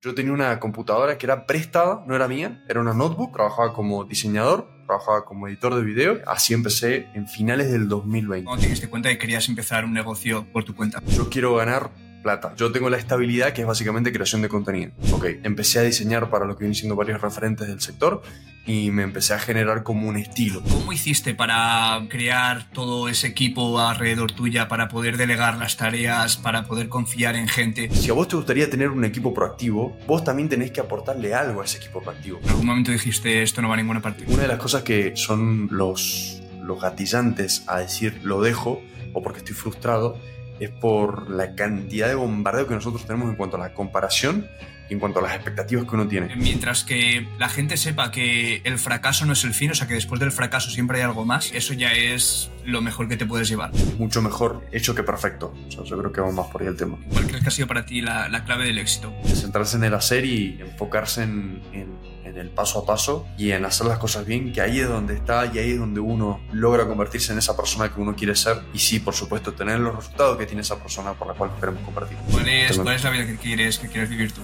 Yo tenía una computadora que era prestada, no era mía, era una notebook, trabajaba como diseñador, trabajaba como editor de video. Así empecé en finales del 2020. ¿Cómo te diste cuenta que querías empezar un negocio por tu cuenta? Yo quiero ganar plata. Yo tengo la estabilidad que es básicamente creación de contenido. Ok, empecé a diseñar para lo que vienen siendo varios referentes del sector y me empecé a generar como un estilo. ¿Cómo hiciste para crear todo ese equipo alrededor tuya, para poder delegar las tareas, para poder confiar en gente? Si a vos te gustaría tener un equipo proactivo, vos también tenés que aportarle algo a ese equipo proactivo. En algún momento dijiste esto no va a ninguna parte. Una de las cosas que son los, los gatillantes a decir lo dejo o porque estoy frustrado es por la cantidad de bombardeo que nosotros tenemos en cuanto a la comparación y en cuanto a las expectativas que uno tiene. Mientras que la gente sepa que el fracaso no es el fin, o sea que después del fracaso siempre hay algo más, eso ya es lo mejor que te puedes llevar. Mucho mejor hecho que perfecto. O sea, yo creo que vamos más por ahí el tema. ¿Cuál crees que ha sido para ti la, la clave del éxito? Centrarse en el hacer y enfocarse en, en en el paso a paso y en hacer las cosas bien, que ahí es donde está y ahí es donde uno logra convertirse en esa persona que uno quiere ser y sí, por supuesto, tener los resultados que tiene esa persona por la cual queremos compartir. ¿Cuál es, ¿cuál es la vida que quieres, que quieres vivir tú?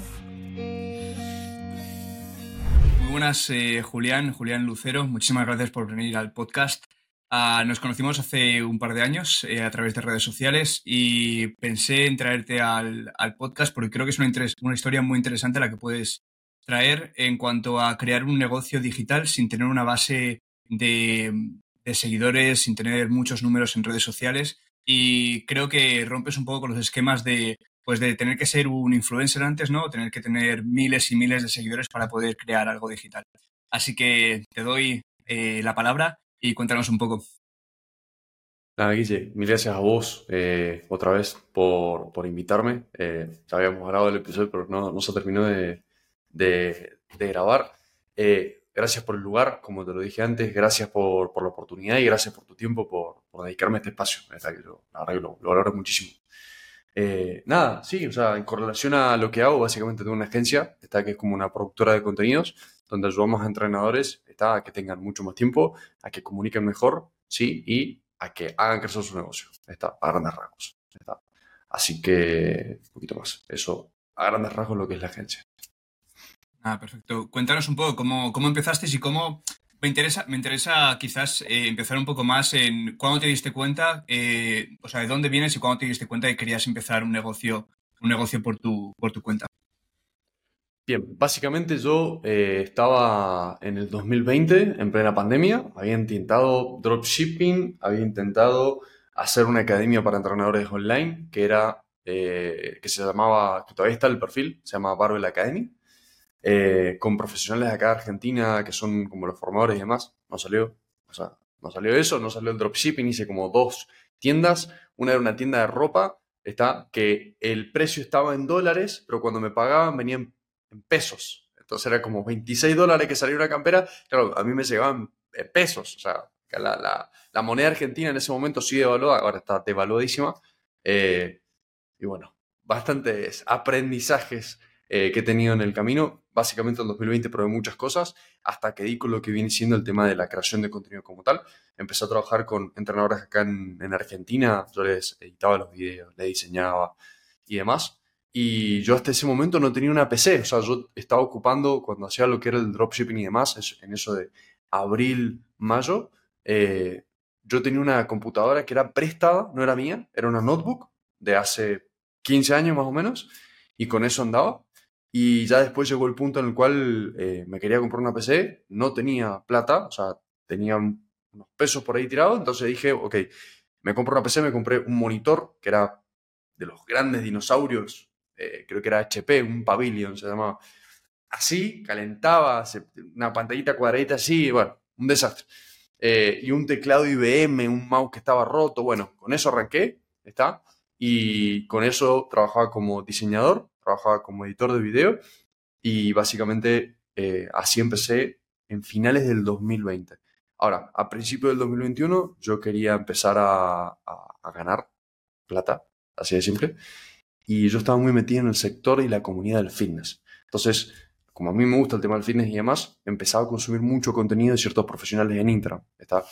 Muy buenas, eh, Julián, Julián Lucero. Muchísimas gracias por venir al podcast. Uh, nos conocimos hace un par de años eh, a través de redes sociales y pensé en traerte al, al podcast porque creo que es una, una, historia muy interesante la que puedes traer en cuanto a crear un negocio digital sin tener una base de, seguidores, sin tener muchos números en redes sociales. Y creo que rompes un poco con los esquemas de, pues de tener que ser un influencer antes, ¿no? Tener que tener miles y miles de seguidores para poder crear algo digital. Así que te doy eh, la palabra y cuéntanos un poco. Nada, Guille, mil gracias a vos eh, otra vez por, por invitarme. Eh, ya habíamos grabado el episodio, pero no, no se terminó de, de, grabar. Eh, gracias por el lugar, como te lo dije antes, gracias por, la oportunidad y gracias por tu tiempo, por, dedicarme a este espacio. la verdad lo, valoro muchísimo. Eh, nada, sí, o sea, en correlación a lo que hago, básicamente tengo una agencia, está que es como una productora de contenidos, donde ayudamos a entrenadores está, a que tengan mucho más tiempo, a que comuniquen mejor, sí, y a que hagan crecer su negocio, está, a grandes rasgos. Así que, un poquito más, eso, a grandes rasgos lo que es la agencia. Ah, perfecto. Cuéntanos un poco cómo, cómo empezaste y cómo... Me interesa, me interesa quizás eh, empezar un poco más en cuándo te diste cuenta, eh, o sea, de dónde vienes y cuándo te diste cuenta de que querías empezar un negocio, un negocio por tu, por tu cuenta. Bien, básicamente yo eh, estaba en el 2020, en plena pandemia, había intentado dropshipping, había intentado hacer una academia para entrenadores online que era, que se llamaba, que todavía está el perfil, se llama Barbell Academy. Eh, con profesionales acá de Argentina que son como los formadores y demás. No salió. O sea, no salió eso, no salió el dropshipping, hice como dos tiendas. Una era una tienda de ropa, está, que el precio estaba en dólares, pero cuando me pagaban venían en pesos. Entonces era como 26 dólares que salía una campera. Claro, a mí me llegaban pesos. O sea, la, la, moneda argentina en ese momento sí devaluada, ahora está devaluadísima. Eh, y bueno, bastantes aprendizajes eh, que he tenido en el camino. Básicamente en 2020 probé muchas cosas hasta que di con lo que viene siendo el tema de la creación de contenido como tal. Empecé a trabajar con entrenadores acá en, Argentina, yo les editaba los videos, les diseñaba y demás. Y yo hasta ese momento no tenía una PC, o sea, yo estaba ocupando cuando hacía lo que era el dropshipping y demás, en eso de abril, mayo, eh, yo tenía una computadora que era prestada, no era mía, era una notebook de hace 15 años más o menos, y con eso andaba. Y ya después llegó el punto en el cual eh, me quería comprar una PC, no tenía plata, o sea, tenía unos pesos por ahí tirados, entonces dije, ok, me compro una PC, me compré un monitor que era de los grandes dinosaurios, eh, creo que era HP, un Pavilion se llamaba. Así, calentaba, una pantallita cuadradita así, bueno, un desastre. Eh, y un teclado IBM, un mouse que estaba roto, bueno, con eso arranqué, está, y con eso trabajaba como diseñador trabajaba como editor de video y básicamente eh, así empecé en finales del 2020. Ahora, a principios del 2021 yo quería empezar a, ganar plata, así de simple, y yo estaba muy metido en el sector y la comunidad del fitness. Entonces, como a mí me gusta el tema del fitness y demás, empezaba a consumir mucho contenido de ciertos profesionales en Instagram. Está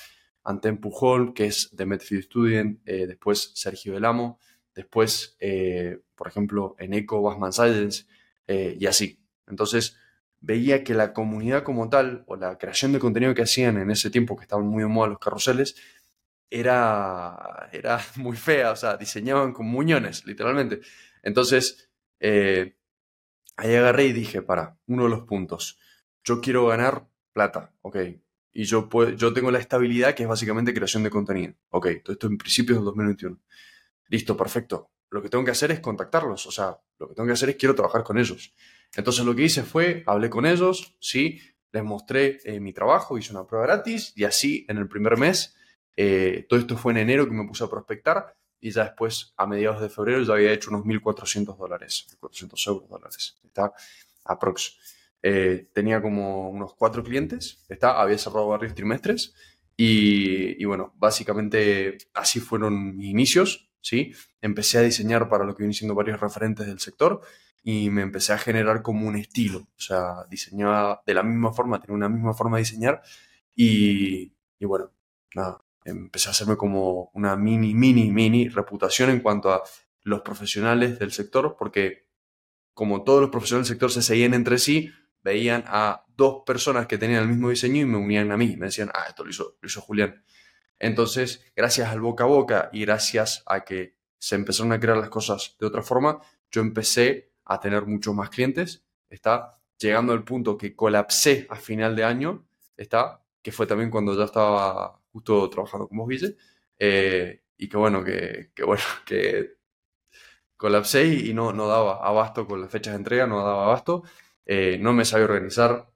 Ante Pujol, que es de Medfield Student, eh, después Sergio Delamo, después eh, por ejemplo, en Eco Basman Science, eh, y así. Entonces veía que la comunidad como tal, o la creación de contenido que hacían en ese tiempo que estaban muy de moda los carruseles, era, era muy fea, o sea, diseñaban con muñones, literalmente. Entonces, eh, ahí agarré y dije, para, uno de los puntos, yo quiero ganar plata, ok, y yo, puedo, yo tengo la estabilidad que es básicamente creación de contenido, ok, todo esto en principios del 2021. Listo, perfecto. Lo que tengo que hacer es contactarlos, o sea, lo que tengo que hacer es quiero trabajar con ellos. Entonces lo que hice fue, hablé con ellos, sí, les mostré eh, mi trabajo, hice una prueba gratis y así en el primer mes, eh, todo esto fue en enero que me puse a prospectar y ya después, a mediados de febrero, ya había hecho unos 1.400 dólares, 1.400 euros dólares, está aprox. Eh, tenía como unos cuatro clientes, está, había cerrado varios trimestres y, y, bueno, básicamente así fueron mis inicios, ¿sí? Empecé a diseñar para lo que vienen siendo varios referentes del sector y me empecé a generar como un estilo, o sea, diseñaba de la misma forma, tenía una misma forma de diseñar y, bueno, empecé a hacerme como una mini, mini, mini reputación en cuanto a los profesionales del sector, porque como todos los profesionales del sector se seguían entre sí, veían a dos personas que tenían el mismo diseño y me unían a mí, me decían, ah, esto lo hizo, lo hizo Julián. Entonces, gracias al boca a boca y gracias a que se empezaron a crear las cosas de otra forma, yo empecé a tener muchos más clientes, está llegando al punto que colapsé a final de año, está, que fue también cuando ya estaba justo trabajando con vos, Ville, eh, y que bueno, que, que, bueno, que colapsé y no, no daba abasto con las fechas de entrega, no daba abasto, eh, no me sabía organizar,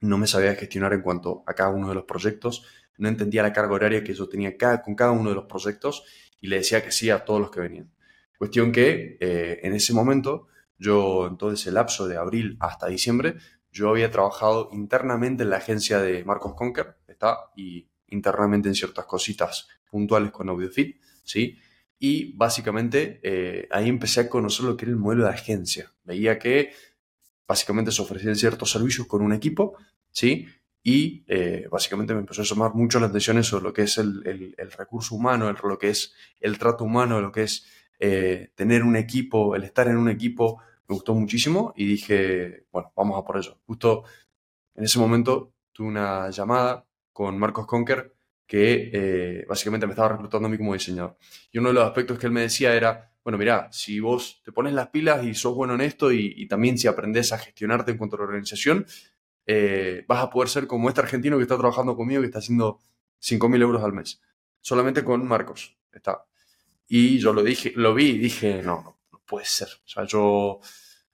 no me sabía gestionar en cuanto a cada uno de los proyectos, no entendía la carga horaria que yo tenía con cada uno de los proyectos y le decía que sí a todos los que venían. Cuestión que eh, en ese momento, yo en todo ese lapso de abril hasta diciembre, yo había trabajado internamente en la agencia de Marcos Conker, está, y internamente en ciertas cositas puntuales con AudioFit, ¿sí? Y básicamente eh, ahí empecé a conocer lo que era el modelo de agencia. Veía que básicamente se ofrecían ciertos servicios con un equipo, ¿sí? Y eh, básicamente me empezó a llamar mucho la atención sobre lo que es el, el, recurso humano, el, lo que es el trato humano, lo que es eh, tener un equipo, el estar en un equipo, me gustó muchísimo y dije, bueno, vamos a por ello. Justo en ese momento tuve una llamada con Marcos Conker, que eh, básicamente me estaba reclutando a mí como diseñador. Y uno de los aspectos que él me decía era, bueno, mira, si vos te pones las pilas y sos bueno en esto y, también si aprendes a gestionarte en cuanto a la organización, eh, vas a poder ser como este argentino que está trabajando conmigo, que está haciendo 5.000 euros al mes, solamente con Marcos. Está. Y yo lo dije, lo vi y dije, no, no, puede ser. O sea, yo,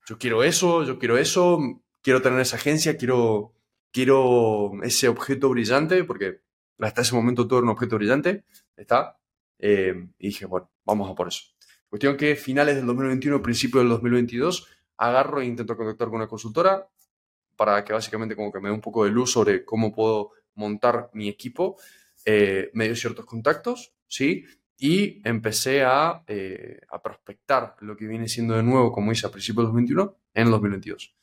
yo quiero eso, yo quiero eso, quiero tener esa agencia, quiero quiero ese objeto brillante, porque hasta ese momento todo era un objeto brillante, está. Eh, y dije, bueno, vamos a por eso. Cuestión que finales del 2021, principio del 2022, agarro e intento contactar con una consultora para que básicamente como que me dé un poco de luz sobre cómo puedo montar mi equipo. Eh, me dio ciertos contactos, ¿sí? Y empecé a, eh, a prospectar lo que viene siendo de nuevo, como hice a principios del 2021, en el 2022.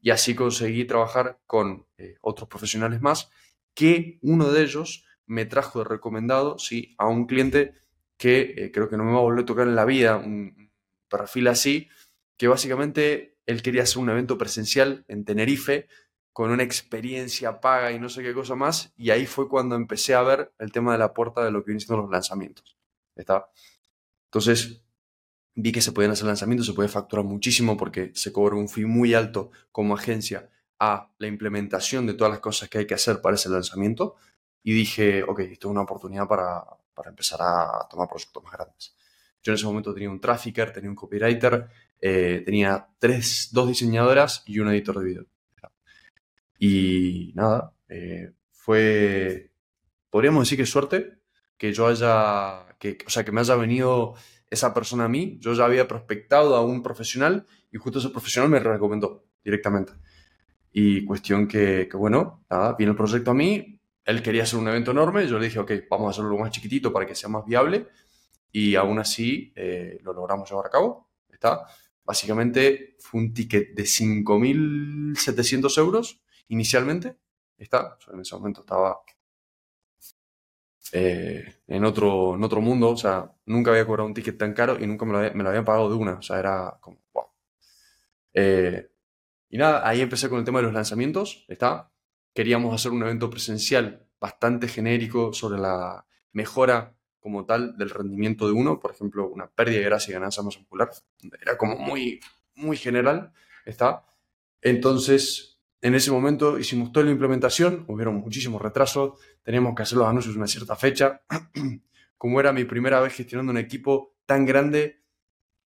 Y así conseguí trabajar con eh, otros profesionales más, que uno de ellos me trajo de recomendado, sí, a un cliente que eh, creo que no me va a volver a tocar en la vida, un perfil así, que básicamente él quería hacer un evento presencial en Tenerife con una experiencia paga y no sé qué cosa más, y ahí fue cuando empecé a ver el tema de la puerta de lo que vienen siendo los lanzamientos. ¿Está? Entonces, vi que se podían hacer lanzamientos, se puede facturar muchísimo porque se cobra un fee muy alto como agencia a la implementación de todas las cosas que hay que hacer para ese lanzamiento. Y dije, ok, esto es una oportunidad para, para empezar a tomar proyectos más grandes. Yo en ese momento tenía un trafficker, tenía un copywriter, eh, tenía tres, dos diseñadoras y un editor de video. Y nada, eh, fue, podríamos decir que suerte que yo haya, que, o sea, que me haya venido esa persona a mí, yo ya había prospectado a un profesional y justo ese profesional me recomendó directamente. Y cuestión que, que bueno, nada, viene el proyecto a mí, él quería hacer un evento enorme, yo le dije, ok, vamos a hacerlo más chiquitito para que sea más viable y aún así eh, lo logramos llevar a cabo. Está. Básicamente fue un ticket de 5.700 euros inicialmente. Está. en ese momento estaba eh, en, otro, en otro mundo. O sea, nunca había cobrado un ticket tan caro y nunca me lo, había, me lo habían pagado de una. O sea, era como. Eh, y nada, ahí empecé con el tema de los lanzamientos, ¿está? Queríamos hacer un evento presencial bastante genérico sobre la mejora como tal del rendimiento de uno, por ejemplo, una pérdida de grasa y ganancia muscular. Era como muy, muy general, ¿está? Entonces, en ese momento hicimos toda la implementación, hubieron muchísimos retrasos, teníamos que hacer los anuncios en una cierta fecha. Como era mi primera vez gestionando un equipo tan grande,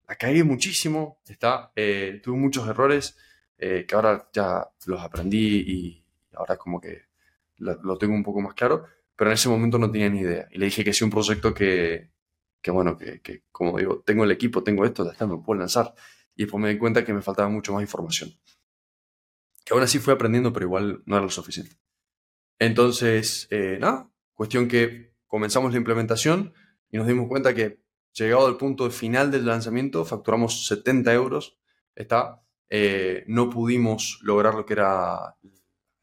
la caí muchísimo, ¿está? Eh, tuve muchos errores eh, que ahora ya los aprendí y ahora como que lo tengo un poco más claro pero en ese momento no tenía ni idea. Y le dije que sí un proyecto que, que bueno, que, que, como digo, tengo el equipo, tengo esto, ya está, me puedo lanzar. Y después me di cuenta que me faltaba mucho más información. Que aún así fui aprendiendo, pero igual no era lo suficiente. Entonces, eh, nada, cuestión que comenzamos la implementación y nos dimos cuenta que llegado al punto final del lanzamiento, facturamos 70 euros. Está, eh, no pudimos lograr lo que era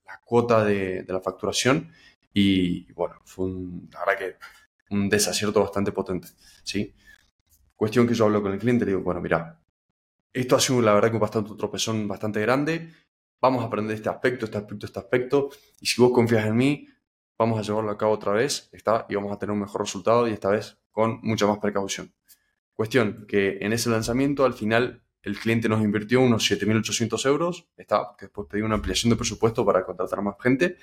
la cuota de, de la facturación y bueno, fue un, verdad que un desacierto bastante potente, ¿sí? Cuestión que yo hablo con el cliente, le digo, bueno, mira, esto ha sido la verdad que bastante un tropezón bastante grande, vamos a aprender este aspecto, este aspecto, este aspecto, y si vos confías en mí, vamos a llevarlo a cabo otra vez, está, y vamos a tener un mejor resultado, y esta vez con mucha más precaución. Cuestión que en ese lanzamiento, al final, el cliente nos invirtió unos 7.800 euros, está, que después pedí una ampliación de presupuesto para contratar más gente,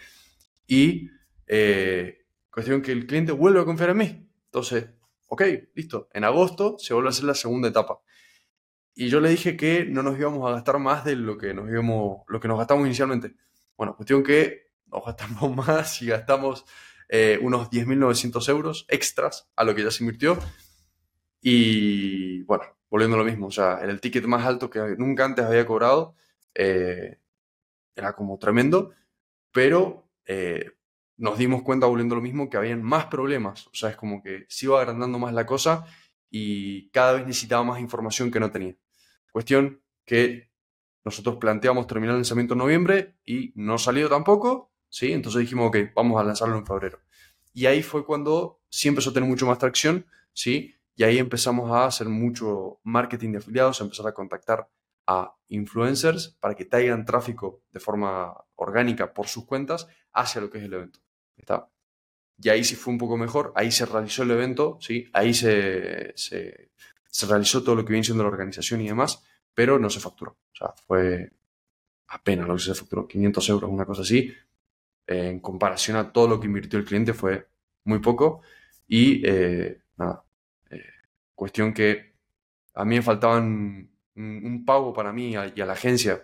y eh, cuestión que el cliente vuelve a confiar en mí. Entonces, ok, listo. En agosto se vuelve a hacer la segunda etapa. Y yo le dije que no nos íbamos a gastar más de lo que nos, íbamos, lo que nos gastamos inicialmente. Bueno, cuestión que nos gastamos más y gastamos eh, unos 10.900 euros extras a lo que ya se invirtió. Y bueno, volviendo a lo mismo, o sea, era el ticket más alto que nunca antes había cobrado. Eh, era como tremendo, pero nos dimos cuenta, volviendo a lo mismo, que habían más problemas. O sea, es como que se iba agrandando más la cosa y cada vez necesitaba más información que no tenía. Cuestión que nosotros planteamos terminar el lanzamiento en noviembre y no salió tampoco, ¿sí? Entonces dijimos, ok, vamos a lanzarlo en febrero. Y ahí fue cuando sí empezó a tener mucho más tracción, ¿sí? Y ahí empezamos a hacer mucho marketing de afiliados, a empezar a contactar a influencers para que traigan tráfico de forma orgánica por sus cuentas hacia lo que es el evento. ¿Está? Y ahí sí fue un poco mejor, ahí se realizó el evento, ¿sí? ahí se, se, realizó todo lo que viene siendo la organización y demás, pero no se facturó. O sea, fue apenas lo que se facturó, 500 euros, una cosa así. en comparación a todo lo que invirtió el cliente fue muy poco. Y eh, nada, eh, cuestión que a mí me faltaban un, pago para mí y a la agencia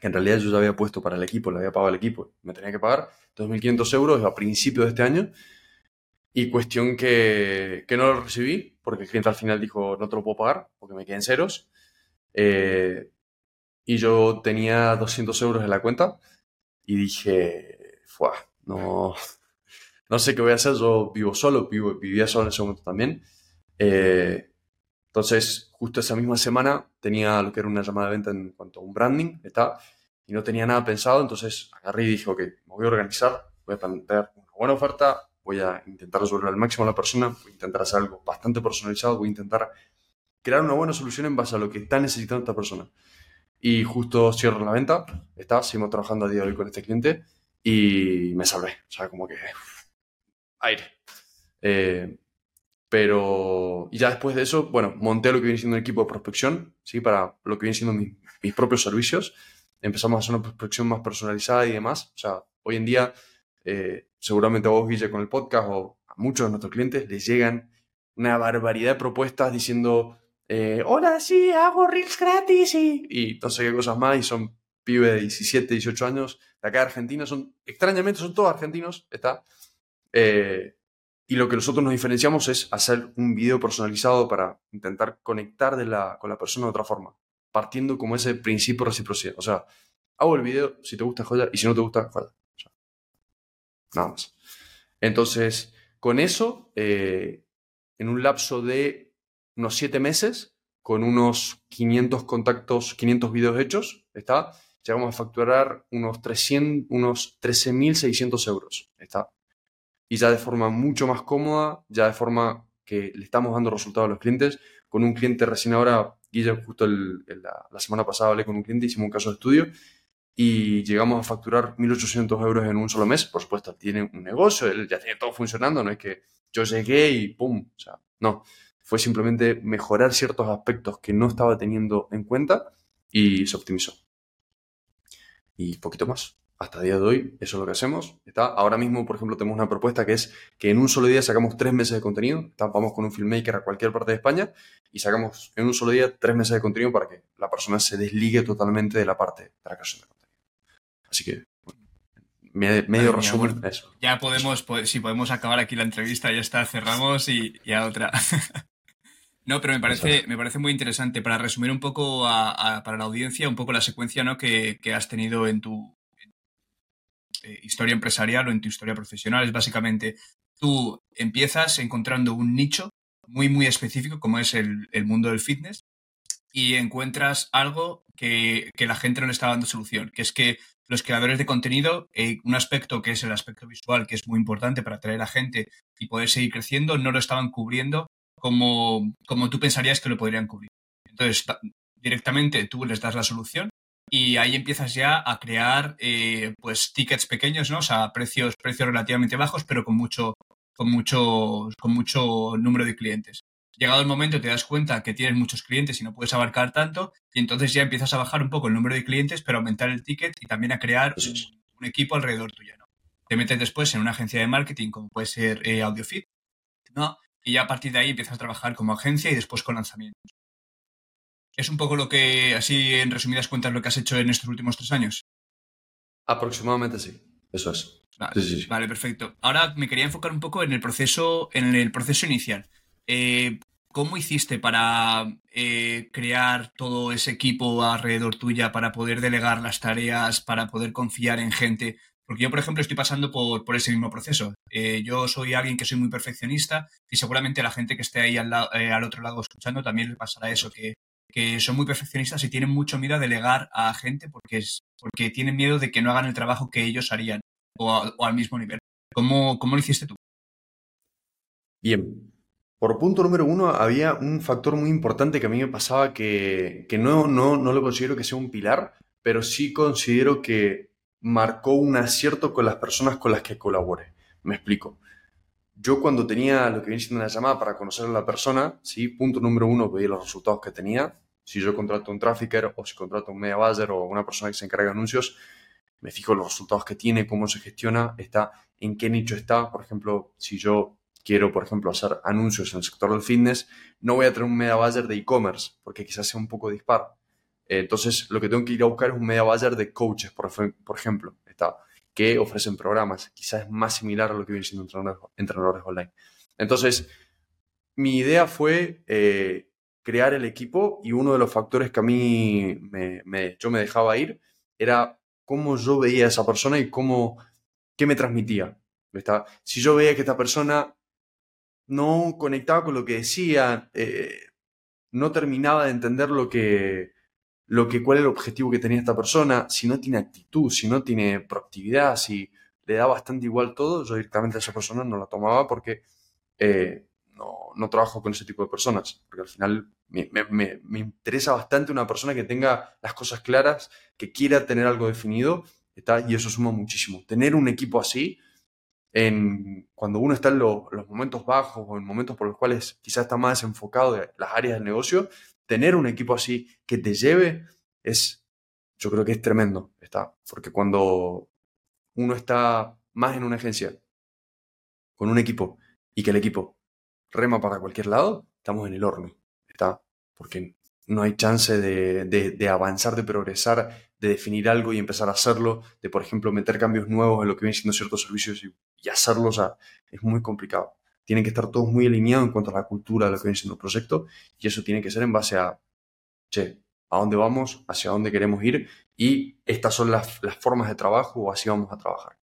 que en realidad yo ya había puesto para el equipo, le había pagado al equipo, me tenía que pagar 2.500 euros a principios de este año. Y cuestión que, que, no lo recibí, porque el cliente al final dijo, no te lo puedo pagar, porque me quedé ceros. Eh, y yo tenía 200 euros en la cuenta y dije, Fuah, no, no sé qué voy a hacer, yo vivo solo, vivo, vivía solo en ese momento también. Eh, entonces, justo esa misma semana tenía lo que era una llamada de venta en cuanto a un branding, ¿está? y no tenía nada pensado, entonces agarré y dije, ok, me voy a organizar, voy a plantear una buena oferta, voy a intentar resolver al máximo a la persona, voy a intentar hacer algo bastante personalizado, voy a intentar crear una buena solución en base a lo que está necesitando esta persona. Y justo cierro la venta, está, seguimos trabajando a día de hoy con este cliente y me salvé, o sea, como que aire. Eh, pero, ya después de eso, bueno, monté lo que viene siendo un equipo de prospección, ¿sí? Para lo que viene siendo mis propios servicios. Empezamos a hacer una prospección más personalizada y demás. O sea, hoy en día, eh, seguramente a vos, Guille, con el podcast o a muchos de nuestros clientes les llegan una barbaridad de propuestas diciendo, eh, hola, sí, hago Reels gratis y, y no sé qué cosas más. Y son pibes de 17, 18 años de acá de Argentina. Son, extrañamente, son todos argentinos, está. Eh, y lo que nosotros nos diferenciamos es hacer un video personalizado para intentar conectar con la persona de otra forma, partiendo como ese principio de reciprocidad. O sea, hago el video, si te gusta, joya, y si no te gusta, joya. nada más. Entonces, con eso, eh, en un lapso de unos siete meses, con unos 500 contactos, 500 videos hechos, ¿está? Llegamos a facturar unos, 300, unos 13.600 euros, ¿está? Y ya de forma mucho más cómoda, ya de forma que le estamos dando resultados a los clientes, con un cliente recién ahora Guilla, justo la, la, semana pasada hablé con un cliente, hicimos un caso de estudio y llegamos a facturar 1.800 euros en un solo mes. Por supuesto, tiene un negocio, él ya tiene todo funcionando, no es que yo llegué y ¡pum! O sea, no. Fue simplemente mejorar ciertos aspectos que no estaba teniendo en cuenta y se optimizó. Y poquito más. Hasta el día de hoy, eso es lo que hacemos. Está, ahora mismo, por ejemplo, tenemos una propuesta que es que en un solo día sacamos tres meses de contenido. vamos con un filmmaker a cualquier parte de España y sacamos en un solo día tres meses de contenido para que la persona se desligue totalmente de la parte de la creación de contenido. Así que, medio, resumen, eso. Ya podemos, si podemos acabar aquí la entrevista, ya está, cerramos y, a otra. No, pero me parece, me parece muy interesante para resumir un poco para la audiencia, un poco la secuencia ¿no? que, has tenido en tu eh, historia empresarial o en tu historia profesional. Es básicamente, tú empiezas encontrando un nicho muy, muy específico como es el, mundo del fitness y encuentras algo que, la gente no le está dando solución, que es que los creadores de contenido, eh, un aspecto que es el aspecto visual, que es muy importante para atraer a gente y poder seguir creciendo, no lo estaban cubriendo como, como tú pensarías que lo podrían cubrir. Entonces, directamente tú les das la solución y ahí empiezas ya a crear eh, pues tickets pequeños, ¿no? O sea, precios, precios relativamente bajos, pero con mucho, con mucho, con mucho número de clientes. Llegado el momento te das cuenta que tienes muchos clientes y no puedes abarcar tanto, y entonces ya empiezas a bajar un poco el número de clientes, pero aumentar el ticket y también a crear un, equipo alrededor tuyo, ¿no? Te metes después en una agencia de marketing como puede ser eh, AudioFit, ¿no? y ya a partir de ahí empiezas a trabajar como agencia y después con lanzamientos. ¿Es un poco lo que, así en resumidas cuentas, lo que has hecho en estos últimos tres años? Aproximadamente sí, eso es. Vale, perfecto. Ahora me quería enfocar un poco en el proceso, en el proceso inicial. Eh, ¿Cómo hiciste para eh, crear todo ese equipo alrededor tuya, para poder delegar las tareas, para poder confiar en gente? Porque yo, por ejemplo, estoy pasando por, por ese mismo proceso. Eh, yo soy alguien que soy muy perfeccionista y seguramente la gente que esté ahí al, eh, al otro lado escuchando también le pasará eso, que, que, son muy perfeccionistas y tienen mucho miedo a delegar a gente porque, es, porque tienen miedo de que no hagan el trabajo que ellos harían o, al mismo nivel. ¿Cómo, ¿Cómo lo hiciste tú? Bien, por punto número uno, había un factor muy importante que a mí me pasaba que, que no, no, no, lo considero que sea un pilar, pero sí considero que marcó un acierto con las personas con las que colaboré. Me explico. Yo cuando tenía lo que viene siendo una llamada para conocer a la persona, ¿sí? punto número uno, veía los resultados que tenía. Si yo contrato un trafficker o si contrato un media buyer o una persona que se encarga de anuncios, me fijo los resultados que tiene, cómo se gestiona, está en qué nicho está. Por ejemplo, si yo quiero, por ejemplo, hacer anuncios en el sector del fitness, no voy a tener un media buyer de e-commerce porque quizás sea un poco dispar. Entonces, lo que tengo que ir a buscar es un media buyer de coaches, por, ejemplo, está, que ofrecen programas. Quizás es más similar a lo que vienen siendo entrenadores, online. Entonces, mi idea fue eh, crear el equipo y uno de los factores que a mí me, yo me dejaba ir era cómo yo veía a esa persona y cómo, qué me transmitía. Si yo veía que esta persona no conectaba con lo que decía, eh, no terminaba de entender lo que, lo que, cuál es el objetivo que tenía esta persona, si no tiene actitud, si no tiene proactividad, si le da bastante igual todo, yo directamente a esa persona no la tomaba porque eh, no, trabajo con ese tipo de personas, porque al final me, interesa bastante una persona que tenga las cosas claras, que quiera tener algo definido, está, y eso suma muchísimo. Tener un equipo así, en, cuando uno está en los momentos bajos o en momentos por los cuales quizás está más enfocado en las áreas del negocio, tener un equipo así que te lleve es, yo creo que es tremendo, está, porque cuando uno está más en una agencia con un equipo y que el equipo rema para cualquier lado, estamos en el horno, está, porque no hay chance de, avanzar, de progresar, de definir algo y empezar a hacerlo, de por ejemplo meter cambios nuevos en lo que vienen siendo ciertos servicios y, y hacerlos, es muy complicado tienen que estar todos muy alineados en cuanto a la cultura de lo que viene siendo el proyecto y eso tiene que ser en base a, che, a dónde vamos, hacia dónde queremos ir y estas son las, formas de trabajo o así vamos a trabajar.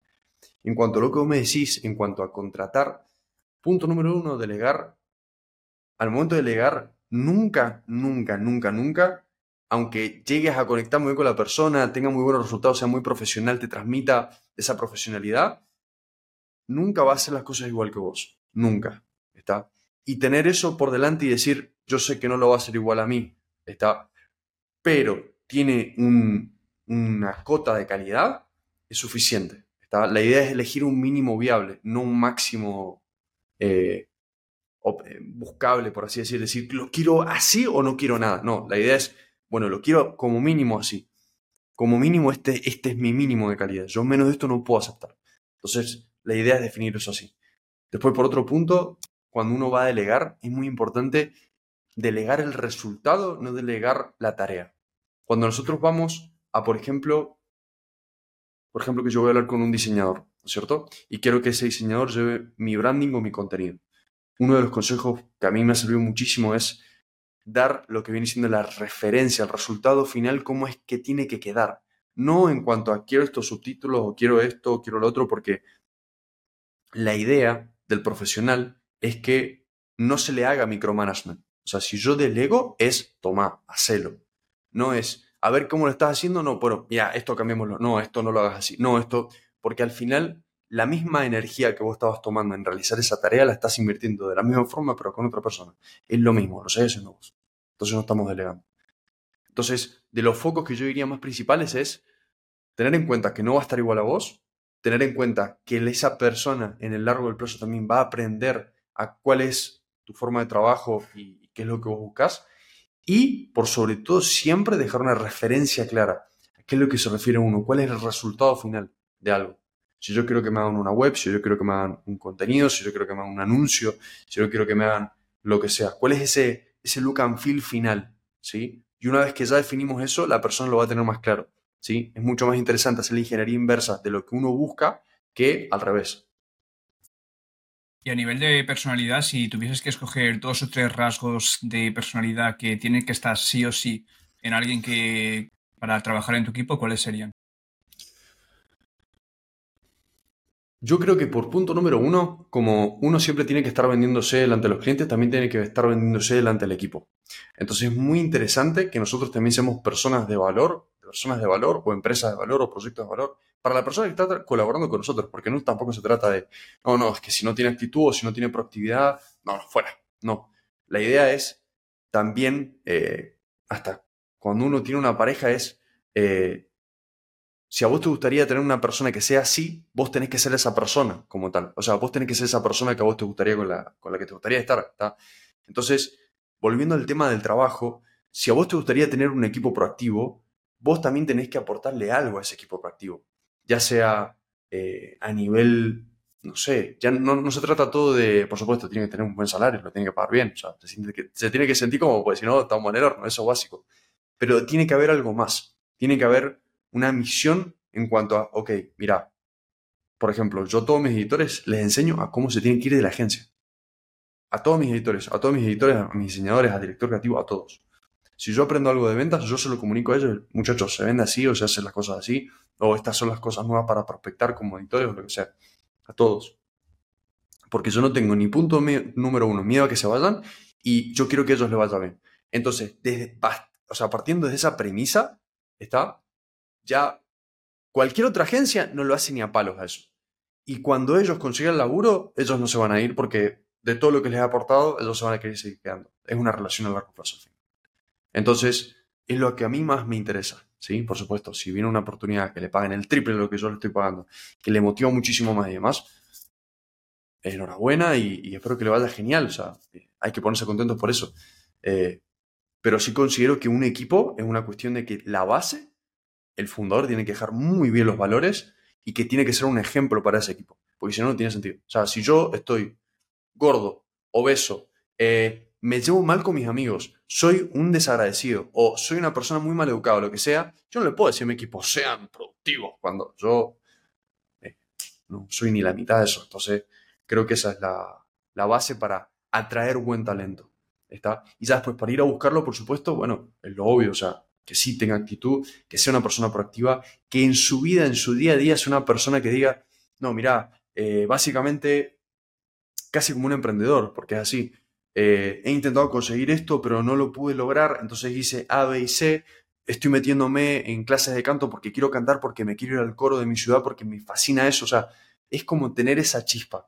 En cuanto a lo que vos me decís, en cuanto a contratar, punto número uno, delegar. Al momento de delegar, nunca, nunca, nunca, nunca, aunque llegues a conectar muy bien con la persona, tenga muy buenos resultados, sea muy profesional, te transmita esa profesionalidad, nunca va a hacer las cosas igual que vos. Nunca. ¿Está? Y tener eso por delante y decir, yo sé que no lo va a hacer igual a mí, está, pero tiene una cota de calidad, es suficiente. ¿está? La idea es elegir un mínimo viable, no un máximo eh, eh, buscable, por así decir. Decir, ¿lo quiero así o no quiero nada? No, la idea es, bueno, lo quiero como mínimo así. Como mínimo, este, este es mi mínimo de calidad. Yo menos de esto no puedo aceptar. Entonces, la idea es definir eso así. Después, por otro punto, cuando uno va a delegar, es muy importante delegar el resultado, no delegar la tarea. Cuando nosotros vamos a, por ejemplo, por ejemplo, que yo voy a hablar con un diseñador, ¿no es cierto? Y quiero que ese diseñador lleve mi branding o mi contenido. Uno de los consejos que a mí me ha servido muchísimo es dar lo que viene siendo la referencia, el resultado final, cómo es que tiene que quedar. No en cuanto a quiero estos subtítulos o quiero esto o quiero lo otro, porque la idea del profesional es que no se le haga micromanagement. O sea, si yo delego es, toma, hacelo. No es, a ver cómo lo estás haciendo, no, pero ya, esto cambiémoslo, no, esto no lo hagas así, no, esto, porque al final la misma energía que vos estabas tomando en realizar esa tarea la estás invirtiendo de la misma forma, pero con otra persona. Es lo mismo, lo sabes haciendo vos. Entonces no estamos delegando. Entonces, de los focos que yo diría más principales es tener en cuenta que no va a estar igual a vos, tener en cuenta que esa persona en el largo del plazo también va a aprender a cuál es tu forma de trabajo y qué es lo que vos buscas. Y, por sobre todo, siempre dejar una referencia clara. ¿A qué es lo que se refiere uno? ¿Cuál es el resultado final de algo? Si yo quiero que me hagan una web, si yo quiero que me hagan un contenido, si yo quiero que me hagan un anuncio, si yo quiero que me hagan lo que sea. ¿Cuál es ese, ese look and feel final? ¿Sí? Y una vez que ya definimos eso, la persona lo va a tener más claro. ¿Sí? Es mucho más interesante hacer la ingeniería inversa de lo que uno busca que al revés. Y a nivel de personalidad, si tuvieses que escoger dos o tres rasgos de personalidad que tienen que estar sí o sí en alguien que para trabajar en tu equipo, ¿cuáles serían? Yo creo que por punto número uno, como uno siempre tiene que estar vendiéndose delante de los clientes, también tiene que estar vendiéndose delante del equipo. Entonces es muy interesante que nosotros también seamos personas de valor, personas de valor o empresas de valor o proyectos de valor para la persona que está colaborando con nosotros, porque no tampoco se trata de, no, no, es que si no tiene actitud o si no tiene proactividad, no, no, fuera. No. La idea es también, eh, hasta cuando uno tiene una pareja, es eh, si a vos te gustaría tener una persona que sea así, vos tenés que ser esa persona como tal. O sea, vos tenés que ser esa persona que a vos te gustaría con la, con la que te gustaría estar. Entonces, volviendo al tema del trabajo, si a vos te gustaría tener un equipo proactivo, vos también tenés que aportarle algo a ese equipo proactivo. Ya sea eh, a nivel, no sé, ya no, se trata todo de, por supuesto, tiene que tener un buen salario, lo tiene que pagar bien. Se, tiene que, sentir como, pues si no, estamos en el horno, eso es básico. Pero tiene que haber algo más. Tiene que haber una misión en cuanto a, ok, mira, por ejemplo, yo a todos mis editores les enseño a cómo se tienen que ir de la agencia. A todos mis editores, a todos mis editores, a mis diseñadores, a director creativo, a todos. Si yo aprendo algo de ventas, yo se lo comunico a ellos, muchachos, se vende así o se hacen las cosas así, o estas son las cosas nuevas para prospectar como editores o lo que sea. A todos. Porque yo no tengo ni punto número uno, miedo a que se vayan, y yo quiero que ellos les vaya bien. Entonces, desde, o sea, partiendo de esa premisa, está ya cualquier otra agencia no lo hace ni a palos a eso. Y cuando ellos consigan laburo, ellos no se van a ir porque de todo lo que les ha aportado, ellos se van a querer seguir quedando. Es una relación a largo plazo. Entonces, es lo que a mí más me interesa. ¿sí? Por supuesto, si viene una oportunidad que le paguen el triple de lo que yo le estoy pagando, que le motiva muchísimo más y demás, enhorabuena y, espero que le vaya genial. O sea, hay que ponerse contentos por eso. Eh, pero sí considero que un equipo es una cuestión de que la base el fundador tiene que dejar muy bien los valores y que tiene que ser un ejemplo para ese equipo. Porque si no, no tiene sentido. O sea, si yo estoy gordo, obeso, eh, me llevo mal con mis amigos, soy un desagradecido o soy una persona muy mal educada lo que sea, yo no le puedo decir a mi equipo, sean productivos, cuando yo eh, no soy ni la mitad de eso. Entonces, creo que esa es la, la base para atraer buen talento. ¿Está? Y ya después, para ir a buscarlo, por supuesto, bueno, es lo obvio, o sea, que sí tenga actitud, que sea una persona proactiva, que en su vida, en su día a día, sea una persona que diga, no, mira, eh, básicamente casi como un emprendedor, porque es así. Eh, he intentado conseguir esto, pero no lo pude lograr, entonces hice A, B y C. Estoy metiéndome en clases de canto porque quiero cantar, porque me quiero ir al coro de mi ciudad, porque me fascina eso. O sea, es como tener esa chispa.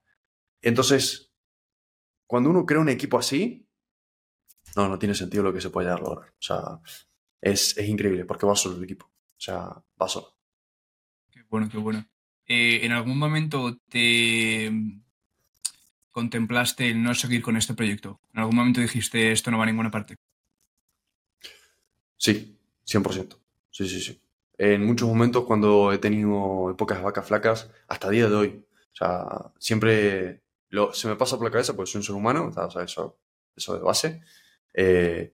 Entonces, cuando uno crea un equipo así, no, no tiene sentido lo que se puede lograr. O sea, es, es increíble porque va solo el equipo. O sea, va solo. Qué bueno, qué bueno. Eh, ¿En algún momento te contemplaste el no seguir con este proyecto? ¿En algún momento dijiste esto no va a ninguna parte? Sí, 100%. Sí, sí, sí. En muchos momentos cuando he tenido épocas vacas flacas, hasta día de hoy, o sea, siempre se me pasa por la cabeza porque soy un ser humano, o sea, eso, eso de base. Eh,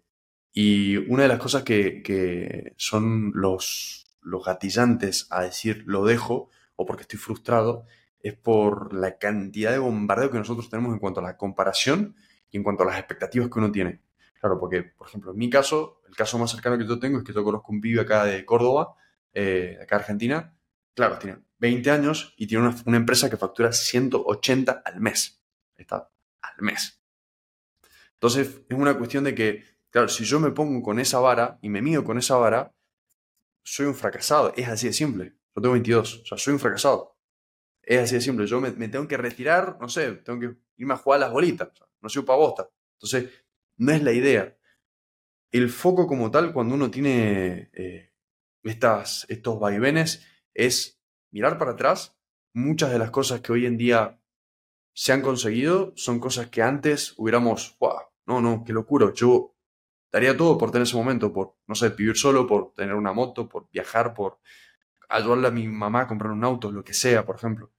y una de las cosas que, que son los, los gatillantes a decir lo dejo o porque estoy frustrado es por la cantidad de bombardeo que nosotros tenemos en cuanto a la comparación y en cuanto a las expectativas que uno tiene. Claro, porque, por ejemplo, en mi caso, el caso más cercano que yo tengo es que yo conozco un pibe acá de Córdoba, eh, acá Argentina. Claro, tiene 20 años y tiene una, una empresa que factura 180 al mes. Está al mes. Entonces, es una cuestión de que, claro, si yo me pongo con esa vara y me mido con esa vara, soy un fracasado. Es así de simple. Yo tengo 22, o sea, soy un fracasado. Es así de simple. Yo me, tengo que retirar, no sé, tengo que irme a jugar las bolitas. no soy bosta. Entonces, no es la idea. El foco como tal, cuando uno tiene eh, estas, estos vaivenes, es mirar para atrás. Muchas de las cosas que hoy en día se han conseguido son cosas que antes hubiéramos, wow, no, no, qué locura. Yo daría todo por tener ese momento, por, no sé, vivir solo, por tener una moto, por viajar, por ayudarle a mi mamá a comprar un auto, lo que sea, por ejemplo.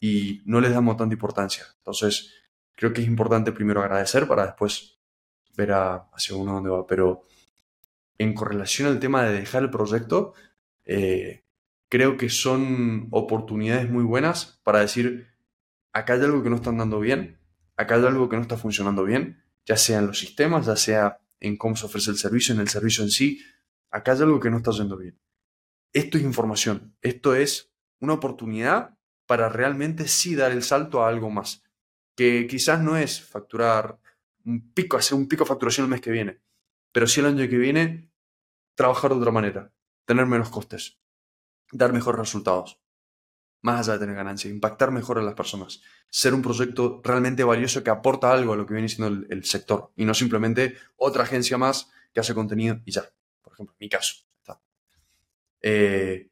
Y no les damos tanta importancia. Entonces, creo que es importante primero agradecer para después ver hacia uno dónde va. Pero en correlación al tema de dejar el proyecto, eh, creo que son oportunidades muy buenas para decir, acá hay algo que no están dando bien, acá hay algo que no está funcionando bien, ya sea en los sistemas, ya sea en cómo se ofrece el servicio, en el servicio en sí, acá hay algo que no está yendo bien. Esto es información, esto es una oportunidad para realmente sí dar el salto a algo más, que quizás no es facturar un pico, hacer un pico de facturación el mes que viene, pero sí el año que viene trabajar de otra manera, tener menos costes, dar mejores resultados más allá de tener ganancia, impactar mejor a las personas, ser un proyecto realmente valioso que aporta algo a lo que viene siendo el, sector y no simplemente otra agencia más que hace contenido y ya. Por ejemplo, en mi caso. Eh,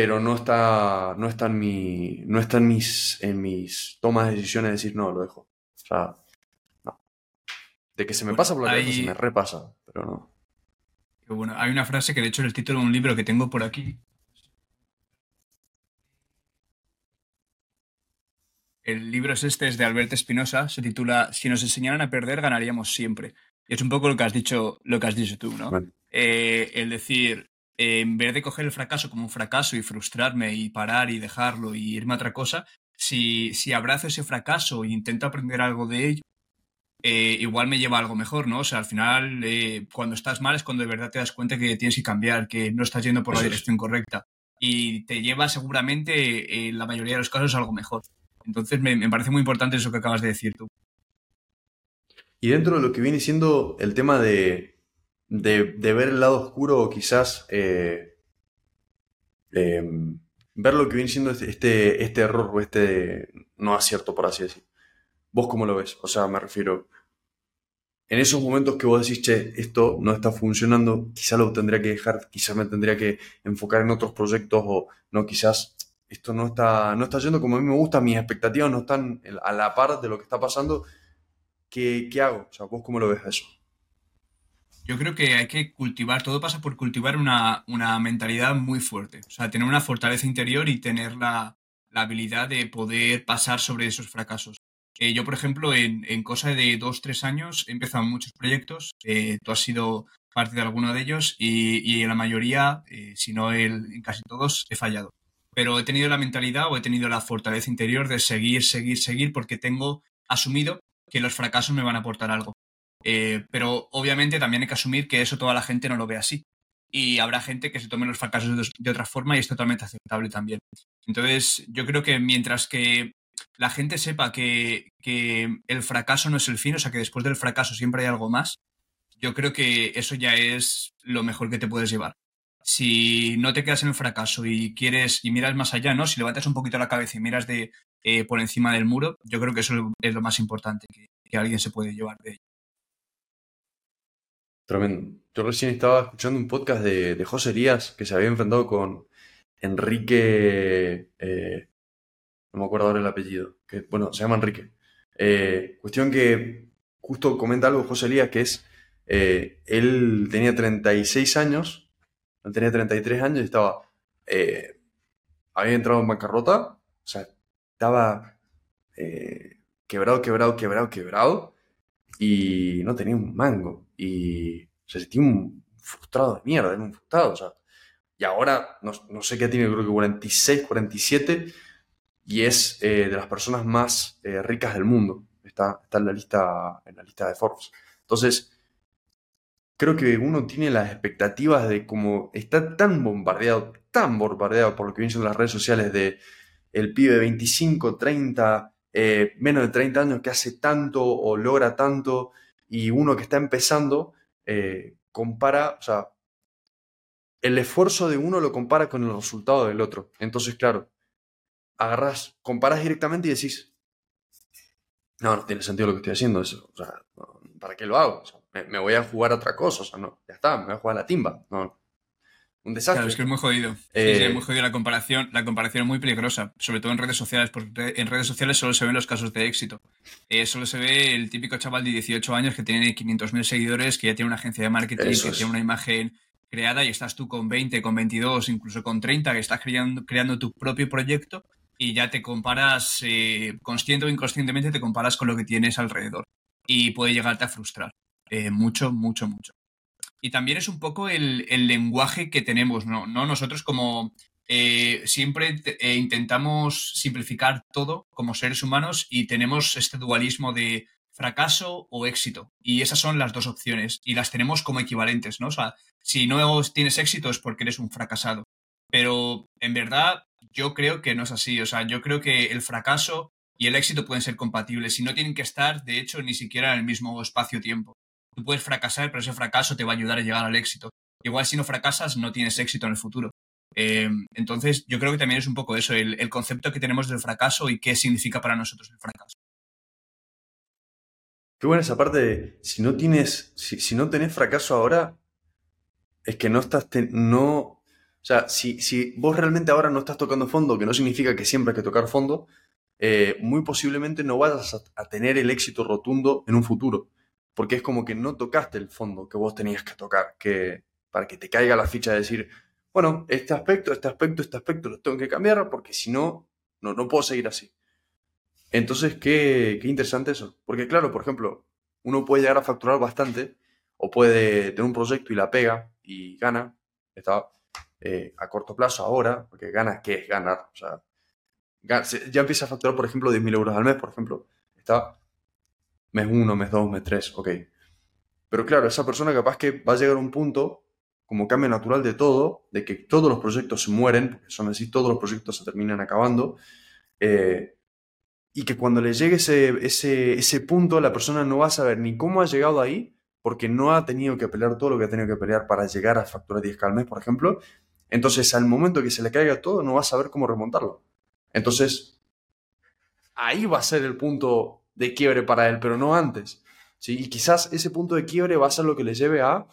pero no está, no está, en, mi, no está en, mis, en mis tomas de decisiones decir no, lo dejo. O sea, no. De que se me pasa por la cabeza, se me repasa, pero no. Bueno, hay una frase que de hecho es el título de un libro que tengo por aquí, El libro es este, es de Alberto Espinosa, se titula Si nos enseñaran a perder, ganaríamos siempre. Y es un poco lo que has dicho, lo que has dicho tú, ¿no? Eh, el decir, en vez de coger el fracaso como un fracaso y frustrarme y parar y dejarlo y irme a otra cosa, si, si abrazo ese fracaso e intento aprender algo de ello, eh, igual me lleva a algo mejor, ¿no? O sea, al final, eh, cuando estás mal es cuando de verdad te das cuenta que tienes que cambiar, que no estás yendo por la dirección correcta. Y te lleva seguramente, en la mayoría de los casos, a algo mejor. Entonces me, parece muy importante eso que acabas de decir tú. Y dentro de lo que viene siendo el tema de, ver el lado oscuro o quizás eh, em, ver lo que viene siendo este, este, este, error o este no acierto, por así decir. ¿Vos cómo lo ves? O sea, me refiero, en esos momentos que vos decís, che, esto no está funcionando, quizás lo tendría que dejar, quizás me tendría que enfocar en otros proyectos o no, quizás esto no está, no está yendo como a mí me gusta, mis expectativas no están a la par de lo que está pasando, ¿qué, qué hago? O sea, ¿vos cómo lo ves eso? Yo creo que hay que cultivar, todo pasa por cultivar una, mentalidad muy fuerte, o sea, tener una fortaleza interior y tener la, habilidad de poder pasar sobre esos fracasos. Eh, yo, por ejemplo, en, en, cosa de dos, tres años he empezado muchos proyectos, eh, tú has sido parte de alguno de ellos y, en la mayoría, eh, si no en casi todos, he fallado pero he tenido la mentalidad o he tenido la fortaleza interior de seguir, seguir, seguir, porque tengo asumido que los fracasos me van a aportar algo. Eh, pero obviamente también hay que asumir que eso toda la gente no lo ve así. Y habrá gente que se tome los fracasos de, otra forma y es totalmente aceptable también. Entonces, yo creo que mientras que la gente sepa que, que el fracaso no es el fin, o sea, que después del fracaso siempre hay algo más, yo creo que eso ya es lo mejor que te puedes llevar si no te quedas en el fracaso y quieres y miras más allá, ¿no? Si levantas un poquito la cabeza y miras de eh, por encima del muro, yo creo que eso es lo más importante que, alguien se puede llevar de ello. Tremendo. Yo recién estaba escuchando un podcast de, José Elías que se había enfrentado con Enrique. eh, no me acuerdo ahora el apellido. Que, bueno, se llama Enrique. Eh, cuestión que justo comenta algo José Elías que es. eh, él tenía 36 años, él tenía 33 años y estaba. había entrado en bancarrota, o sea, estaba quebrado, quebrado, quebrado, quebrado y no tenía un mango. Y se sentía un frustrado de mierda, era un frustrado, o sea. Y ahora, no, no sé qué tiene, creo que 46, 47, y es eh, de las personas más eh, ricas del mundo. Está, está en, la lista, en la lista de Forbes. Entonces, creo que uno tiene las expectativas de cómo está tan bombardeado, tan bombardeado por lo que vienen siendo las redes sociales de el pibe de 25, 30, eh, menos de 30 años que hace tanto o logra tanto, y uno que está empezando, eh, compara, o sea, el esfuerzo de uno lo compara con el resultado del otro. Entonces, claro, agarras, comparas directamente y decís, no, no tiene sentido lo que estoy haciendo, eso, o sea, ¿para qué lo hago? Me voy a jugar a otra cosa, o sea, no, ya está, me voy a jugar a la timba, no, un desastre. Claro, es que es muy jodido. Eh, sí, es muy jodido la comparación. La comparación es muy peligrosa, sobre todo en redes sociales, porque en redes sociales solo se ven los casos de éxito. Eh, solo se ve el típico chaval de 18 años que tiene 500.000 seguidores, que ya tiene una agencia de marketing, Eso que es. tiene una imagen creada y estás tú con 20, con 22, incluso con 30, que estás creando, creando tu propio proyecto y ya te comparas, eh, consciente o inconscientemente, te comparas con lo que tienes alrededor y puede llegarte a frustrar. Eh, mucho, mucho, mucho. Y también es un poco el, el lenguaje que tenemos, ¿no? ¿No? Nosotros como eh, siempre eh, intentamos simplificar todo como seres humanos y tenemos este dualismo de fracaso o éxito. Y esas son las dos opciones y las tenemos como equivalentes, ¿no? O sea, si no tienes éxito es porque eres un fracasado. Pero en verdad yo creo que no es así. O sea, yo creo que el fracaso y el éxito pueden ser compatibles y no tienen que estar, de hecho, ni siquiera en el mismo espacio-tiempo. Tú puedes fracasar, pero ese fracaso te va a ayudar a llegar al éxito. Igual si no fracasas, no tienes éxito en el futuro. Eh, entonces, yo creo que también es un poco eso, el, concepto que tenemos del fracaso y qué significa para nosotros el fracaso. Qué buena esa parte de, si no tienes, si, no tenés fracaso ahora, es que no estás, te- no, o sea, si, vos realmente ahora no estás tocando fondo, que no significa que siempre hay que tocar fondo, eh, muy posiblemente no vayas a tener el éxito rotundo en un futuro, porque es como que no tocaste el fondo que vos tenías que tocar, que para que te caiga la ficha de decir, bueno, este aspecto, este aspecto, este aspecto lo tengo que cambiar, porque si no, no, no puedo seguir así. Entonces, qué, qué interesante eso. Porque claro, por ejemplo, uno puede llegar a facturar bastante o puede tener un proyecto y la pega y gana, está eh, a corto plazo ahora, porque gana, ¿qué es ganar? O sea, ya empieza a facturar, por ejemplo, 10.000 euros al mes, por ejemplo, está mes 1, mes 2, mes 3, ok. Pero claro, esa persona capaz que va a llegar a un punto, como cambio natural de todo, de que todos los proyectos se mueren, porque son así, todos los proyectos se terminan acabando, eh, y que cuando le llegue ese, ese, ese punto, la persona no va a saber ni cómo ha llegado ahí, porque no ha tenido que pelear todo lo que ha tenido que pelear para llegar a facturar 10 al mes, por ejemplo. Entonces, al momento que se le caiga todo, no va a saber cómo remontarlo. Entonces, ahí va a ser el punto de quiebre para él, pero no antes. ¿sí? Y quizás ese punto de quiebre va a ser lo que le lleve a,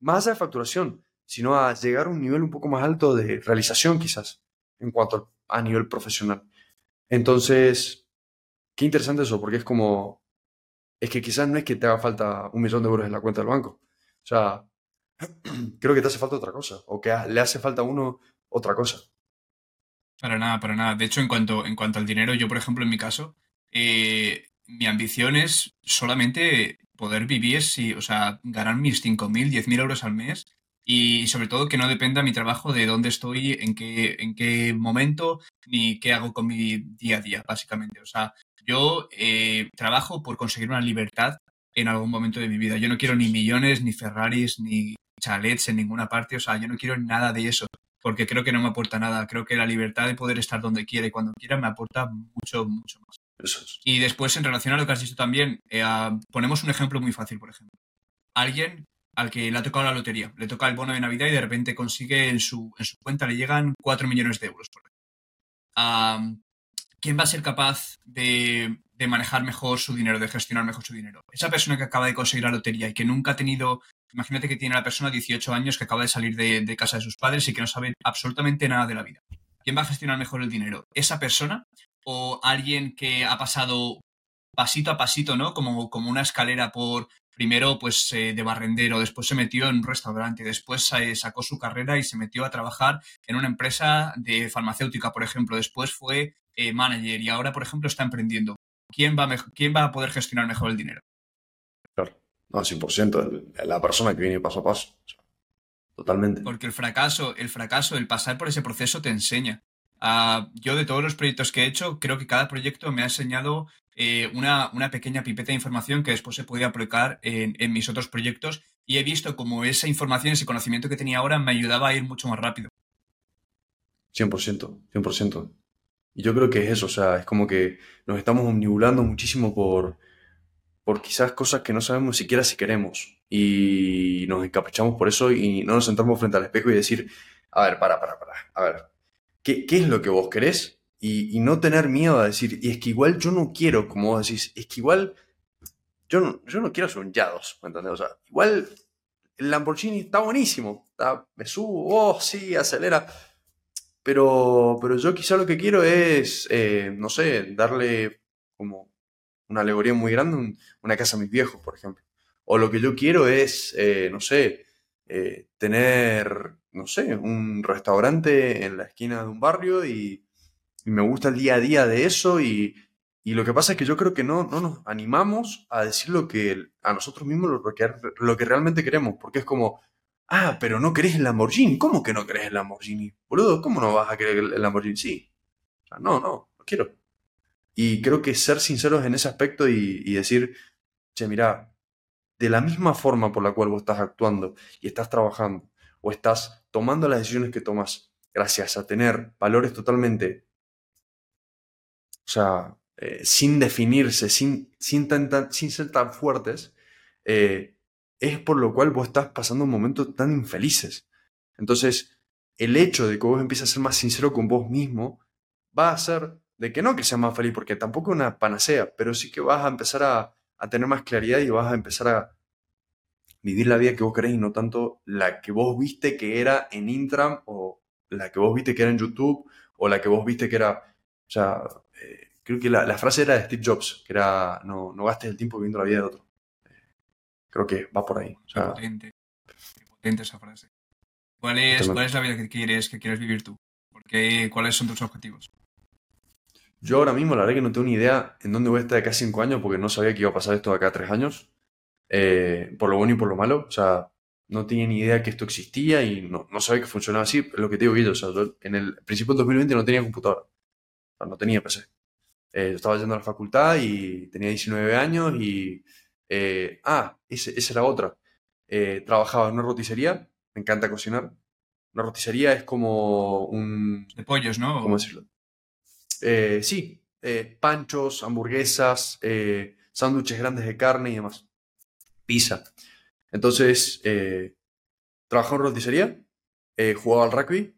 más de facturación, sino a llegar a un nivel un poco más alto de realización, quizás, en cuanto a nivel profesional. Entonces, qué interesante eso, porque es como, es que quizás no es que te haga falta un millón de euros en la cuenta del banco. O sea, creo que te hace falta otra cosa, o que a- le hace falta a uno otra cosa. Para nada, para nada. De hecho, en cuanto, en cuanto al dinero, yo, por ejemplo, en mi caso, eh, mi ambición es solamente poder vivir, si, o sea, ganar mis 5.000, 10.000 euros al mes y sobre todo que no dependa mi trabajo de dónde estoy, en qué, en qué momento, ni qué hago con mi día a día, básicamente. O sea, yo eh, trabajo por conseguir una libertad en algún momento de mi vida. Yo no quiero ni millones, ni Ferraris, ni chalets en ninguna parte. O sea, yo no quiero nada de eso porque creo que no me aporta nada. Creo que la libertad de poder estar donde quiera y cuando quiera me aporta mucho, mucho más. Y después, en relación a lo que has dicho también, eh, ponemos un ejemplo muy fácil, por ejemplo. Alguien al que le ha tocado la lotería, le toca el bono de Navidad y de repente consigue en su, en su cuenta, le llegan 4 millones de euros. Por ¿Quién va a ser capaz de, de manejar mejor su dinero, de gestionar mejor su dinero? Esa persona que acaba de conseguir la lotería y que nunca ha tenido imagínate que tiene la persona 18 años que acaba de salir de, casa de sus padres y que no sabe absolutamente nada de la vida. ¿Quién va a gestionar mejor el dinero? ¿Esa persona o alguien que ha pasado pasito a pasito, ¿no? Como, como una escalera por, primero pues eh, de barrendero, después se metió en un restaurante, después eh, sacó su carrera y se metió a trabajar en una empresa de farmacéutica, por ejemplo, después fue eh, manager y ahora, por ejemplo, está emprendiendo. ¿Quién va, ¿Quién va a poder gestionar mejor el dinero? Claro. No, 100%. La persona que viene paso a paso. Totalmente. Porque el fracaso, el fracaso, el pasar por ese proceso te enseña. Ah, yo de todos los proyectos que he hecho, creo que cada proyecto me ha enseñado eh, una, una, pequeña pipeta de información que después se podía aplicar en, en, mis otros proyectos y he visto como esa información, ese conocimiento que tenía ahora me ayudaba a ir mucho más rápido. 100%, 100%. Y yo creo que es eso, o sea, es como que nos estamos omnibulando muchísimo por, por quizás cosas que no sabemos siquiera si queremos. Y nos encaprichamos por eso y no nos sentamos frente al espejo y decir, a ver, para, para, para, a ver, ¿qué, qué es lo que vos querés? Y, y, no tener miedo a decir, y es que igual yo no quiero, como vos decís, es que igual yo no, yo no quiero ser un Yados, ¿me entendés? O sea, igual el Lamborghini está buenísimo, está, me subo, oh, sí, acelera. Pero, pero yo quizá lo que quiero es, eh, no sé, darle como una alegoría muy grande, una casa a mis viejos, por ejemplo. O lo que yo quiero es, eh, no sé, eh, tener, no sé, un restaurante en la esquina de un barrio y, y, me gusta el día a día de eso y, y lo que pasa es que yo creo que no, no nos animamos a decir lo que a nosotros mismos lo que, lo que realmente queremos, porque es como, ah, pero no querés el Lamborghini, ¿cómo que no querés el Lamborghini? Boludo, ¿cómo no vas a querer el Lamborghini? Sí. O sea, no, no, no quiero. Y creo que ser sinceros en ese aspecto y, y decir, che, mira, de la misma forma por la cual vos estás actuando y estás trabajando o estás tomando las decisiones que tomas gracias a tener valores totalmente, o sea, eh, sin definirse, sin, sin, sin ser tan fuertes, eh, es por lo cual vos estás pasando un momento tan infelices. Entonces, el hecho de que vos empieces a ser más sincero con vos mismo va a hacer de que no que seas más feliz, porque tampoco es una panacea, pero sí que vas a empezar a, a tener más claridad y vas a empezar a vivir la vida que vos querés y no tanto la que vos viste que era en Intram o la que vos viste que era en YouTube o la que vos viste que era, o sea, eh, creo que la, la, frase era de Steve Jobs, que era no, no gastes el tiempo viviendo la vida de otro. Creo que va por ahí. O sea, potente, potente esa frase. ¿Cuál es, ¿Cuál es la vida que quieres, que quieres vivir tú? Porque, ¿Cuáles son tus objetivos? Yo ahora mismo, la verdad que no tengo ni idea en dónde voy a estar de acá cinco años, porque no sabía que iba a pasar esto de acá tres años. Eh, por lo bueno y por lo malo. O sea, no tenía ni idea que esto existía y no, no sabía que funcionaba así. Es lo que te digo, yo, o sea, yo en el principio del 2020 no tenía computadora. O sea, no tenía PC. Eh, yo estaba yendo a la facultad y tenía 19 años y... Eh, ah, ese, esa era otra. Trabajaba en una roticería, me encanta cocinar. Una roticería es como un... De pollos, ¿no? ¿Cómo decirlo? Eh, sí, eh, panchos, hamburguesas, eh, sándwiches grandes de carne y demás. Pizza. Entonces, trabajaba en roticería, jugaba al rugby,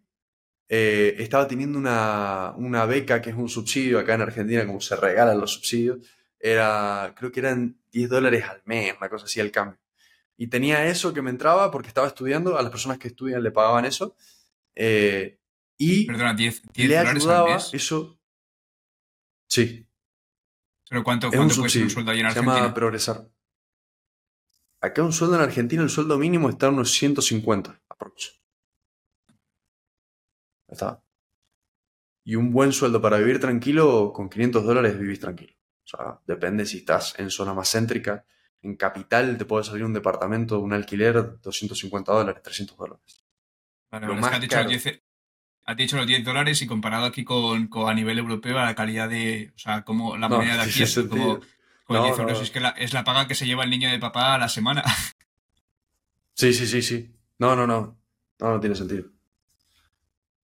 estaba teniendo una, una, beca que es un subsidio acá en Argentina, como se regalan los subsidios. Era, creo que eran 10 dólares al mes, una cosa así al cambio. Y tenía eso que me entraba porque estaba estudiando, a las personas que estudian le pagaban eso. y Perdona, 10, 10 le ayudaba al mes. eso. Sí, ¿Pero cuánto, un cuánto puede subsidio. un sueldo ahí en Se Argentina? llama Progresar. Acá un sueldo en Argentina, el sueldo mínimo está en unos 150 aprox. Ya Está. Y un buen sueldo para vivir tranquilo, con 500 dólares vivís tranquilo. O sea, depende si estás en zona más céntrica. En capital te puede salir un departamento, un alquiler, 250 dólares, 300 dólares. Vale, Lo es que más has dicho, los caro. 10, has dicho los 10 dólares y comparado aquí con, con a nivel europeo a la calidad de, o sea, como la No, moneda de aquí es como, No, 10 no, euros. no. Es que la, es la paga que se lleva el niño de papá a la semana. Sí, sí, sí, sí. No, no, no. No, no tiene sentido.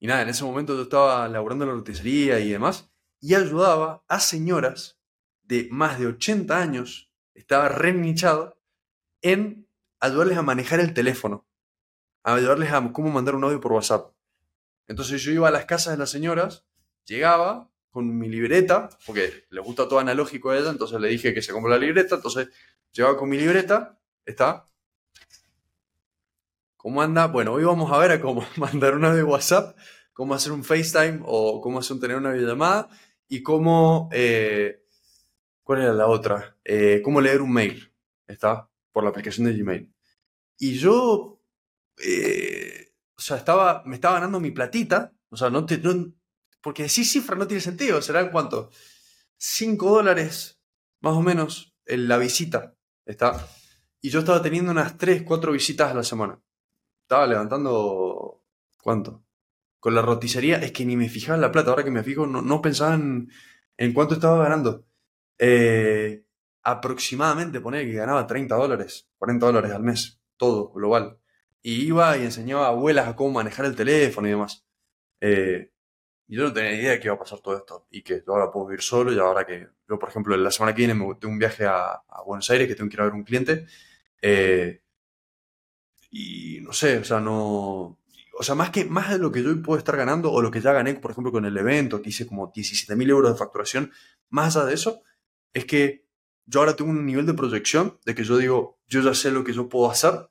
Y nada, en ese momento yo estaba laburando en la roticería y demás, y ayudaba a señoras de más de 80 años, estaba re nichado, en ayudarles a manejar el teléfono, a ayudarles a cómo mandar un audio por WhatsApp. Entonces yo iba a las casas de las señoras, llegaba con mi libreta, porque les gusta todo analógico a ella, entonces le dije que se compró la libreta, entonces llegaba con mi libreta, está, ¿Cómo anda? Bueno, hoy vamos a ver cómo mandar una de WhatsApp, cómo hacer un FaceTime o cómo hacer tener una videollamada y cómo... Eh, ¿Cuál era la otra? Eh, cómo leer un mail. Está por la aplicación de Gmail. Y yo... Eh, o sea, estaba, me estaba ganando mi platita. O sea, no, te, porque decir cifra no tiene sentido. ¿Serán cuánto? 5 dólares, más o menos, en la visita. Está. Y yo estaba teniendo unas 3, 4 visitas a la semana. Estaba levantando. ¿Cuánto? Con la roticería es que ni me fijaba en la plata. Ahora que me fijo, no, no pensaba en, cuánto estaba ganando. Eh, aproximadamente, poner que ganaba 30 dólares, 40 dólares al mes, todo global. Y iba y enseñaba a abuelas a cómo manejar el teléfono y demás. Eh, y yo no tenía idea de que iba a pasar todo esto y que yo ahora puedo vivir solo y ahora que yo, por ejemplo, la semana que viene me tengo un viaje a, a Buenos Aires que tengo que ir a ver un cliente eh, y no sé, o sea, no... O sea, más, que, más de lo que yo puedo estar ganando o lo que ya gané, por ejemplo, con el evento, que hice como 17 mil euros de facturación, más allá de eso, es que yo ahora tengo un nivel de proyección de que yo digo, yo ya sé lo que yo puedo hacer.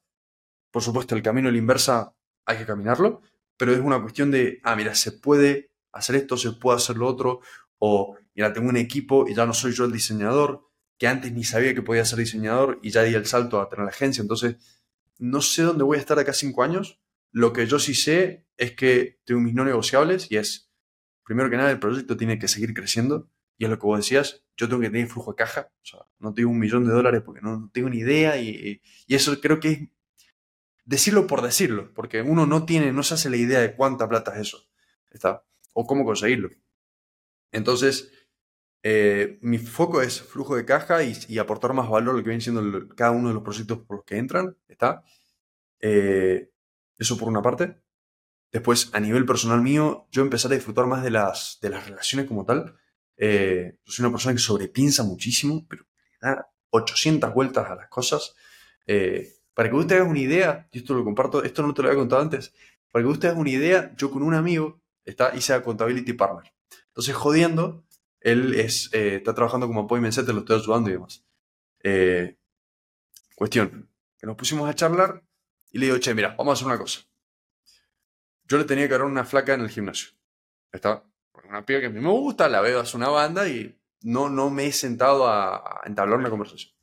Por supuesto, el camino a la inversa hay que caminarlo, pero es una cuestión de, ah, mira, se puede hacer esto, se puede hacer lo otro, o mira, tengo un equipo y ya no soy yo el diseñador, que antes ni sabía que podía ser diseñador y ya di el salto a tener la agencia. Entonces, no sé dónde voy a estar acá cinco años. Lo que yo sí sé es que tengo mis no negociables y es, primero que nada, el proyecto tiene que seguir creciendo. Y es lo que vos decías, yo tengo que tener flujo de caja. O sea, no tengo un millón de dólares porque no tengo ni idea. Y, y eso creo que es decirlo por decirlo, porque uno no tiene, no se hace la idea de cuánta plata es eso. ¿Está? O cómo conseguirlo. Entonces, eh, mi foco es flujo de caja y, aportar más valor a lo que viene siendo cada uno de los proyectos por los que entran. ¿Está? Eh, eso por una parte. Después, a nivel personal mío, yo empecé a disfrutar más de las, de las relaciones como tal. Eh, soy una persona que sobrepiensa muchísimo, pero da 800 vueltas a las cosas. Para que usted haga una idea, y esto lo comparto, esto no te lo había contado antes, para que usted haga una idea, yo con un amigo está, hice a Contability Partner. Entonces, jodiendo, él eh, está trabajando como appointment setter, lo estoy ayudando y demás. Eh, cuestión, que nos pusimos a charlar y le digo, che, mira, vamos a hacer una cosa. Yo le tenía que dar una flaca en el gimnasio. Está una piba que a mí me gusta, la veo hace una banda y no, no me he sentado a, entablar una conversación.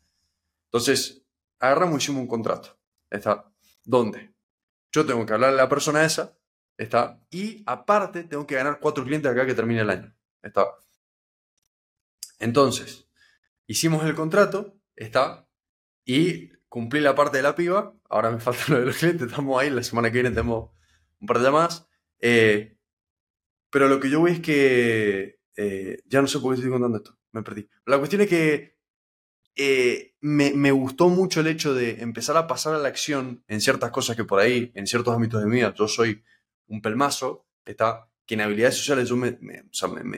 Entonces, agarramos y hicimos un contrato. Está, ¿dónde? Yo tengo que hablar a la persona esa, está, y aparte tengo que ganar cuatro clientes acá que termine el año. Está. Entonces, hicimos el contrato, está, y cumplí la parte de la piba, ahora me falta lo de los clientes, estamos ahí, la semana que viene tenemos un par de llamadas, eh, pero lo que yo voy es que, eh, ya no sé por qué estoy contando esto, me perdí. La cuestión es que eh, me, gustó mucho el hecho de empezar a pasar a la acción en ciertas cosas que por ahí, en ciertos ámbitos de mi vida, yo soy un pelmazo, está, que en habilidades sociales yo me,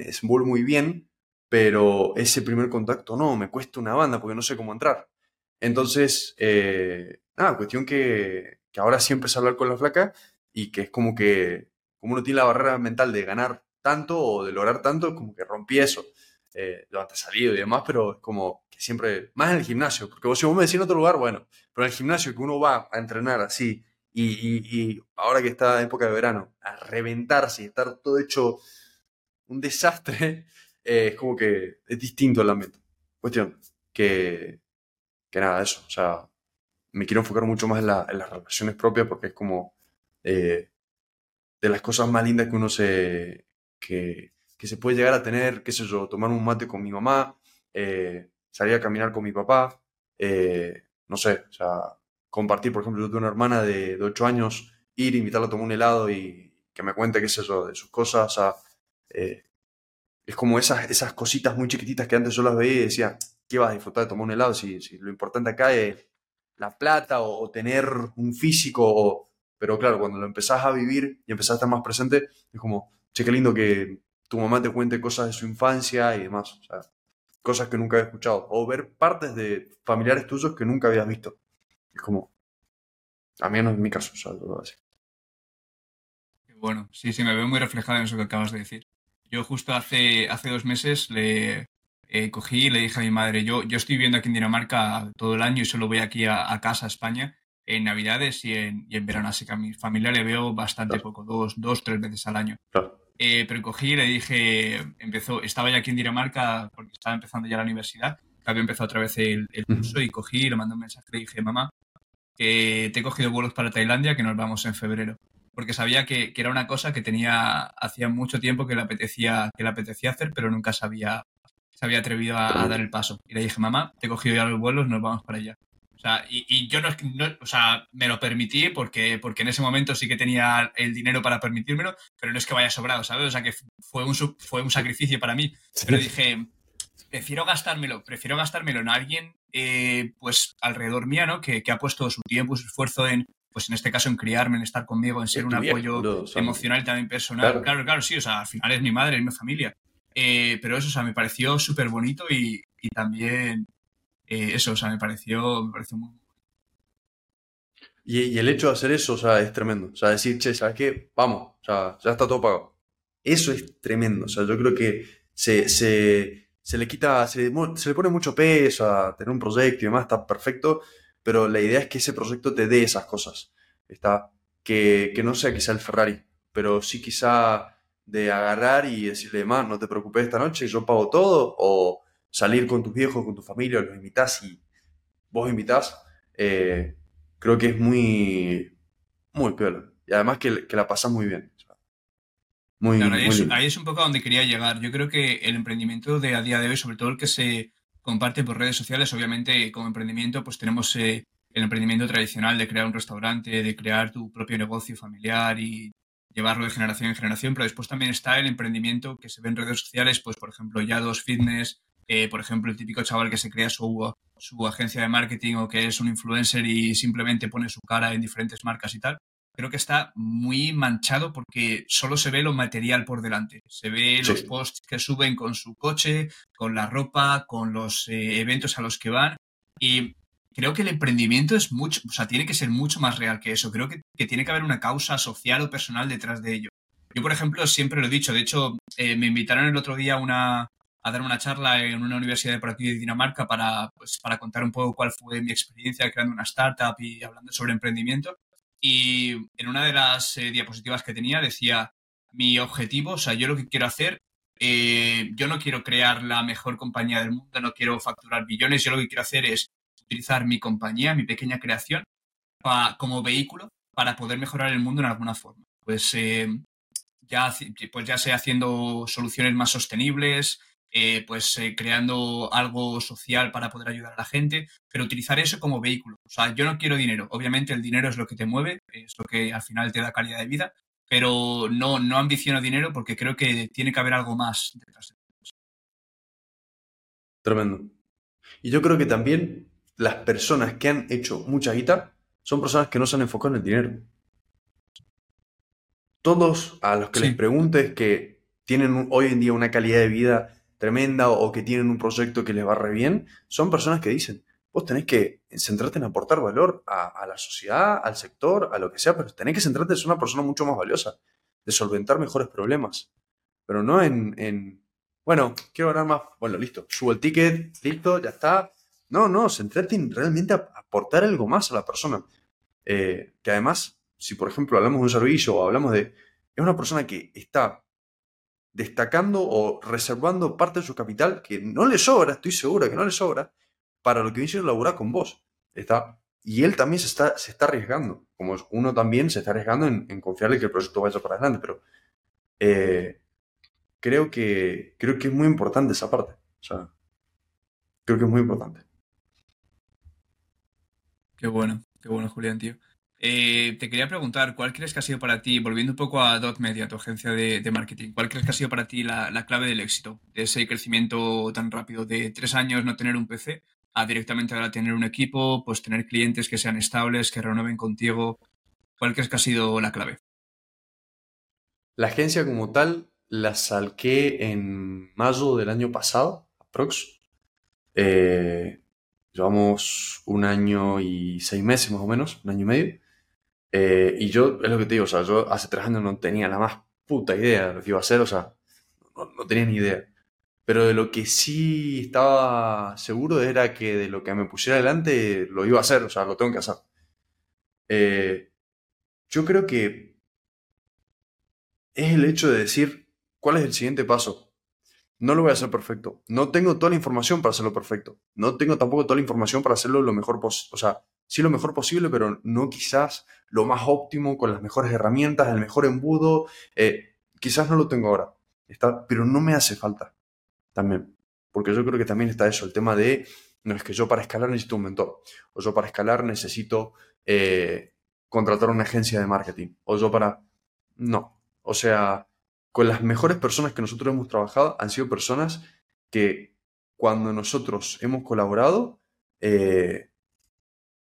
desenvuelvo muy bien, pero ese primer contacto no, me cuesta una banda porque no sé cómo entrar. Entonces, eh, nada, cuestión que, ahora siempre es hablar con la flaca y que es como que, como uno tiene la barrera mental de ganar tanto o de lograr tanto, como que rompí eso. Eh, yo antes salido y demás, pero como que siempre, más en el gimnasio, porque vos si vos me decís en otro lugar, bueno, pero en el gimnasio que uno va a entrenar así y, ahora que está época de verano, a reventarse y estar todo hecho un desastre, eh, es como que es distinto el ambiente. Cuestión, que, que nada, eso. O sea, me quiero enfocar mucho más en, las relaciones propias porque es como eh, de las cosas más lindas que uno se. Que, que, se puede llegar a tener, qué sé yo, tomar un mate con mi mamá, eh, salir a caminar con mi papá, no sé, o sea, compartir, por ejemplo, yo tengo una hermana de, de 8 años, ir, invitarla a tomar un helado y que me cuente qué es eso de sus cosas, o sea, es como esas, esas cositas muy chiquititas que antes yo las veía y decía, ¿qué vas a disfrutar de tomar un helado? Si, si lo importante acá es la plata o, tener un físico, pero claro, cuando lo empezás a vivir y empezás a estar más presente, es como, che, qué lindo que tu mamá te cuente cosas de su infancia y demás, o sea, cosas que nunca había escuchado, o ver partes de familiares tuyos que nunca habías visto. Es como, a mí no es mi caso, o sea, lo así. Bueno, sí, sí, me veo muy reflejado en eso que acabas de decir. Yo justo hace, hace dos meses le eh, cogí y le dije a mi madre, yo, yo estoy viviendo aquí en Dinamarca todo el año y solo voy aquí a, casa, a España. en Navidades y en, y en verano. Así que a mi familia le veo bastante poco, dos, dos, tres veces al año. Eh, pero cogí y le dije, empezó, estaba ya aquí en Dinamarca porque estaba empezando ya la universidad, había empezado otra vez el, curso y cogí y le mandé un mensaje y le dije, mamá, que te he cogido vuelos para Tailandia, que nos vamos en febrero. Porque sabía que, que era una cosa que tenía, hacía mucho tiempo que le apetecía, que le apetecía hacer, pero nunca sabía se había atrevido a, dar el paso. Y le dije, mamá, te he cogido ya los vuelos, nos vamos para allá. O sea, y, yo no, no, o sea, me lo permití porque, porque en ese momento sí que tenía el dinero para permitírmelo, pero no es que vaya sobrado, ¿sabes? O sea, que fue un, fue un sacrificio para mí. Pero dije, prefiero gastármelo, prefiero gastármelo en alguien, eh, pues alrededor mía, ¿no? Que, que, ha puesto su tiempo, su esfuerzo en, pues en este caso en criarme, en estar conmigo, en ser un apoyo emocional y también personal. Claro. claro, sí, o sea, al final es mi madre, es mi familia. Eh, pero eso, o sea, me pareció súper bonito y, también eh, eso, o sea, me pareció, me pareció muy... Y, y, el hecho de hacer eso, o sea, es tremendo. O sea, decir, che, ¿sabes qué? Vamos, o sea, ya está todo pagado. Eso es tremendo. O sea, yo creo que se, se, se le quita, se, se, le pone mucho peso a tener un proyecto y demás, está perfecto, pero la idea es que ese proyecto te dé esas cosas. Está, que, que no sea quizá el Ferrari, pero sí quizá de agarrar y decirle, más, no te preocupes esta noche, yo pago todo, salir con tus viejos, con tu familia, los invitas y vos invitás, eh, creo que es muy, muy peor. Y además que, que la pasas muy bien. Muy, ahí, es, ahí, es, un poco a donde quería llegar. Yo creo que el emprendimiento de a día de hoy, sobre todo el que se comparte por redes sociales, obviamente como emprendimiento, pues tenemos eh, el emprendimiento tradicional de crear un restaurante, de crear tu propio negocio familiar y llevarlo de generación en generación, pero después también está el emprendimiento que se ve en redes sociales, pues por ejemplo ya dos Fitness, eh, por ejemplo el típico chaval que se crea su, su agencia de marketing o que es un influencer y simplemente pone su cara en diferentes marcas y tal. Creo que está muy manchado porque solo se ve lo material por delante. Se ve los posts que suben con su coche, con la ropa, con los eh, eventos a los que van. Y creo que el emprendimiento es mucho, o sea, tiene que ser mucho más real que eso. Creo que, tiene que haber una causa social o personal detrás de ello. Yo, por ejemplo, siempre lo he dicho. De hecho, eh, me invitaron el otro día una, a dar una charla en una universidad de por aquí de Dinamarca para, pues, para contar un poco cuál fue mi experiencia creando una startup y hablando sobre emprendimiento. Y en una de las eh, diapositivas que tenía decía, mi objetivo, o sea, yo lo que quiero hacer, eh, yo no quiero crear la mejor compañía del mundo, no quiero facturar billones, yo lo que quiero hacer es utilizar mi compañía, mi pequeña creación, como vehículo para poder mejorar el mundo en alguna forma. Pues, eh, ya, pues ya sea haciendo soluciones más sostenibles, eh, pues eh, creando algo social para poder ayudar a la gente, pero utilizar eso como vehículo. O sea, yo no quiero dinero. Obviamente el dinero es lo que te mueve, es lo que al final te da calidad de vida, pero no, no ambiciono dinero porque creo que tiene que haber algo más detrás de Tremendo. Y yo creo que también las personas que han hecho mucha guita son personas que no se han enfocado en el dinero. Todos a los que les preguntes que tienen hoy en día una calidad de vida tremenda o que tienen un proyecto que les va re bien, son personas que dicen, vos tenés que centrarte en aportar valor a, la sociedad, al sector, a lo que sea, pero tenés que centrarte en ser una persona mucho más valiosa, de solventar mejores problemas, pero no en, en bueno, quiero ganar más, bueno, listo, subo el ticket, listo, ya está, no, no, centrarte en realmente aportar algo más a la persona. Eh, que además, si por ejemplo hablamos de un servicio o hablamos de... Es una persona que está destacando o reservando parte de su capital que no le sobra, estoy seguro que no le sobra, para lo que viene a laburar con vos. Está, y él también se está, se está arriesgando, como uno también se está arriesgando en, confiarle que el proyecto vaya para adelante, pero eh, creo, que, creo que es muy importante esa parte. Creo que es muy importante. Qué bueno, qué bueno, Julián, tío. Eh, te quería preguntar, ¿cuál crees que ha sido para ti, volviendo un poco a Dot Media, tu agencia de, marketing, ¿cuál crees que ha sido para ti la, clave del éxito, de ese crecimiento tan rápido, de tres años no tener un PC a directamente ahora tener un equipo, pues tener clientes que sean estables, que renueven contigo? ¿Cuál crees que ha sido la clave? La agencia como tal la salqué en mayo del año pasado, aprox. Eh, Llevamos un año y seis meses más o menos, un año y medio. Eh, y yo, es lo que te digo, o sea, yo hace tres años no tenía la más puta idea de lo que iba a hacer, o sea, no, tenía ni idea. Pero de lo que sí estaba seguro era que de lo que me pusiera adelante lo iba a hacer, o sea, lo tengo que hacer. Eh, yo creo que es el hecho de decir cuál es el siguiente paso. No lo voy a hacer perfecto. No tengo toda la información para hacerlo perfecto. No tengo tampoco toda la información para hacerlo lo mejor posible. O sea, sí lo mejor posible, pero no quizás lo más óptimo, con las mejores herramientas, el mejor embudo. Eh, quizás no lo tengo ahora. Está, pero no me hace falta. También. Porque yo creo que también está eso, el tema de, no es que yo para escalar necesito un mentor. O yo para escalar necesito eh, contratar una agencia de marketing. O yo para... No. O sea, con las mejores personas que nosotros hemos trabajado han sido personas que cuando nosotros hemos colaborado, eh,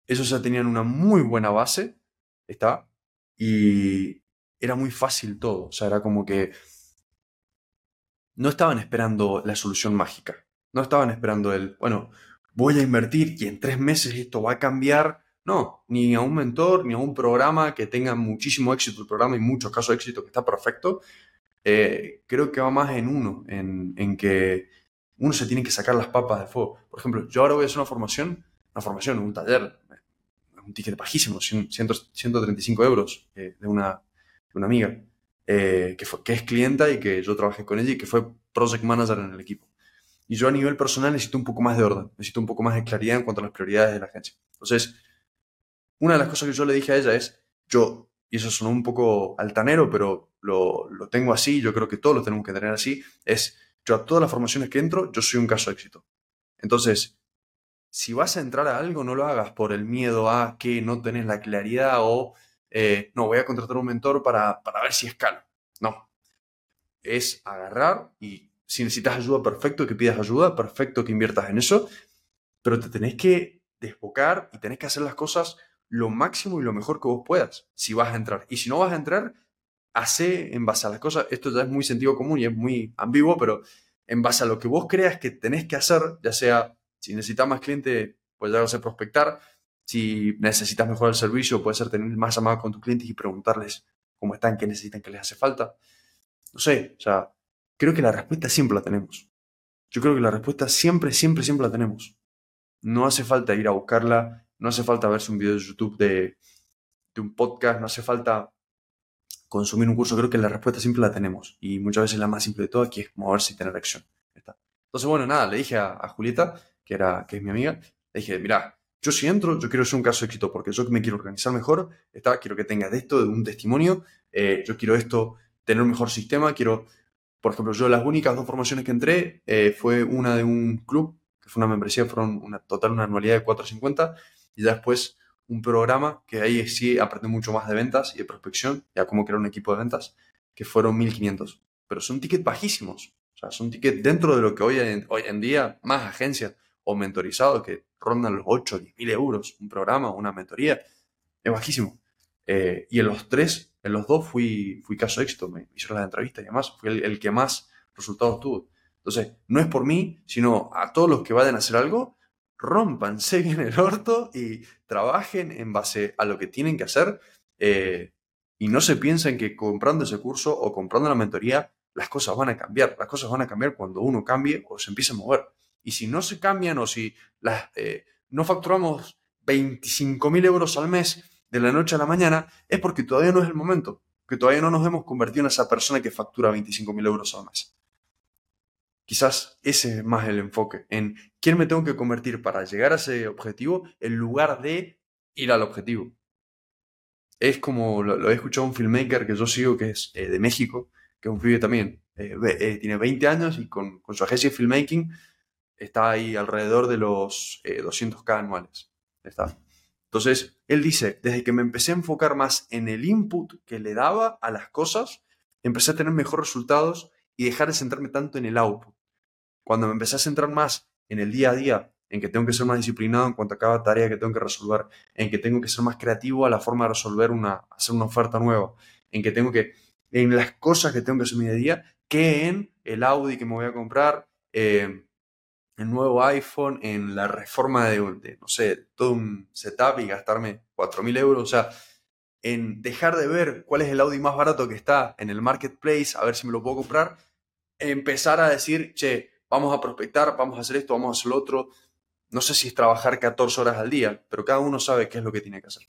ellos ya tenían una muy buena base, ¿está? Y era muy fácil todo, o sea, era como que no estaban esperando la solución mágica, no estaban esperando el, bueno, voy a invertir y en tres meses esto va a cambiar. No, ni a un mentor, ni a un programa que tenga muchísimo éxito el programa y muchos casos de éxito que está perfecto, eh, creo que va más en uno, en, que uno se tiene que sacar las papas de fuego. Por ejemplo, yo ahora voy a hacer una formación, una formación, un taller, un ticket bajísimo, 135 euros eh, de, una, una amiga, eh, que, que es clienta y que yo trabajé con ella y que fue project manager en el equipo. Y yo a nivel personal necesito un poco más de orden, necesito un poco más de claridad en cuanto a las prioridades de la agencia. Entonces, una de las cosas que yo le dije a ella es, yo, y eso sonó un poco altanero, pero lo, tengo así, yo creo que todos lo tenemos que tener así, es yo a todas las formaciones que entro, yo soy un caso de éxito. Entonces, si vas a entrar a algo, no lo hagas por el miedo a que no tenés la claridad o eh, no, voy a contratar un mentor para, para ver si escalo. No. Es agarrar y si necesitas ayuda, perfecto que pidas ayuda, perfecto que inviertas en eso, pero te tenés que desbocar y tenés que hacer las cosas lo máximo y lo mejor que vos puedas si vas a entrar. Y si no vas a entrar, hace en base a las cosas, esto ya es muy sentido común y es muy ambiguo, pero en base a lo que vos creas que tenés que hacer, ya sea si necesitas más clientes, pues ya a prospectar, si necesitas mejorar el servicio, puede ser tener más llamadas con tus clientes y preguntarles cómo están, qué necesitan, qué les hace falta. No sé, o sea, creo que la respuesta siempre la tenemos. Yo creo que la respuesta siempre, siempre, siempre la tenemos. No hace falta ir a buscarla, no hace falta verse un video de YouTube de, de un podcast, no hace falta consumir un curso, creo que la respuesta siempre la tenemos. Y muchas veces la más simple de todas, que es moverse y tener acción. Entonces, bueno, nada, le dije a, Julieta, que, era, que es mi amiga, le dije, mira, yo si entro, yo quiero ser un caso de éxito porque yo me quiero organizar mejor, está, quiero que tenga de esto, de un testimonio, eh, yo quiero esto, tener un mejor sistema, quiero, por ejemplo, yo las únicas dos formaciones que entré eh, fue una de un club, que fue una membresía, fueron una total una anualidad de 450, y ya después un programa que ahí sí aprendí mucho más de ventas y de prospección, ya como crear un equipo de ventas, que fueron 1500. Pero son tickets bajísimos. O sea, son tickets dentro de lo que hoy en, hoy en día más agencias o mentorizados que rondan los 8, 10 mil euros, un programa, una mentoría, es bajísimo. Eh, y en los tres, en los dos fui, fui caso éxito, me hicieron las entrevistas y demás, fui el, el que más resultados tuvo. Entonces, no es por mí, sino a todos los que vayan a hacer algo, rompanse bien el orto y trabajen en base a lo que tienen que hacer eh, y no se piensen que comprando ese curso o comprando la mentoría las cosas van a cambiar. Las cosas van a cambiar cuando uno cambie o se empiece a mover. Y si no se cambian o si eh, no facturamos 25 mil euros al mes de la noche a la mañana, es porque todavía no es el momento, que todavía no nos hemos convertido en esa persona que factura 25 mil euros al mes. Quizás ese es más el enfoque, en quién me tengo que convertir para llegar a ese objetivo en lugar de ir al objetivo. Es como lo, he escuchado un filmmaker que yo sigo, que es eh, de México, que es un también, eh, tiene 20 años y con, su agencia de filmmaking está ahí alrededor de los 200k anuales. Está. Entonces, él dice, desde que me empecé a enfocar más en el input que le daba a las cosas, empecé a tener mejores resultados y dejar de centrarme tanto en el output. Cuando me empecé a centrar más en el día a día, en que tengo que ser más disciplinado en cuanto a cada tarea que tengo que resolver, en que tengo que ser más creativo a la forma de resolver una, hacer una oferta nueva, en que tengo que, en las cosas que tengo que hacer mi día a que en el Audi que me voy a comprar, eh, el nuevo iPhone, en la reforma de, de, no sé, todo un setup y gastarme 4.000 euros, o sea, en dejar de ver cuál es el Audi más barato que está en el marketplace, a ver si me lo puedo comprar, empezar a decir, che, vamos a prospectar, vamos a hacer esto, vamos a hacer lo otro. No sé si es trabajar 14 horas al día, pero cada uno sabe qué es lo que tiene que hacer.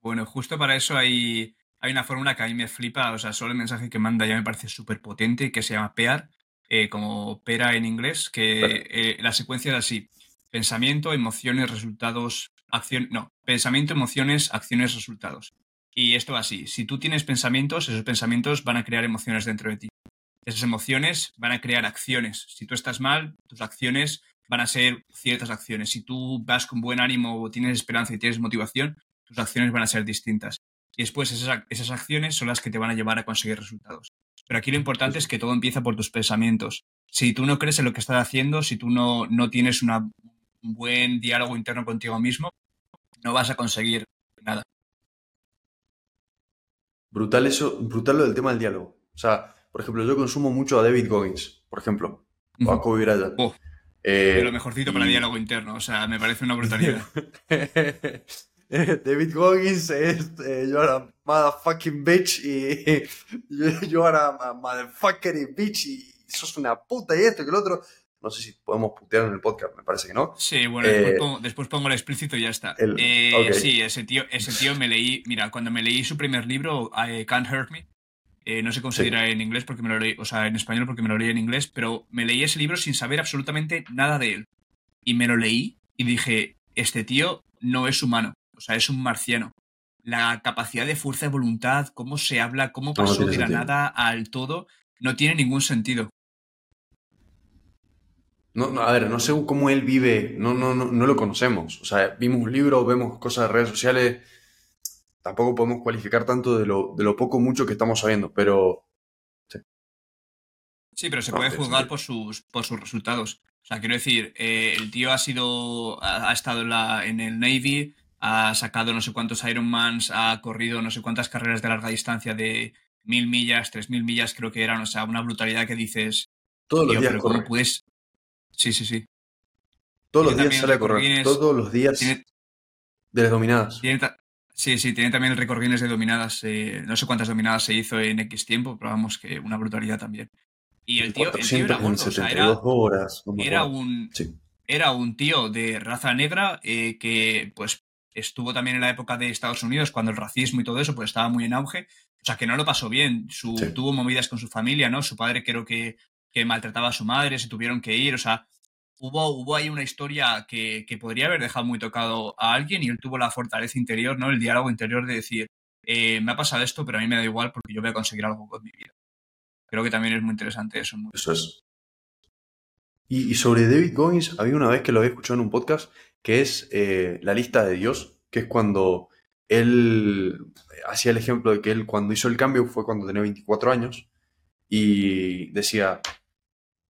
Bueno, justo para eso hay, hay una fórmula que a mí me flipa, o sea, solo el mensaje que manda ya me parece súper potente, que se llama PEAR, eh, como PERA en inglés, que eh, la secuencia así, pensamiento, emociones, resultados, acción, no, pensamiento, emociones, acciones, resultados. Y esto va así, si tú tienes pensamientos, esos pensamientos van a crear emociones dentro de ti. Esas emociones van a crear acciones. Si tú estás mal, tus acciones van a ser ciertas acciones. Si tú vas con buen ánimo o tienes esperanza y tienes motivación, tus acciones van a ser distintas. Y después esas, acciones son las que te van a llevar a conseguir resultados. Pero aquí lo importante es que todo empieza por tus pensamientos. Si tú no crees en lo que estás haciendo, si tú no, no tienes un buen diálogo interno contigo mismo, no vas a conseguir nada. Brutal eso, brutal lo del tema del diálogo. O sea, por ejemplo, yo consumo mucho a David Goggins, por ejemplo, o a Kobe Bryant. Eh, lo mejorcito para el diálogo interno, o sea, me parece una brutalidad. David Goggins es eh, yo era motherfucking bitch y yo, era motherfucking bitch y sos una puta y esto y lo otro. No sé si podemos putear en el podcast, me parece que no. Sí, bueno, después, eh, pongo, el explícito y ya está. Eh, sí, ese tío, ese tío me leí, mira, cuando me leí su primer libro, I Can't Hurt Me, no sé cómo se dirá en inglés porque me lo leí, o sea, en español porque me lo leí en inglés, pero me leí ese libro sin saber absolutamente nada de él. Y me lo leí y dije, este tío no es humano o sea, es un marciano. La capacidad de fuerza de voluntad, cómo se habla, cómo pasó de la nada al todo, no tiene ningún sentido. No, a ver, no sé cómo él vive, no, no, no, no lo conocemos. O sea, vimos un libro, vemos cosas de redes sociales, tampoco podemos cualificar tanto de lo, de lo poco mucho que estamos sabiendo, pero... Sí, pero se puede juzgar por sus, por sus resultados. O sea, quiero decir, eh, el tío ha sido, ha, estado en, la, en el Navy, ha sacado no sé cuántos Ironmans, ha corrido no sé cuántas carreras de larga distancia de mil millas, tres mil millas creo que eran, o sea, una brutalidad que dices... Todos los días corre. puedes... Sí, sí, sí. Todos los días sale a correr, todos los días de las dominadas. sí, sí, tiene también el récord Guinness de dominadas, eh, no sé cuántas dominadas se hizo en X tiempo, pero vamos, que una brutalidad también. Y el tío, el tío era, horas, era un... Era un tío de raza negra eh, que, pues, estuvo también en la época de Estados Unidos, cuando el racismo y todo eso pues estaba muy en auge. O sea, que no lo pasó bien. Su, Tuvo movidas con su familia, ¿no? Su padre creo que, que, maltrataba a su madre, se tuvieron que ir. O sea, hubo, hubo ahí una historia que, que, podría haber dejado muy tocado a alguien y él tuvo la fortaleza interior, ¿no? El diálogo interior de decir, eh, me ha pasado esto, pero a mí me da igual porque yo voy a conseguir algo con mi vida. Creo que también es muy interesante eso. Eso es. Y, y, sobre David Goggins, había una vez que lo había escuchado en un podcast que es eh, la lista de Dios, que es cuando él hacía el ejemplo de que él cuando hizo el cambio fue cuando tenía 24 años y decía,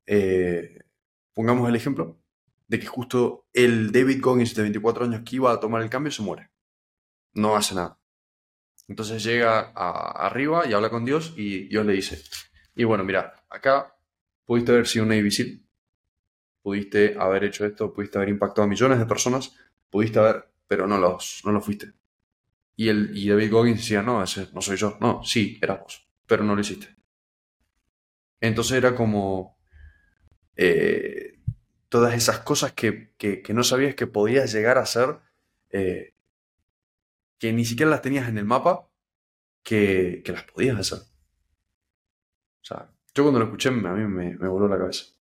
eh, pongamos el ejemplo, de que justo el David Goggins de 24 años que iba a tomar el cambio se muere. No hace nada. Entonces llega arriba y habla con Dios y Dios le dice, y bueno, mira, acá pudiste haber sido un Navy pudiste haber hecho esto, pudiste haber impactado a millones de personas, pudiste haber, pero no los, no lo fuiste. Y, el, y David Goggins decía, no, no soy yo. No, sí, eras vos, pero no lo hiciste. Entonces era como eh, todas esas cosas que, no sabías que podías llegar a hacer, eh, que ni siquiera las tenías en el mapa, que, las podías hacer. O sea, yo cuando lo escuché a mí me, me voló la cabeza.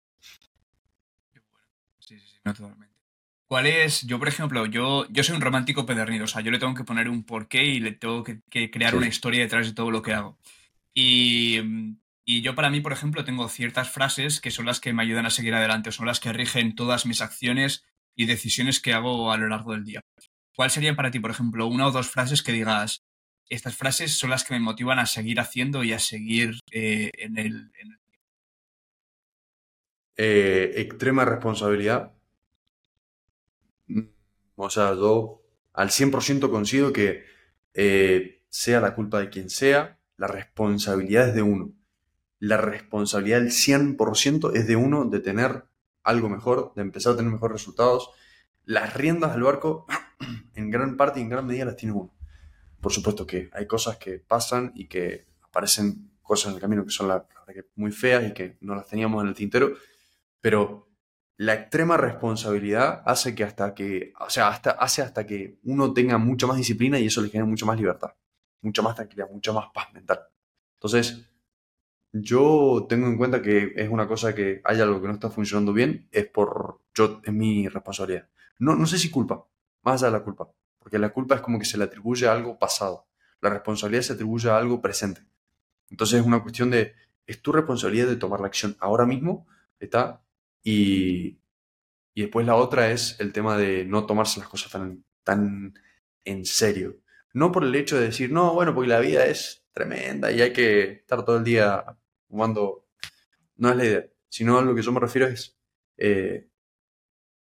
No, totalmente. ¿Cuál es? Yo, por ejemplo, yo, yo soy un romántico pedernido, o sea, yo le tengo que poner un porqué y le tengo que, crear una historia detrás de todo lo que hago. Y, y, yo para mí, por ejemplo, tengo ciertas frases que son las que me ayudan a seguir adelante, son las que rigen todas mis acciones y decisiones que hago a lo largo del día. ¿Cuál serían para ti, por ejemplo, una o dos frases que digas, estas frases son las que me motivan a seguir haciendo y a seguir eh, en el... Eh, extrema responsabilidad o sea, yo al 100% consigo que eh, sea la culpa de quien sea, la responsabilidad es de uno. La responsabilidad del 100% es de uno de tener algo mejor, de empezar a tener mejores resultados. Las riendas del barco, en gran parte y en gran medida las tiene uno. Por supuesto que hay cosas que pasan y que aparecen cosas en el camino que son la, muy feas y que no las teníamos en el tintero, pero la extrema responsabilidad hace que hasta que, o sea, hasta, hace hasta que uno tenga mucha más disciplina y eso le genera mucha más libertad, mucha más tranquilidad, mucha más paz mental. Entonces, yo tengo en cuenta que es una cosa que hay algo que no está funcionando bien, es por yo, es mi responsabilidad. No, no sé si culpa, más allá de la culpa, porque la culpa es como que se le atribuye a algo pasado, la responsabilidad se atribuye a algo presente. Entonces es una cuestión de, es tu responsabilidad de tomar la acción ahora mismo, ¿está? Y, y después la otra es el tema de no tomarse las cosas tan, tan en serio. No por el hecho de decir, no, bueno, porque la vida es tremenda y hay que estar todo el día fumando. No es la idea, sino a lo que yo me refiero es eh,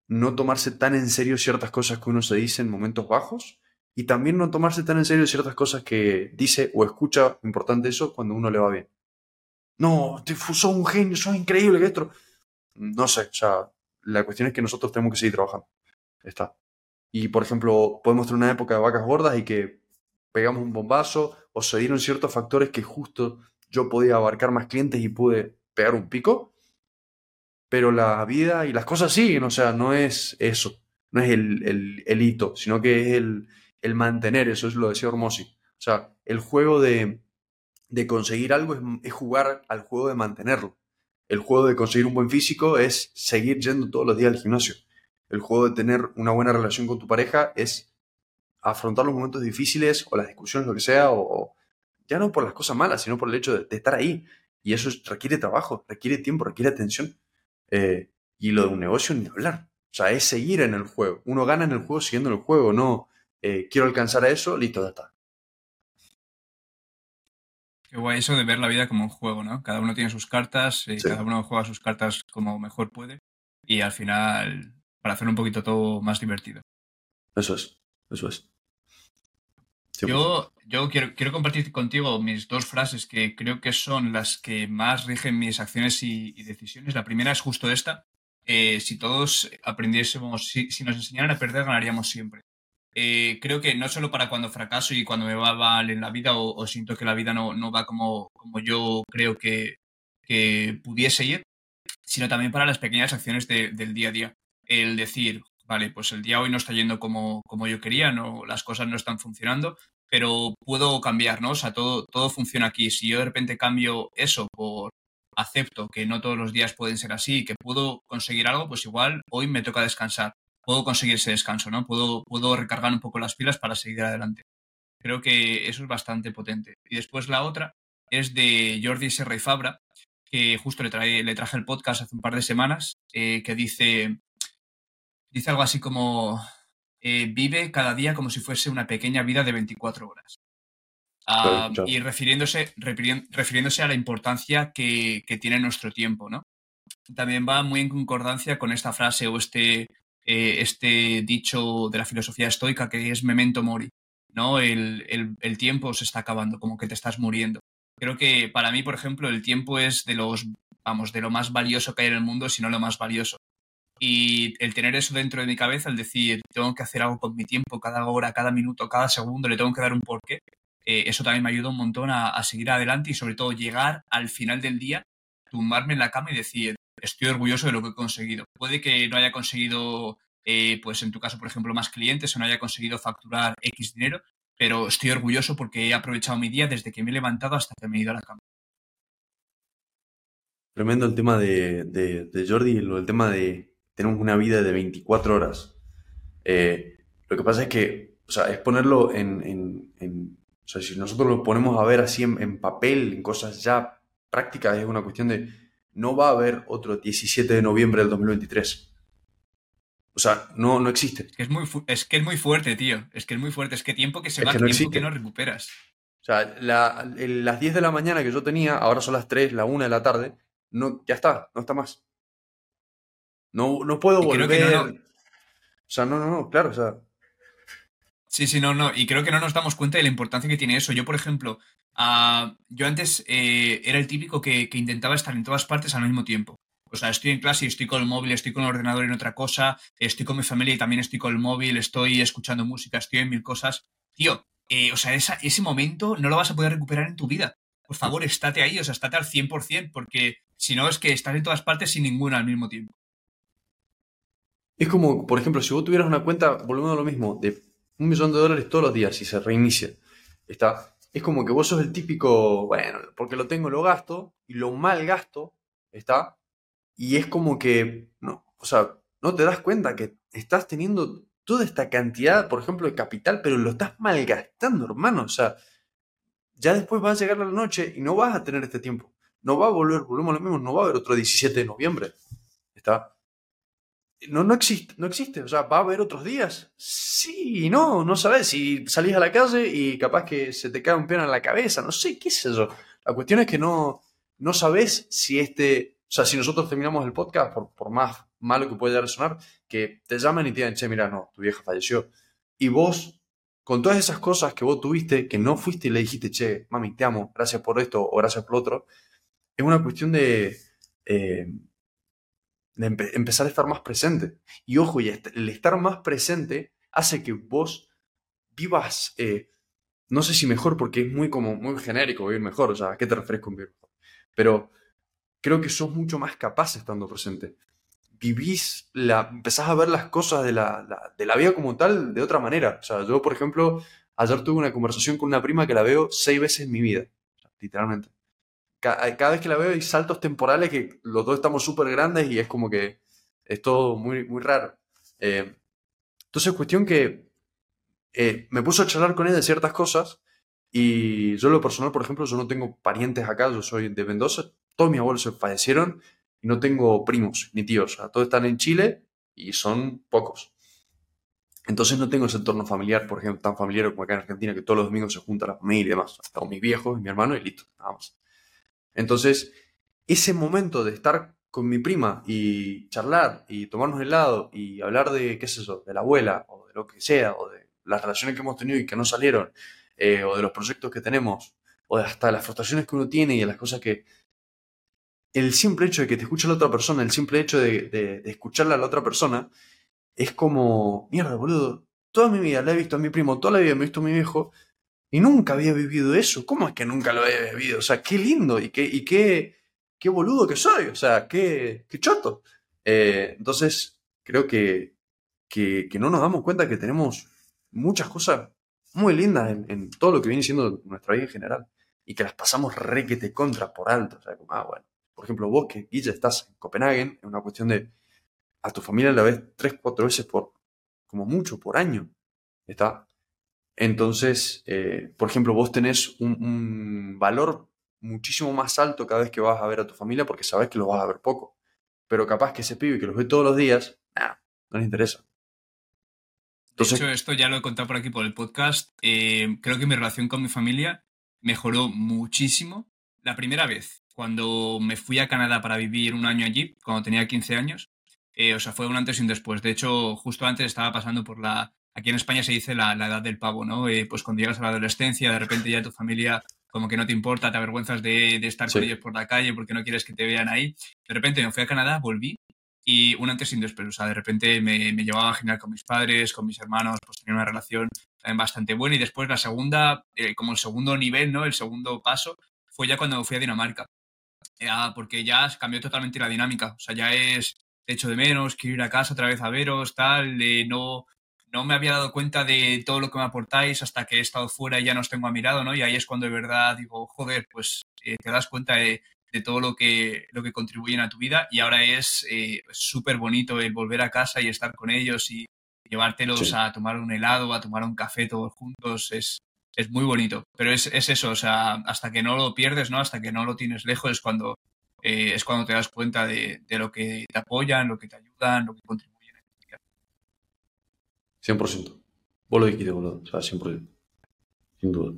no tomarse tan en serio ciertas cosas que uno se dice en momentos bajos y también no tomarse tan en serio ciertas cosas que dice o escucha, importante eso, cuando uno le va bien. No, te sos un genio, sos increíble, que esto. No sé, o sea, la cuestión es que nosotros tenemos que seguir trabajando. Está. Y por ejemplo, podemos tener una época de vacas gordas y que pegamos un bombazo o se dieron ciertos factores que justo yo podía abarcar más clientes y pude pegar un pico. Pero la vida y las cosas siguen, o sea, no es eso, no es el, el, hito, sino que es el, el, mantener, eso es lo decía Hormosi. O sea, el juego de, de conseguir algo es, jugar al juego de mantenerlo. El juego de conseguir un buen físico es seguir yendo todos los días al gimnasio. El juego de tener una buena relación con tu pareja es afrontar los momentos difíciles o las discusiones, lo que sea, o, ya no por las cosas malas, sino por el hecho de, estar ahí. Y eso requiere trabajo, requiere tiempo, requiere atención. Eh, y lo de un negocio ni hablar. O sea, es seguir en el juego. Uno gana en el juego siguiendo en el juego, no eh, quiero alcanzar a eso, listo, ya está. Qué guay eso de ver la vida como un juego, ¿no? Cada uno tiene sus cartas, y eh, cada uno juega sus cartas como mejor puede y al final para hacer un poquito todo más divertido. Eso es, eso es. Yo, yo quiero, quiero, compartir contigo mis dos frases que creo que son las que más rigen mis acciones y, decisiones. La primera es justo esta. Eh, si todos aprendiésemos, si, nos enseñaran a perder, ganaríamos siempre. Eh, creo que no solo para cuando fracaso y cuando me va mal en la vida o, siento que la vida no, no va como, como yo creo que, que, pudiese ir, sino también para las pequeñas acciones del día a día. El decir, vale, pues el día hoy no está yendo como, como yo quería, no, las cosas no están funcionando, pero puedo cambiar, ¿no? O sea, todo, todo funciona aquí. Si yo de repente cambio eso por acepto que no todos los días pueden ser así, que puedo conseguir algo, pues igual hoy me toca descansar. Puedo conseguir ese descanso, ¿no? Puedo, puedo recargar un poco las pilas para seguir adelante. Creo que eso es bastante potente. Y después la otra es de Jordi Serra y Fabra, que justo le, trae, le traje el podcast hace un par de semanas, eh, que dice, dice algo así como, eh, vive cada día como si fuese una pequeña vida de 24 horas. Ah, y refiriéndose, refiriéndose a la importancia que, tiene nuestro tiempo, ¿no? También va muy en concordancia con esta frase o este, eh, este dicho de la filosofía estoica que es memento mori, ¿no? El, el, tiempo se está acabando, como que te estás muriendo. Creo que para mí, por ejemplo, el tiempo es de los, vamos, de lo más valioso que hay en el mundo, si no lo más valioso. Y el tener eso dentro de mi cabeza, el decir, tengo que hacer algo con mi tiempo, cada hora, cada minuto, cada segundo, le tengo que dar un porqué, eh, eso también me ayuda un montón a, seguir adelante y sobre todo llegar al final del día, tumbarme en la cama y decir, estoy orgulloso de lo que he conseguido. Puede que no haya conseguido, eh, pues en tu caso, por ejemplo, más clientes o no haya conseguido facturar X dinero, pero estoy orgulloso porque he aprovechado mi día desde que me he levantado hasta que me he ido a la cama. Tremendo el tema de, de, de Jordi, el tema de, tenemos una vida de 24 horas. Eh, lo que pasa es que, o sea, es ponerlo en, o sea, si nosotros lo ponemos a ver así en, papel, en cosas ya prácticas, es una cuestión de, no va a haber otro 17 de noviembre del 2023. O sea, no, no existe. Es que es, muy es que es muy fuerte, tío. Es que es muy fuerte. Es que tiempo que se va, que tiempo que no recuperas. O sea, las 10 de la mañana que yo tenía, ahora son las 3, la 1 de la tarde, no, ya está, no está más. No, no puedo volver. O sea, no, no, no, claro, o sea. Sí, sí, no, no. Y creo que no nos damos cuenta de la importancia que tiene eso. Yo, por ejemplo, ah, yo antes eh, era el típico que, intentaba estar en todas partes al mismo tiempo. O sea, estoy en clase y estoy con el móvil, estoy con el ordenador en otra cosa, estoy con mi familia y también estoy con el móvil, estoy escuchando música, estoy en mil cosas. Tío, eh, o sea, ese momento no lo vas a poder recuperar en tu vida. Por favor, estate ahí, o sea, estate al 100%, porque si no es que estás en todas partes sin ninguna al mismo tiempo. es como, por ejemplo, si vos tuvieras una cuenta, volviendo a lo mismo, de un millón de dólares todos los días y se reinicia, está, es como que vos sos el típico, bueno, porque lo tengo, lo gasto, y lo mal gasto, está, y es como que, no, o sea, no te das cuenta que estás teniendo toda esta cantidad, por ejemplo, de capital, pero lo estás malgastando, hermano, o sea, ya después va a llegar la noche y no vas a tener este tiempo. No va a volver, volvemos a lo mismo, no va a haber otro 17 de noviembre. ¿Está? No, no existe, no existe. O sea, ¿va a haber otros días? Sí, no, no sabes. Si salís a la calle y capaz que se te cae un piano en la cabeza, no sé, qué sé yo. La cuestión es que no, no sabes si este, o sea, si nosotros terminamos el podcast, por, por más malo que pueda sonar, que te llaman y te digan, che, mira, no, tu vieja falleció. Y vos con todas esas cosas que vos tuviste, que no fuiste y le dijiste, che, mami, te amo, gracias por esto o gracias por otro, es una cuestión de, eh, de empezar a estar más presente. Y ojo, y el estar más presente hace que vos vivas, eh, no sé si mejor, porque es muy, como, muy genérico vivir mejor, o sea, ¿a qué te refieres con vivir mejor? Pero creo que sos mucho más capaz estando presente vivís, la, empezás a ver las cosas de la, de la vida como tal de otra manera. O sea, yo, por ejemplo, ayer tuve una conversación con una prima que la veo seis veces en mi vida, literalmente. Cada, vez que la veo hay saltos temporales que los dos estamos súper grandes y es como que es todo muy, muy raro. Eh, entonces, cuestión que eh, me puso a charlar con ella de ciertas cosas y yo, lo personal, por ejemplo, yo no tengo parientes acá, yo soy de Mendoza, todos mis abuelos se fallecieron y no tengo primos ni tíos. O sea, todos están en Chile y son pocos. Entonces no tengo ese entorno familiar, por ejemplo, tan familiar como acá en Argentina, que todos los domingos se junta la familia y demás. Estamos mis viejos y mi hermano y listo, nada más. Entonces, ese momento de estar con mi prima y charlar y tomarnos helado y hablar de, qué es eso, de la abuela o de lo que sea, o de las relaciones que hemos tenido y que no salieron, eh, o de los proyectos que tenemos, o hasta las frustraciones que uno tiene y las cosas que, el simple hecho de que te escuche la otra persona, el simple hecho de, de, escucharla a la otra persona, es como, mierda, boludo, toda mi vida la he visto a mi primo, toda la vida me he visto a mi viejo, y nunca había vivido eso. ¿Cómo es que nunca lo había vivido? O sea, qué lindo y qué, y qué, qué boludo que soy, o sea, qué, qué choto. Eh, entonces, creo que, que, no nos damos cuenta que tenemos muchas cosas muy lindas en, todo lo que viene siendo nuestra vida en general y que las pasamos re que te contra por alto. O sea, como, ah, bueno, por ejemplo, vos que, Guilla, estás en Copenhague, es una cuestión de a tu familia la ves tres, cuatro veces por, como mucho, por año. ¿Está? Entonces, eh, por ejemplo, vos tenés un, valor muchísimo más alto cada vez que vas a ver a tu familia porque sabes que lo vas a ver poco. Pero capaz que ese pibe que los ve todos los días, no le interesa. Entonces, de hecho, esto ya lo he contado por aquí por el podcast. Eh, creo que mi relación con mi familia mejoró muchísimo la primera vez cuando me fui a Canadá para vivir un año allí, cuando tenía 15 años. Eh, o sea, fue un antes y un después. De hecho, justo antes estaba pasando por la... Aquí en España se dice la, edad del pavo, ¿no? Eh, pues cuando llegas a la adolescencia, de repente ya tu familia como que no te importa, te avergüenzas de, estar con ellos por la calle porque no quieres que te vean ahí. De repente me fui a Canadá, volví y un antes y un después. O sea, de repente me, me llevaba genial con mis padres, con mis hermanos, pues tenía una relación bastante buena. Y después la segunda, eh, como el segundo nivel, ¿no? El segundo paso fue ya cuando fui a Dinamarca porque ya cambió totalmente la dinámica. O sea, ya es hecho de menos, quiero ir a casa otra vez a veros, tal, no, no me había dado cuenta de todo lo que me aportáis hasta que he estado fuera y ya no os tengo a mi lado, ¿no? Y ahí es cuando de verdad digo, joder, pues eh, te das cuenta de, todo lo que, lo que contribuyen a tu vida y ahora es eh, súper bonito el volver a casa y estar con ellos y llevártelos a tomar un helado, a tomar un café todos juntos, es, es muy bonito. Pero es, eso, o sea, hasta que no lo pierdes, ¿no? Hasta que no lo tienes lejos es cuando, eh, es cuando te das cuenta de, lo que te apoyan, lo que te ayudan, lo que contribuyen. 100%. Vos lo dijiste, boludo. O sea, 100%.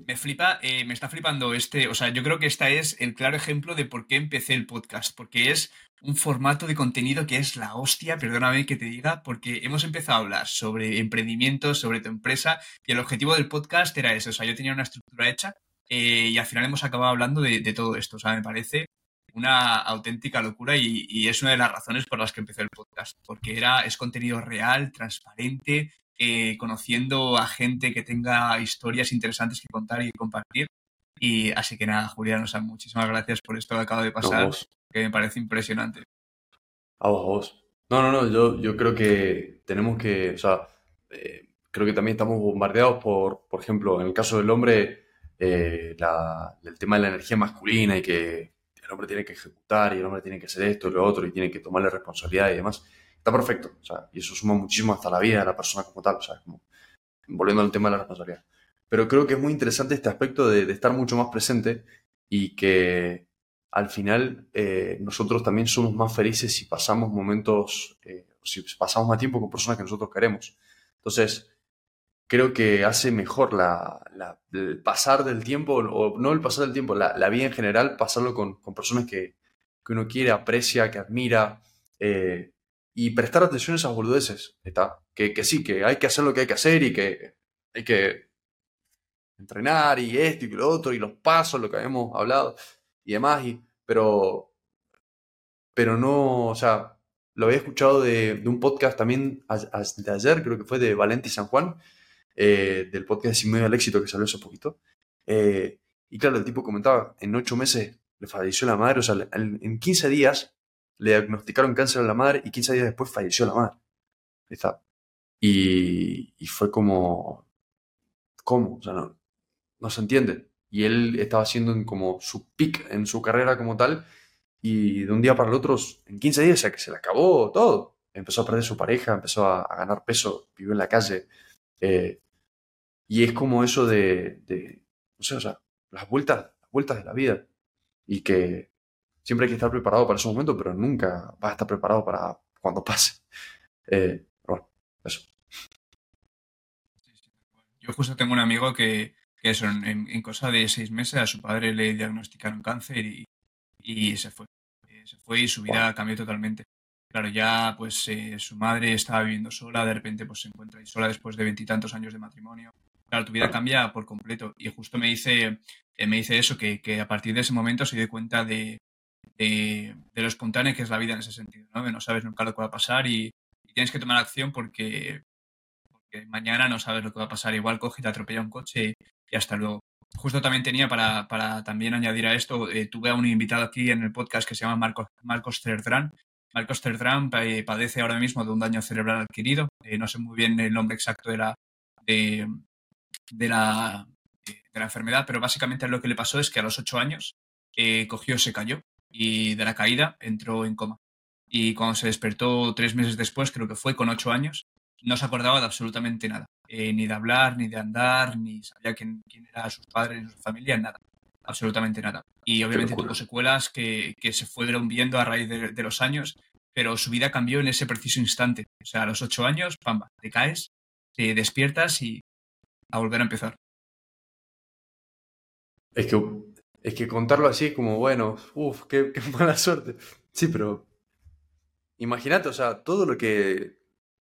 Me flipa, eh, me está flipando este, o sea, yo creo que este es el claro ejemplo de por qué empecé el podcast, porque es un formato de contenido que es la hostia, perdóname que te diga, porque hemos empezado a hablar sobre emprendimiento, sobre tu empresa, y el objetivo del podcast era eso, o sea, yo tenía una estructura hecha eh, y al final hemos acabado hablando de, todo esto, o sea, me parece una auténtica locura y, y, es una de las razones por las que empecé el podcast, porque era, es contenido real, transparente, eh, conociendo a gente que tenga historias interesantes que contar y compartir. Y así que nada, Julián, o muchísimas gracias por esto que acabo de pasar, que me parece impresionante. A vos, No, no, no, yo, yo creo que tenemos que, o sea, eh, creo que también estamos bombardeados por, por ejemplo, en el caso del hombre, eh, la- el tema de la energía masculina y que el hombre tiene que ejecutar y el hombre tiene que hacer esto y lo otro y tiene que tomarle responsabilidad y demás. Está perfecto, o sea, y eso suma muchísimo hasta la vida de la persona como tal, o sea, como, volviendo al tema de la responsabilidad. Pero creo que es muy interesante este aspecto de, estar mucho más presente y que al final eh, nosotros también somos más felices si pasamos momentos, eh, si pasamos más tiempo con personas que nosotros queremos. Entonces, creo que hace mejor la, el pasar del tiempo, o no el pasar del tiempo, la, la vida en general, pasarlo con, con personas que, que uno quiere, aprecia, que admira, eh, y prestar atención a esas boludeces, ¿está? Que, que sí, que hay que hacer lo que hay que hacer y que hay que entrenar y esto y lo otro y los pasos, lo que habíamos hablado y demás, y, pero, pero no, o sea, lo había escuchado de, de un podcast también a- de ayer, creo que fue de Valenti San Juan, eh, del podcast Sin Medio al Éxito que salió hace poquito. Eh, y claro, el tipo comentaba, en ocho meses le falleció la madre, o sea, en, en 15 días le diagnosticaron cáncer a la madre y 15 días después falleció la madre. Y, fue como, ¿cómo? O sea, no, se entiende. Y él estaba haciendo en como su peak en su carrera como tal, y de un día para el otro, en 15 días, o que se le acabó todo. Empezó a perder su pareja, empezó a, a ganar peso, vivió en la calle. eh, y es como eso de, de, no sé, o sea, las vueltas, las vueltas de la vida. Y que siempre hay que estar preparado para ese momento, pero nunca vas a estar preparado para cuando pase. Eh, bueno, eso. Yo justo tengo un amigo que, que eso, en, cosa de seis meses a su padre le diagnosticaron cáncer y, y se fue. Eh, se fue y su vida cambió totalmente. Claro, ya pues eh, su madre estaba viviendo sola, de repente pues se encuentra ahí sola después de veintitantos años de matrimonio. Claro, tu vida cambia por completo. Y justo me dice, eh, me dice eso, que, que a partir de ese momento se dio cuenta de, de, de lo que es la vida en ese sentido, ¿no? Que no sabes nunca lo que va a pasar y, tienes que tomar acción porque que mañana no sabes lo que va a pasar. Igual coge y te atropella un coche y hasta luego. Justo también tenía para, para también añadir a esto, eh, tuve a un invitado aquí en el podcast que se llama Marcos, Marcos Cerdrán. Marcos Cerdrán eh, padece ahora mismo de un daño cerebral adquirido. Eh, no sé muy bien el nombre exacto de la, de, de la, de la enfermedad, pero básicamente lo que le pasó es que a los ocho años eh, cogió, se cayó y de la caída entró en coma. Y cuando se despertó tres meses después, creo que fue con ocho años, no se acordaba de absolutamente nada. Eh, ni de hablar, ni de andar, ni sabía quién, quién eran sus padres, ni su familia, nada. Absolutamente nada. Y obviamente tuvo secuelas que, que se fueron viendo a raíz de, de los años, pero su vida cambió en ese preciso instante. O sea, a los ocho años, pamba, te caes, te despiertas y a volver a empezar. Es que, es que contarlo así es como, bueno, uff, qué, qué mala suerte. Sí, pero imagínate, o sea, todo lo que,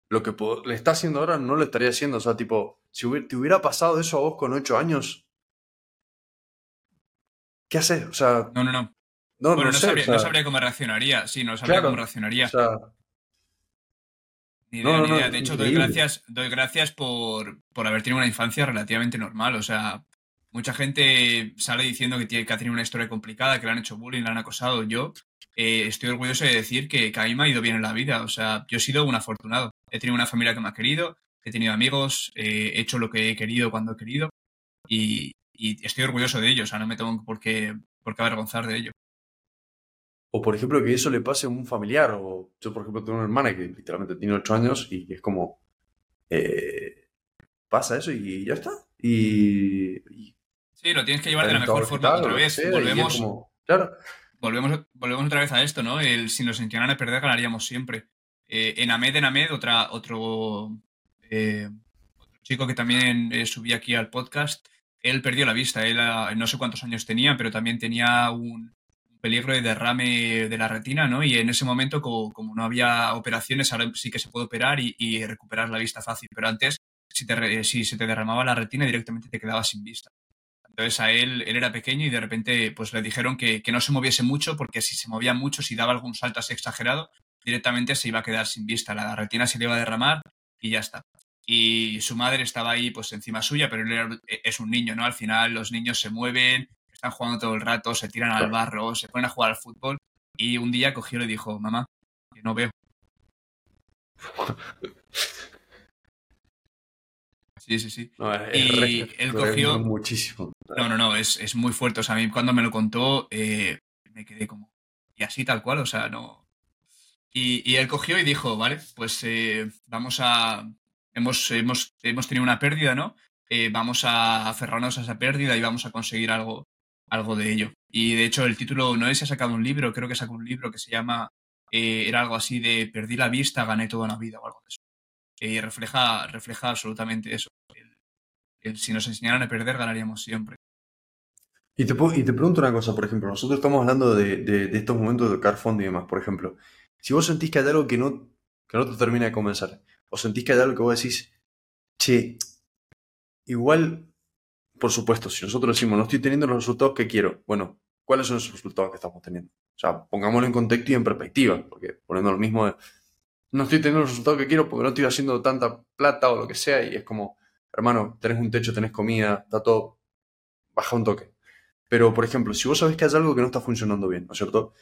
lo que le está haciendo ahora no lo estaría haciendo. O sea, tipo, si hubiera- te hubiera pasado eso a vos con ocho años, ¿qué haces? O sea, No, no, no. no, Bueno, no no sé, o sabría, no sea, sabría cómo reaccionaría. Sí, no sabría cómo claro, o reaccionaría. sea, Ni no, idea, no, ni no, idea. De hecho, doy gracias, doy gracias por, por haber tenido una infancia relativamente normal. O sea, mucha gente sale diciendo que, tiene, ha tenido una historia complicada, que le han hecho bullying, le han acosado. Yo eh, estoy orgulloso de decir que, que me ha ido bien en la vida. O sea, yo he sido un afortunado. He tenido una familia que me ha querido, he tenido amigos, eh, he hecho lo que he querido cuando he querido y, estoy orgulloso de ello. O sea, no me tengo por qué, avergonzar de ello. O por ejemplo, que eso le pase a un familiar. O yo, por ejemplo, tengo una hermana que literalmente tiene ocho años y es como, eh, pasa eso y ya está. Y Sí, lo tienes que llevar de la mejor forma. Otra vez, sea, volvemos, como, claro, volvemos, volvemos otra vez a esto, ¿no? El, si nos enseñaran a perder, ganaríamos siempre. Eh, en Amed, en Amed, otra, otro, eh, otro chico que también eh, subí aquí al podcast, él perdió la vista. Él ah, no sé cuántos años tenía, pero también tenía un peligro de derrame de la retina, ¿no? Y en ese momento, co- como, no había operaciones, ahora sí que se puede operar y, y recuperar la vista fácil. Pero antes, si, te, si se te derramaba la retina, directamente te quedabas sin vista. Entonces a él, él era pequeño y de repente pues le dijeron que, que no se moviese mucho porque si se movía mucho, si daba algún salto así exagerado, directamente se iba a quedar sin vista. La retina se le iba a derramar y ya está. Y su madre estaba ahí pues encima suya, pero él era- es un niño, ¿no? Al final los niños se mueven, están jugando todo el rato, se tiran al barro, se ponen a jugar al fútbol y un día cogió y le dijo, mamá, que no veo. Sí, sí, sí. No, es- es Y re- él cogió- muchísimo. No, no, no, es, es muy fuerte. O sea, a mí cuando me lo contó, eh, me quedé como. Y así tal cual, o sea, no. Y, y él cogió y dijo, vale, pues eh, vamos a. Hemos, hemos, hemos tenido una pérdida, ¿no? Eh, vamos a aferrarnos a esa pérdida y vamos a conseguir algo, algo de ello. Y de hecho, el título, no sé si ha sacado un libro, creo que sacó un libro que se llama. eh, era algo así de Perdí la vista, gané toda una vida o algo de eso. Y refleja, refleja absolutamente eso. El- el si nos enseñaran a perder, ganaríamos siempre. Y te, y te pregunto una cosa, por ejemplo, nosotros estamos hablando de, de- de estos momentos de fondo y demás, por ejemplo, si vos sentís que hay algo que no, que no te termina de convencer, o sentís que hay algo que vos decís, che, igual, por supuesto, si nosotros decimos, no estoy teniendo los resultados que quiero, bueno, ¿cuáles son esos resultados que estamos teniendo? O sea, pongámoslo en contexto y en perspectiva, porque poniendo lo mismo, no estoy teniendo los resultados que quiero porque no estoy haciendo tanta plata o lo que sea, y es como, hermano, tenés un techo, tenés comida, está todo, baja un toque. Pero, por ejemplo, si vos sabés que hay algo que no está funcionando bien, ¿no es cierto?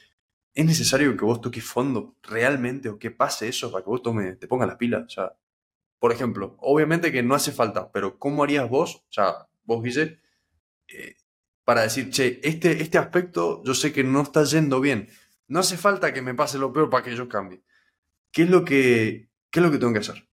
¿Es necesario que vos toques fondo realmente o que pase eso para que vos tome, te pongas las pilas? O sea, por ejemplo, obviamente que no hace falta, pero ¿cómo harías vos, o sea, vos, Guille, eh, para decir, che, este, este aspecto yo sé que no está yendo bien. No hace falta que me pase lo peor para que yo cambie. ¿Qué es lo que, qué es lo que tengo que hacer?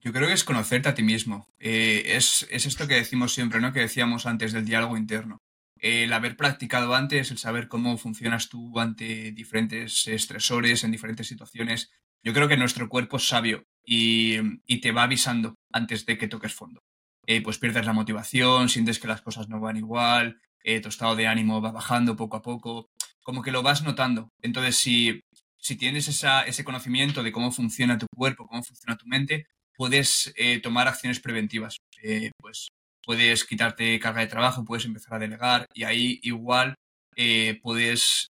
Yo creo que es conocerte a ti mismo. Eh, es, es esto que decimos siempre, ¿no? Que decíamos antes del diálogo interno. El haber practicado antes, el saber cómo funcionas tú ante diferentes estresores, en diferentes situaciones. Yo creo que nuestro cuerpo es sabio y, y te va avisando antes de que toques fondo. Eh, pues pierdes la motivación, sientes que las cosas no van igual, eh, tu estado de ánimo va bajando poco a poco, como que lo vas notando. Entonces, si, si tienes ese conocimiento de cómo funciona tu cuerpo, cómo funciona tu mente, puedes eh, tomar acciones preventivas. Eh, pues puedes quitarte carga de trabajo, puedes empezar a delegar y ahí igual eh, puedes,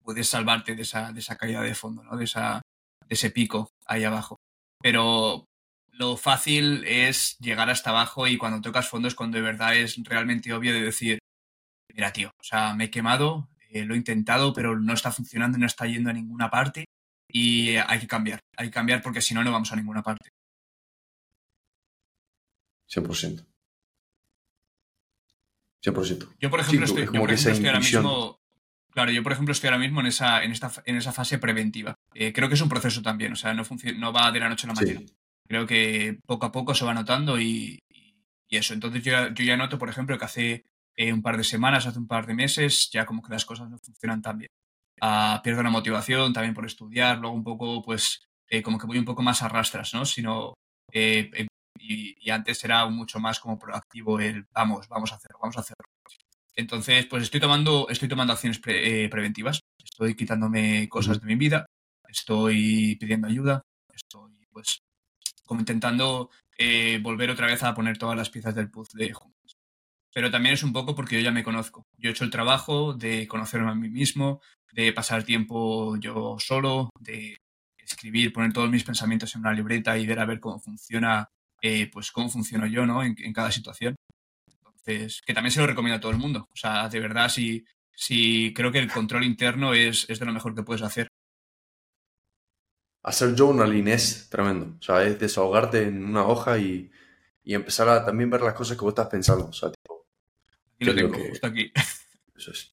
puedes salvarte de esa, caída de fondo, ¿no? de, esa, ese pico ahí abajo. Pero lo fácil es llegar hasta abajo y cuando tocas fondo es cuando de verdad es realmente obvio de decir, mira tío, o sea, me he quemado, eh, lo he intentado, pero no está funcionando, no está yendo a ninguna parte y hay que cambiar, hay que cambiar porque si no, no vamos a ninguna parte. 100%. 100%. Yo, por ejemplo, Sí, estoy, es yo, por ejemplo, estoy ahora mismo. Claro, yo, por ejemplo, estoy ahora mismo en esa, en esta, en esa fase preventiva. Eh, creo que es un proceso también, o sea, no, no va de la noche a la mañana. Sí. Creo que poco a poco se va notando y, y- y eso. Entonces yo, yo ya noto, por ejemplo, que hace eh, un par de semanas, hace un par de meses, ya como que las cosas no funcionan tan bien. Ah, pierdo la motivación también por estudiar, luego un poco, pues, eh, como que voy un poco más a rastras, ¿no? Sino, eh, eh, y, y antes era mucho más como proactivo el, vamos, vamos a hacerlo, vamos a hacerlo. Entonces, pues estoy tomando, estoy tomando acciones pre- preventivas, estoy quitándome cosas de mi vida, estoy pidiendo ayuda, estoy pues como intentando volver otra vez a poner todas las piezas del puzzle juntas. Pero también es un poco porque yo ya me conozco. Yo he hecho el trabajo de conocerme a mí mismo, de pasar tiempo yo solo, de escribir, poner todos mis pensamientos en una libreta y ver a ver cómo funciona, eh, pues cómo funciono yo, ¿no? En, cada situación. Entonces, que también se lo recomiendo a todo el mundo. O sea, de verdad, sí, sí creo que el control interno es, es de lo mejor que puedes hacer. Hacer journaling es tremendo. O sea, es desahogarte en una hoja y, y empezar a también ver las cosas que vos estás pensando. O lo tengo, que- justo aquí. eso es.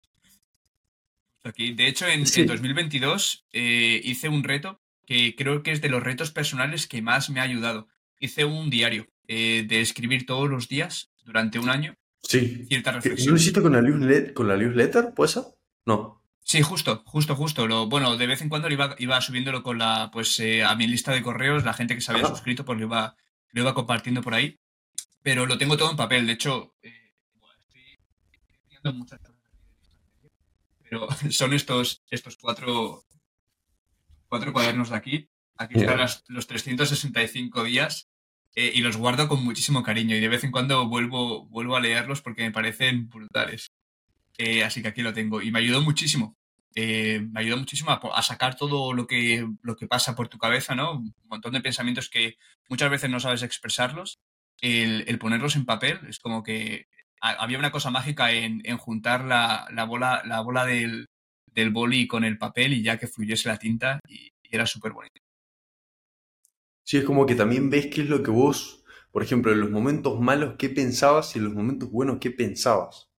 Aquí. De hecho, en, Sí. en 2022 eh, hice un reto que creo que es de los retos personales que más me ha ayudado. Hice un diario eh, de escribir todos los días durante un año Sí. ciertas ¿No lo hiciste con la newsletter? ¿Con la newsletter? ¿Puede ser? No. Sí, justo, justo, justo. Lo, bueno, de vez en cuando lo iba, iba subiéndolo con la, pues, eh, a mi lista de correos, la gente que se había Ajá. suscrito, pues lo iba, lo iba compartiendo por ahí. Pero lo tengo todo en papel. De hecho, muchas cosas. Pero son estos, estos cuatro, cuatro cuadernos de aquí. Aquí Bien. están las- los 365 días eh, y los guardo con muchísimo cariño. Y de vez en cuando vuelvo, vuelvo a leerlos porque me parecen brutales. Eh, así que aquí lo tengo. Y me ayudó muchísimo. Eh, me ayudó muchísimo a, sacar todo lo que, lo que pasa por tu cabeza, ¿no? Un montón de pensamientos que muchas veces no sabes expresarlos. El, el ponerlos en papel es como que había una cosa mágica en, en juntar la, la bola, la bola del, del boli con el papel y ya que fluyese la tinta y, era súper bonito. Sí, es como que también ves qué es lo que vos, por ejemplo, en los momentos malos, qué pensabas y en los momentos buenos, qué pensabas.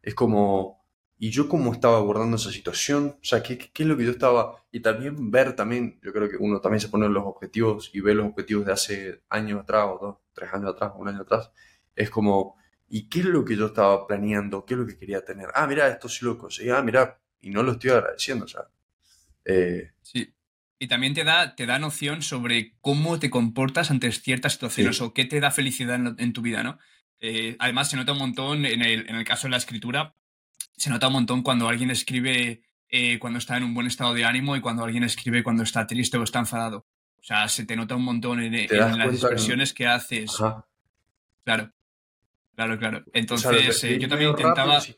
Es como, ¿y yo cómo estaba abordando esa situación? O sea, ¿qué, qué es lo que yo estaba? Y también ver también, yo creo que uno también se pone los objetivos y ve los objetivos de hace años atrás, o dos, tres años atrás, un año atrás. Es como, ¿y qué es lo que yo estaba planeando? ¿Qué es lo que quería tener? Ah, mira, esto sí lo conseguí. Ah, mira, y no lo estoy agradeciendo, o sea. Eh, sí. Y también te da, te da noción sobre cómo te comportas ante ciertas situaciones o qué te da felicidad en, tu vida, ¿no? Eh, además, se nota un montón en el, en el, caso de la escritura, se nota un montón cuando alguien escribe eh, cuando está en un buen estado de ánimo y cuando alguien escribe cuando está triste o está enfadado. O sea, se te nota un montón en, las expresiones que haces. Claro. Claro, claro. Entonces, eh, yo también intentaba. sí,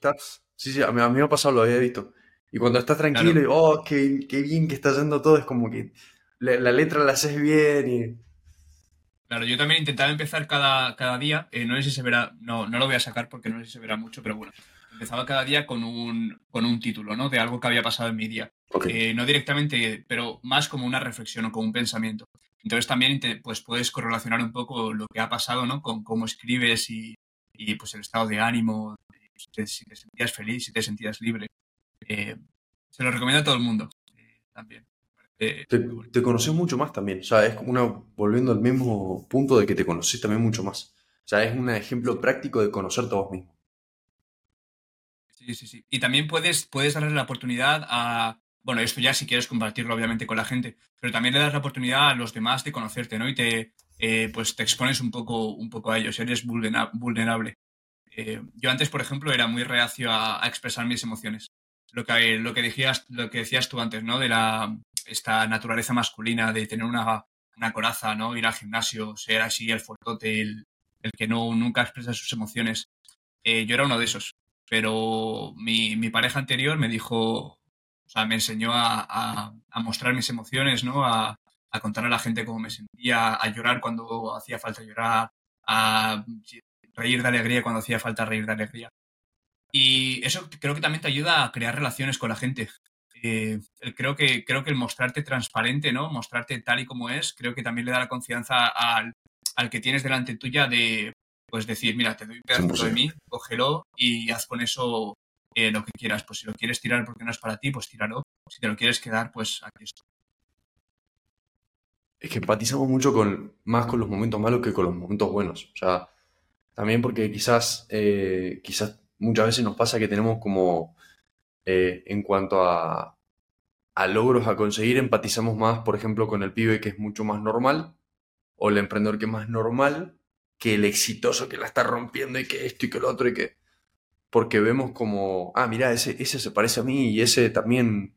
sí, a mí, me ha pasado, lo había visto. Y cuando estás tranquilo y, oh, qué, bien que está yendo todo, es como que la, letra la haces bien y. Claro, yo también intentaba empezar cada, cada día. Eh, no sé si se verá, no, no lo voy a sacar porque no sé si se verá mucho, pero bueno. Empezaba cada día con un, con un título, ¿no? De algo que había pasado en mi día. Eh, no directamente, pero más como una reflexión o como un pensamiento. Entonces también pues puedes correlacionar un poco lo que ha pasado, ¿no? Con cómo escribes y, y pues el estado de ánimo, si te, sentías feliz, si te sentías libre. Eh, se lo recomiendo a todo el mundo eh, también. te, te, conoces mucho más también, o sea, es una, volviendo al mismo punto de que te conoces también mucho más. O sea, es un ejemplo práctico de conocerte a vos mismo. Sí, sí, sí. Y también puedes, puedes darle la oportunidad a, bueno, esto ya si quieres compartirlo obviamente con la gente, pero también le das la oportunidad a los demás de conocerte, ¿no? Y te, eh, pues te expones un poco, un poco a ellos, eres vulnerable. Eh, yo antes, por ejemplo, era muy reacio a, expresar mis emociones. Lo que, lo, que decías, lo que decías tú antes, ¿no? De la, esta naturaleza masculina, de tener una, una coraza, ¿no? Ir al gimnasio, ser así el fortote, el, el que no, nunca expresa sus emociones. Eh, yo era uno de esos. Pero mi, mi pareja anterior me dijo, o sea, me enseñó a, mostrar mis emociones, ¿no? A, contar a la gente cómo me sentía, a llorar cuando hacía falta llorar, a reír de alegría cuando hacía falta reír de alegría. Y eso creo que también te ayuda a crear relaciones con la gente. Eh, creo, que, creo que el mostrarte transparente, ¿no? Mostrarte tal y como es, creo que también le da la confianza al, al que tienes delante tuya de, pues decir, mira, te doy un pedazo de mí, cógelo y haz con eso eh, lo que quieras. Pues si lo quieres tirar porque no es para ti, pues tíralo. Si te lo quieres quedar, pues aquí estoy. Es que empatizamos mucho con, más con los momentos malos que con los momentos buenos. O sea, también porque quizás, eh, quizás muchas veces nos pasa que tenemos como, eh, en cuanto a, a logros a conseguir, empatizamos más, por ejemplo, con el pibe que es mucho más normal, o el emprendedor que es más normal, que el exitoso que la está rompiendo y que esto y que lo otro y que porque vemos como, ah, mira, ese, ese se parece a mí y ese también,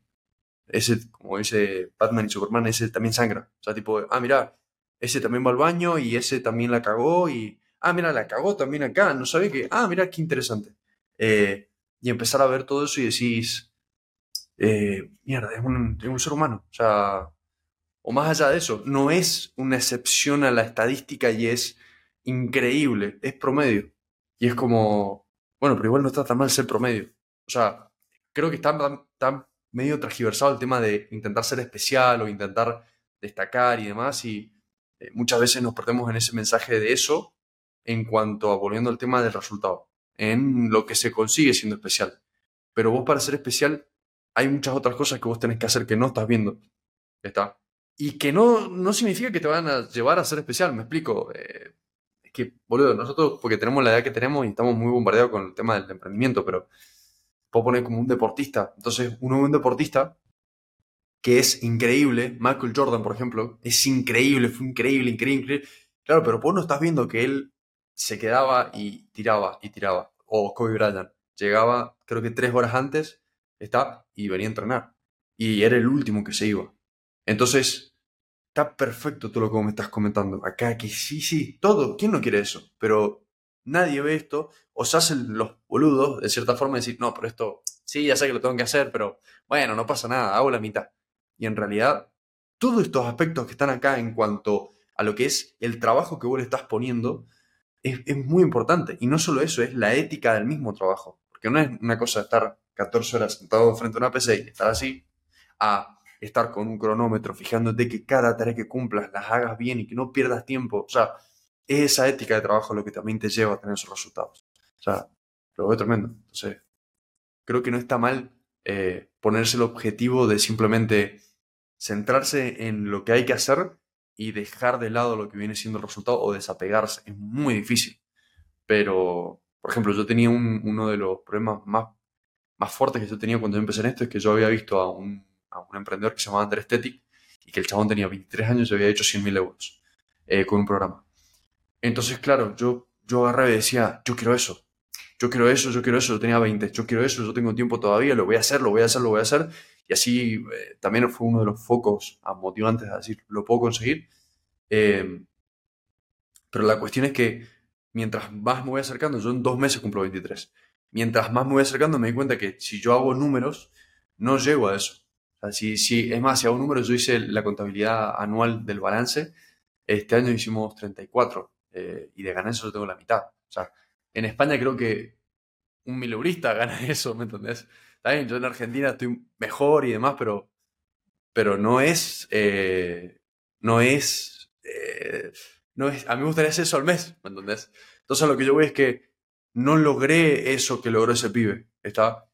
ese, como dice Batman y Superman, ese también sangra. O sea, tipo, ah, mira, ese también va al baño y ese también la cagó y, ah, mira, la cagó también acá, no sabía que, ah, mira, qué interesante. Eh, y empezar a ver todo eso y decís, eh, mierda, es un ser humano. O sea, o más allá de eso, no es una excepción a la estadística y es increíble, es promedio. Y es como, bueno, pero igual no está tan mal ser promedio. O sea, creo que está tan, medio transgiversado el tema de intentar ser especial o intentar destacar y demás. Y eh, muchas veces nos perdemos en ese mensaje de eso en cuanto a volviendo al tema del resultado, en lo que se consigue siendo especial. Pero vos para ser especial hay muchas otras cosas que vos tenés que hacer que no estás viendo. ¿Está? Y que no, no significa que te van a llevar a ser especial, me explico. Eh, que, boludo, nosotros, porque tenemos la edad que tenemos y estamos muy bombardeados con el tema del emprendimiento, pero puedo poner como un deportista. Entonces, uno un deportista que es increíble, Michael Jordan, por ejemplo, es increíble, fue increíble, increíble. Claro, pero vos no estás viendo que él se quedaba y tiraba y tiraba. O Kobe Bryant. Llegaba, creo que tres horas antes, está, y venía a entrenar. Y era el último que se iba. Entonces, está perfecto todo lo que me estás comentando. Acá, que sí, sí, todo. ¿Quién no quiere eso? Pero nadie ve esto. O se hacen los boludos, de cierta forma, decir, no, pero esto, sí, ya sé que lo tengo que hacer, pero bueno, no pasa nada, hago la mitad. Y en realidad, todos estos aspectos que están acá en cuanto a lo que es el trabajo que vos le estás poniendo, es, es muy importante. Y no solo eso, es la ética del mismo trabajo. Porque no es una cosa estar 14 horas sentado frente a una PC y estar así, a estar con un cronómetro, fijándote que cada tarea que cumplas las hagas bien y que no pierdas tiempo. O sea, esa ética de trabajo lo que también te lleva a tener esos resultados. O sea, lo veo tremendo. Entonces, creo que no está mal eh, ponerse el objetivo de simplemente centrarse en lo que hay que hacer y dejar de lado lo que viene siendo el resultado o desapegarse. Es muy difícil. Pero, por ejemplo, yo tenía uno de los problemas más, más fuertes que yo tenía cuando empecé en esto, es que yo había visto a un, a un emprendedor que se llamaba Andrés Tetic y que el chabón tenía 23 años y había hecho 100.000 euros eh, con un programa. Entonces, claro, yo, yo agarré y decía, yo quiero eso, yo quiero eso, yo quiero eso, yo tenía 20, yo quiero eso, yo tengo tiempo todavía, lo voy a hacer, lo voy a hacer, lo voy a hacer. Y así eh, también fue uno de los focos motivantes a decir, lo puedo conseguir. Eh, pero la cuestión es que mientras más me voy acercando, yo en dos meses cumplo 23, mientras más me voy acercando me di cuenta que si yo hago números, no llego a eso. Si, si, es más, si hago números, yo hice la contabilidad anual del balance, este año hicimos 34 eh, y de ganancias yo tengo la mitad. O sea, en España creo que un mileurista gana eso, ¿me entendés? También yo en Argentina estoy mejor y demás, pero, pero no es, eh, no es, eh, no es, a mí me gustaría hacer eso al mes, ¿me entendés? Entonces lo que yo veo es que no logré eso que logró ese pibe, ¿está?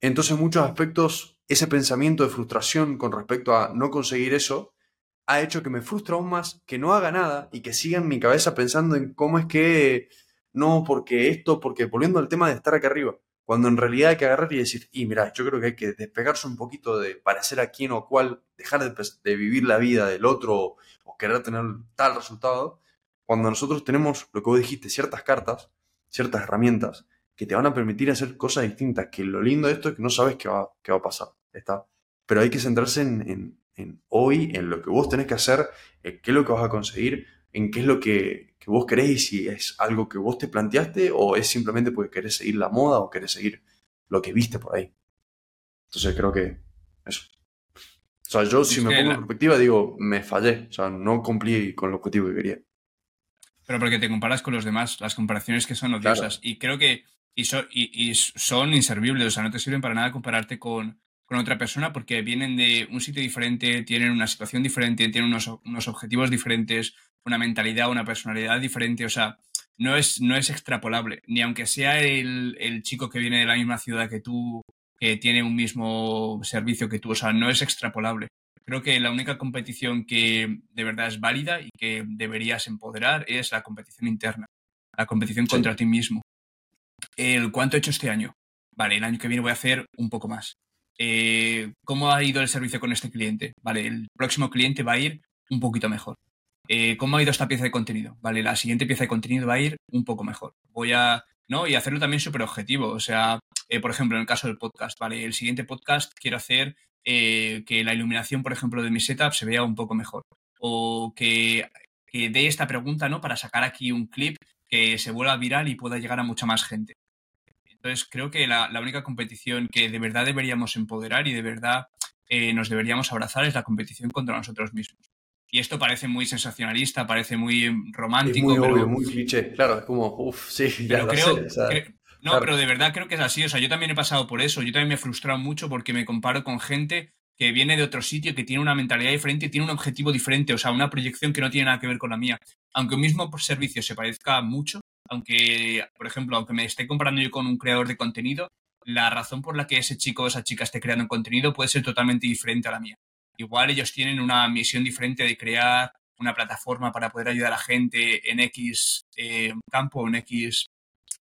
Entonces en muchos aspectos, ese pensamiento de frustración con respecto a no conseguir eso, ha hecho que me frustre aún más, que no haga nada y que siga en mi cabeza pensando en cómo es que no, porque esto, porque volviendo al tema de estar acá arriba, cuando en realidad hay que agarrar y decir, y mira, yo creo que hay que despegarse un poquito de parecer a quien o cual, dejar de, vivir la vida del otro o querer tener tal resultado, cuando nosotros tenemos lo que vos dijiste, ciertas cartas, ciertas herramientas que te van a permitir hacer cosas distintas, que lo lindo de esto es que no sabes qué va, qué va a pasar, ¿está? Pero hay que centrarse en, en, hoy, en lo que vos tenés que hacer, en qué es lo que vas a conseguir, en qué es lo que, que vos querés y si es algo que vos te planteaste o es simplemente porque querés seguir la moda o querés seguir lo que viste por ahí. Entonces creo que eso. O sea, yo si me pongo en perspectiva digo, me fallé, o sea, no cumplí con el objetivo que quería. Pero porque te comparas con los demás, las comparaciones que son odiosas. Y creo que y, y, son inservibles, o sea, no te sirven para nada compararte con, con, otra persona porque vienen de un sitio diferente, tienen una situación diferente, tienen unos, unos objetivos diferentes, una mentalidad, una personalidad diferente, o sea, no es, no es extrapolable, ni aunque sea el, el chico que viene de la misma ciudad que tú, que tiene un mismo servicio que tú, o sea, no es extrapolable. Creo que la única competición que de verdad es válida y que deberías empoderar es la competición interna, la competición contra ti mismo. El cuánto he hecho este año. Vale, el año que viene voy a hacer un poco más. Eh, ¿Cómo ha ido el servicio con este cliente? Vale, el próximo cliente va a ir un poquito mejor. Eh, ¿cómo ha ido esta pieza de contenido? Vale, la siguiente pieza de contenido va a ir un poco mejor. Voy a, ¿no? Y hacerlo también súper objetivo. O sea, eh, por ejemplo, en el caso del podcast, ¿vale? El siguiente podcast quiero hacer que la iluminación, por ejemplo, de mi setup se vea un poco mejor. O que, dé esta pregunta, ¿no? Para sacar aquí un clip que se vuelva viral y pueda llegar a mucha más gente. Entonces, creo que la, única competición que de verdad deberíamos empoderar y de verdad nos deberíamos abrazar es la competición contra nosotros mismos. Y esto parece muy sensacionalista, parece muy romántico. Es muy obvio, muy cliché. Claro, es como, uff, sí, ya lo creo, no, pero de verdad creo que es así. O sea, yo también he pasado por eso. Yo también me he frustrado mucho porque me comparo con gente que viene de otro sitio, que tiene una mentalidad diferente, tiene un objetivo diferente, o sea, una proyección que no tiene nada que ver con la mía. Aunque un mismo servicio se parezca mucho, aunque, por ejemplo, aunque me esté comparando yo con un creador de contenido, la razón por la que ese chico o esa chica esté creando contenido puede ser totalmente diferente a la mía. Igual ellos tienen una misión diferente de crear una plataforma para poder ayudar a gente en X eh, campo, en X,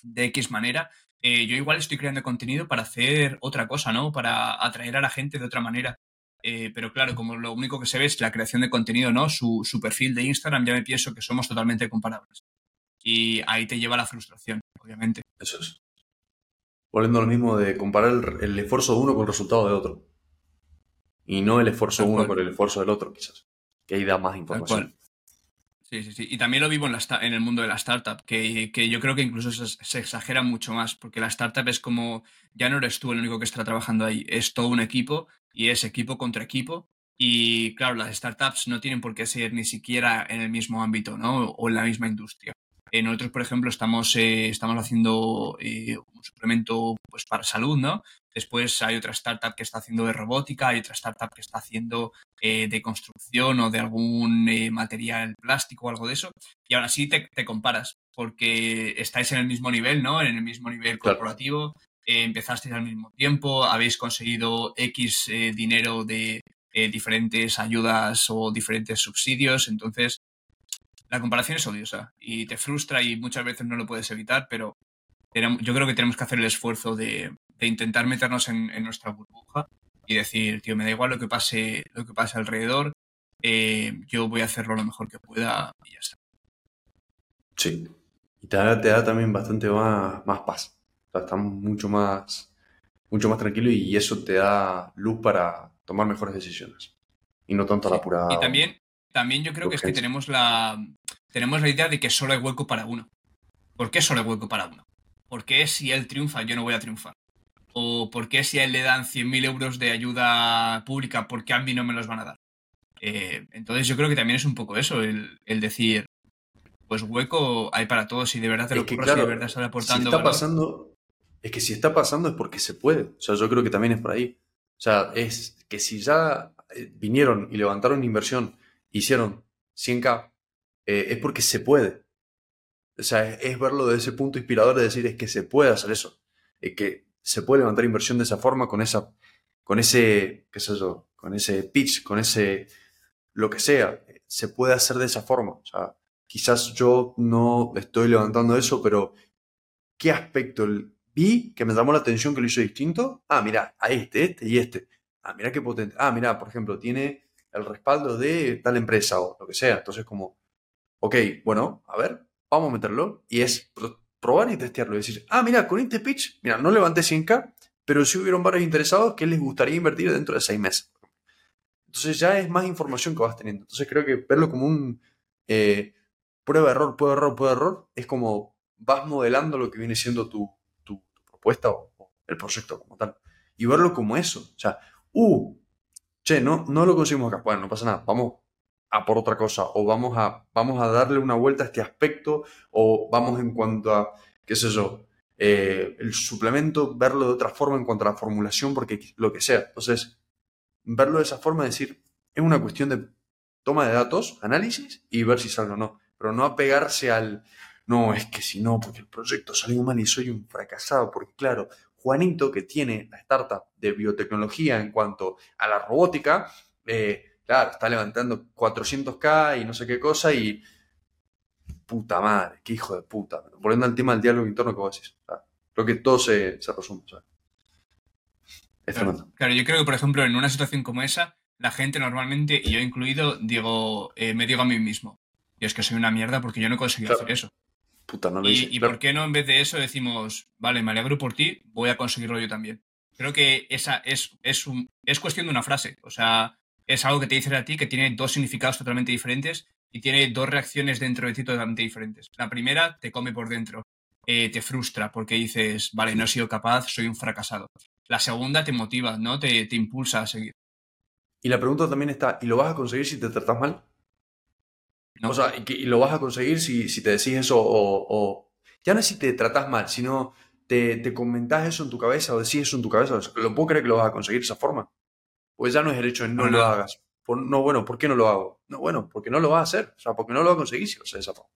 de X manera. Eh, yo igual estoy creando contenido para hacer otra cosa, ¿no? Para atraer a la gente de otra manera. Eh, pero claro, como lo único que se ve es la creación de contenido, ¿no? Su, su, perfil de Instagram, ya me pienso que somos totalmente comparables. Y ahí te lleva la frustración, obviamente. Eso es. Volviendo a lo mismo de comparar el, el esfuerzo de uno con el resultado de otro y no el esfuerzo de uno por el esfuerzo del otro, quizás. Que ahí da más información. Sí, sí, sí. Y también lo vivo en, la, en el mundo de la startup, que, que yo creo que incluso se, exagera mucho más, porque la startup es como, ya no eres tú el único que está trabajando ahí, es todo un equipo y es equipo contra equipo. Y claro, las startups no tienen por qué ser ni siquiera en el mismo ámbito, ¿no? O en la misma industria. Eh, nosotros, por ejemplo, estamos, eh, estamos haciendo eh, un suplemento pues, para salud, ¿no? Después hay otra startup que está haciendo de robótica, hay otra startup que está haciendo de construcción o de algún material plástico o algo de eso. Y aún así te, te, comparas, porque estáis en el mismo nivel, ¿no? En el mismo nivel corporativo, empezasteis al mismo tiempo, habéis conseguido X dinero de diferentes ayudas o diferentes subsidios. Entonces, la comparación es odiosa y te frustra y muchas veces no lo puedes evitar, pero yo creo que tenemos que hacer el esfuerzo de, intentar meternos en, nuestra burbuja y decir, tío, me da igual lo que pase, lo que pase alrededor, eh, yo voy a hacerlo lo mejor que pueda y ya está. Sí, y te da, te da también bastante más, más paz. O sea, estás mucho más, mucho más tranquilo y eso te da luz para tomar mejores decisiones. Y no tanto la pura. Y también, también yo creo que es que tenemos la, tenemos la idea de que solo hay hueco para uno. ¿Por qué solo hay hueco para uno? ¿Por qué si él triunfa yo no voy a triunfar? ¿O por qué si a él le dan 100.000 euros de ayuda pública, por qué a mí no me los van a dar? Eh, entonces yo creo que también es un poco eso, el, decir, pues hueco hay para todos y de verdad te lo que, de verdad está aportando. Si está pasando, es que si está pasando es porque se puede. O sea, yo creo que también es por ahí. O sea, es que si ya eh, vinieron y levantaron inversión hicieron 100k, eh, es porque se puede. O sea, es, verlo desde ese punto inspirador de decir, es que se puede hacer eso. Es que se puede levantar inversión de esa forma, con, esa, con ese, qué sé yo, con ese pitch, con ese, lo que sea. Se puede hacer de esa forma. O sea, quizás yo no estoy levantando eso, pero ¿qué aspecto vi que me llamó la atención que lo hizo distinto? Ah, mira, a este, este y este. Ah, mira qué potente. Ah, mira, por ejemplo, tiene el respaldo de tal empresa o lo que sea. Entonces, como, ok, bueno, a ver, vamos a meterlo. Y es probar y testearlo. Y decir, ah, mira, con este pitch, mira, no levanté 100k, pero sí hubieron varios interesados que les gustaría invertir dentro de seis meses. Entonces ya es más información que vas teniendo. Entonces creo que verlo como un eh, prueba, error, prueba, error, prueba, error, es como vas modelando lo que viene siendo tu, tu, propuesta o, el proyecto como tal. Y verlo como eso. O sea, uh, che, no, no lo conseguimos acá. Bueno, no pasa nada, vamos a por otra cosa, o vamos a, vamos a darle una vuelta a este aspecto, o vamos en cuanto a, qué sé yo, eh, el suplemento, verlo de otra forma en cuanto a la formulación, porque lo que sea. Entonces, verlo de esa forma, decir, es una cuestión de toma de datos, análisis y ver si sale o no. Pero no apegarse al, no, es que si no, porque el proyecto salió mal y soy un fracasado, porque claro, Juanito, que tiene la startup de biotecnología en cuanto a la robótica, eh, claro, está levantando 400k y no sé qué cosa y... Puta madre, qué hijo de puta. Volviendo al tema del diálogo interno que vos decís. creo que todo se, resume. Es claro, claro, yo creo que, por ejemplo, en una situación como esa, la gente normalmente, y yo incluido, digo, eh, me digo a mí mismo, y es que soy una mierda porque yo no he conseguido hacer eso. Puta, no lo ¿Y, ¿y por qué no en vez de eso decimos, vale, me alegro por ti, voy a conseguirlo yo también? Creo que esa es, es, un, es cuestión de una frase. O sea, es algo que te dice a ti que tiene dos significados totalmente diferentes y tiene dos reacciones dentro de ti totalmente diferentes. La primera te come por dentro, eh, te frustra porque dices, vale, no he sido capaz, soy un fracasado. La segunda te motiva, ¿no? Te, te impulsa a seguir. Y la pregunta también está, ¿y lo vas a conseguir si te tratas mal? O sea, y, lo vas a conseguir si, si te decís eso o, Ya no es si te tratas mal, sino te, te comentás eso en tu cabeza o decís eso en tu cabeza. ¿Lo puedo creer que lo vas a conseguir de esa forma? Pues ya no es el hecho de no, lo hagas. no, bueno, ¿por qué no lo hago? No, bueno, porque no lo vas a hacer. O sea, porque no lo vas a conseguir si lo de esa forma.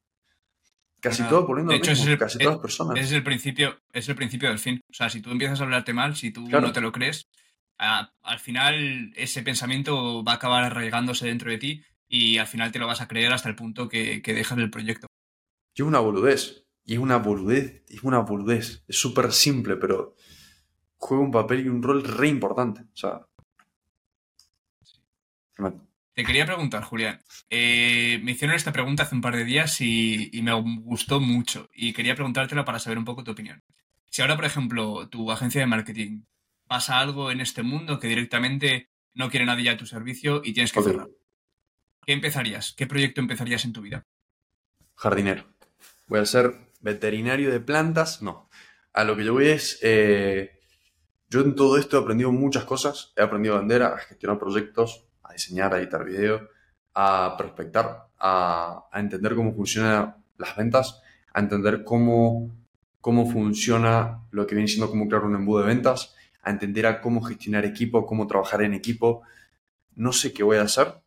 Casi todo poniendo de hecho, es casi todas las personas. Es el, principio, es el principio del fin. O sea, si tú empiezas a hablarte mal, si tú no te lo crees, al final ese pensamiento va a acabar arraigándose dentro de ti y al final te lo vas a creer hasta el punto que, que dejas el proyecto. Y es una boludez, y es una boludez, es una boludez, es súper simple, pero juega un papel y un rol re importante. O sea... Te quería preguntar, Julián. Eh, me hicieron esta pregunta hace un par de días y, y, me gustó mucho. Y quería preguntártela para saber un poco tu opinión. Si ahora, por ejemplo, tu agencia de marketing pasa algo en este mundo que directamente no quiere nadie ya tu servicio y tienes que cerrar. ¿Qué empezarías? ¿Qué proyecto empezarías en tu vida? Jardinero. Voy a ser veterinario de plantas. No. A lo que yo voy es. Eh, yo en todo esto he aprendido muchas cosas. He aprendido a vender, a gestionar proyectos, a diseñar, a editar video, a prospectar, a, entender cómo funcionan las ventas, a entender cómo, cómo funciona lo que viene siendo cómo crear un embudo de ventas, a entender a cómo gestionar equipo, cómo trabajar en equipo. No sé qué voy a hacer,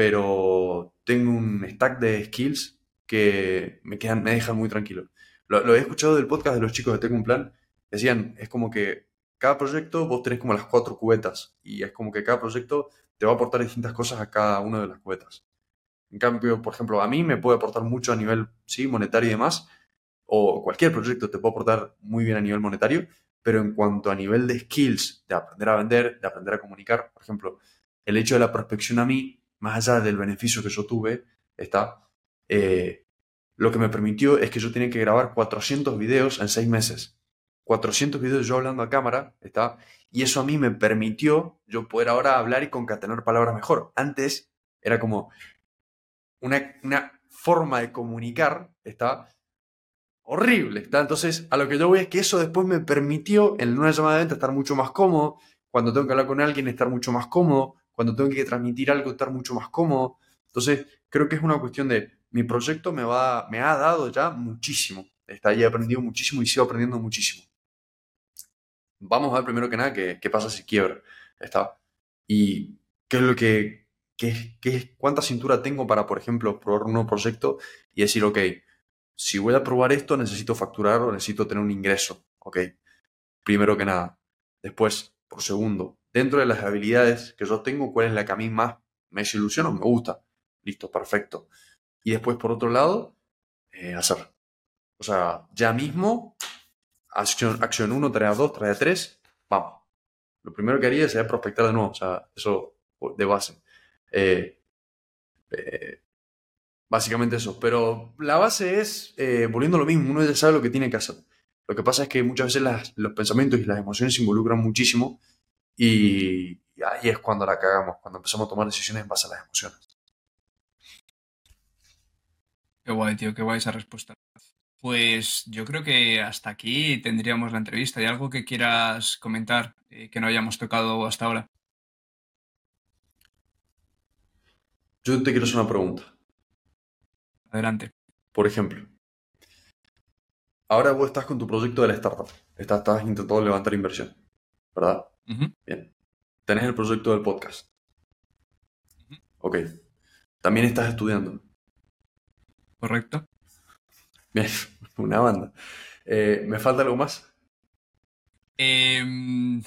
pero tengo un stack de skills que me, quedan, dejan muy tranquilo. Lo, he escuchado del podcast de los chicos de Tengo un Plan. Decían, es como que cada proyecto vos tenés como las cuatro cubetas y es como que cada proyecto te va a aportar distintas cosas a cada una de las cubetas. En cambio, por ejemplo, a mí me puede aportar mucho a nivel sí, monetario y demás, o cualquier proyecto te puede aportar muy bien a nivel monetario, pero en cuanto a nivel de skills, de aprender a vender, de aprender a comunicar, por ejemplo, el hecho de la prospección a mí, más allá del beneficio que yo tuve, está, eh, lo que me permitió es que yo tenía que grabar 400 videos en 6 meses. 400 videos yo hablando a cámara, está, y eso a mí me permitió yo poder ahora hablar y concatenar palabras mejor. Antes era como una, una forma de comunicar, está, horrible. ¿está? Entonces, a lo que yo voy es que eso después me permitió en una llamada de venta estar mucho más cómodo, cuando tengo que hablar con alguien estar mucho más cómodo, cuando tengo que transmitir algo estar mucho más cómodo. Entonces, creo que es una cuestión de mi proyecto me, va, me ha dado ya muchísimo. Está, he aprendido muchísimo y sigo aprendiendo muchísimo. Vamos a ver primero que nada qué, qué pasa si quiebra. Está. Y qué es lo que, qué, qué, cuánta cintura tengo para, por ejemplo, probar un nuevo proyecto y decir, ok, si voy a probar esto, necesito facturar o necesito tener un ingreso. Ok, primero que nada. Después, por segundo, dentro de las habilidades que yo tengo, ¿cuál es la que a mí más me ilusiona o me gusta? Listo, perfecto. Y después, por otro lado, eh, hacer. O sea, ya mismo, acción, acción 1, tarea 2, tarea 3, vamos. Lo primero que haría sería prospectar de nuevo, o sea, eso de base. Eh, eh, Básicamente eso. Pero la base es, eh, volviendo a lo mismo, uno ya sabe lo que tiene que hacer. Lo que pasa es que muchas veces los pensamientos y las emociones se involucran muchísimo y, ahí es cuando la cagamos, cuando empezamos a tomar decisiones en base a las emociones. Qué guay, tío, qué guay esa respuesta. Pues yo creo que hasta aquí tendríamos la entrevista. ¿Hay algo que quieras comentar eh, que no hayamos tocado hasta ahora? Yo te quiero hacer una pregunta. Adelante. Por ejemplo, ahora vos estás con tu proyecto de la startup. Estás, estás intentando levantar inversión, ¿verdad? Bien. Tenés el proyecto del podcast. Ok. También estás estudiando. Correcto. Bien, una banda. Eh, ¿Me falta algo más? Em,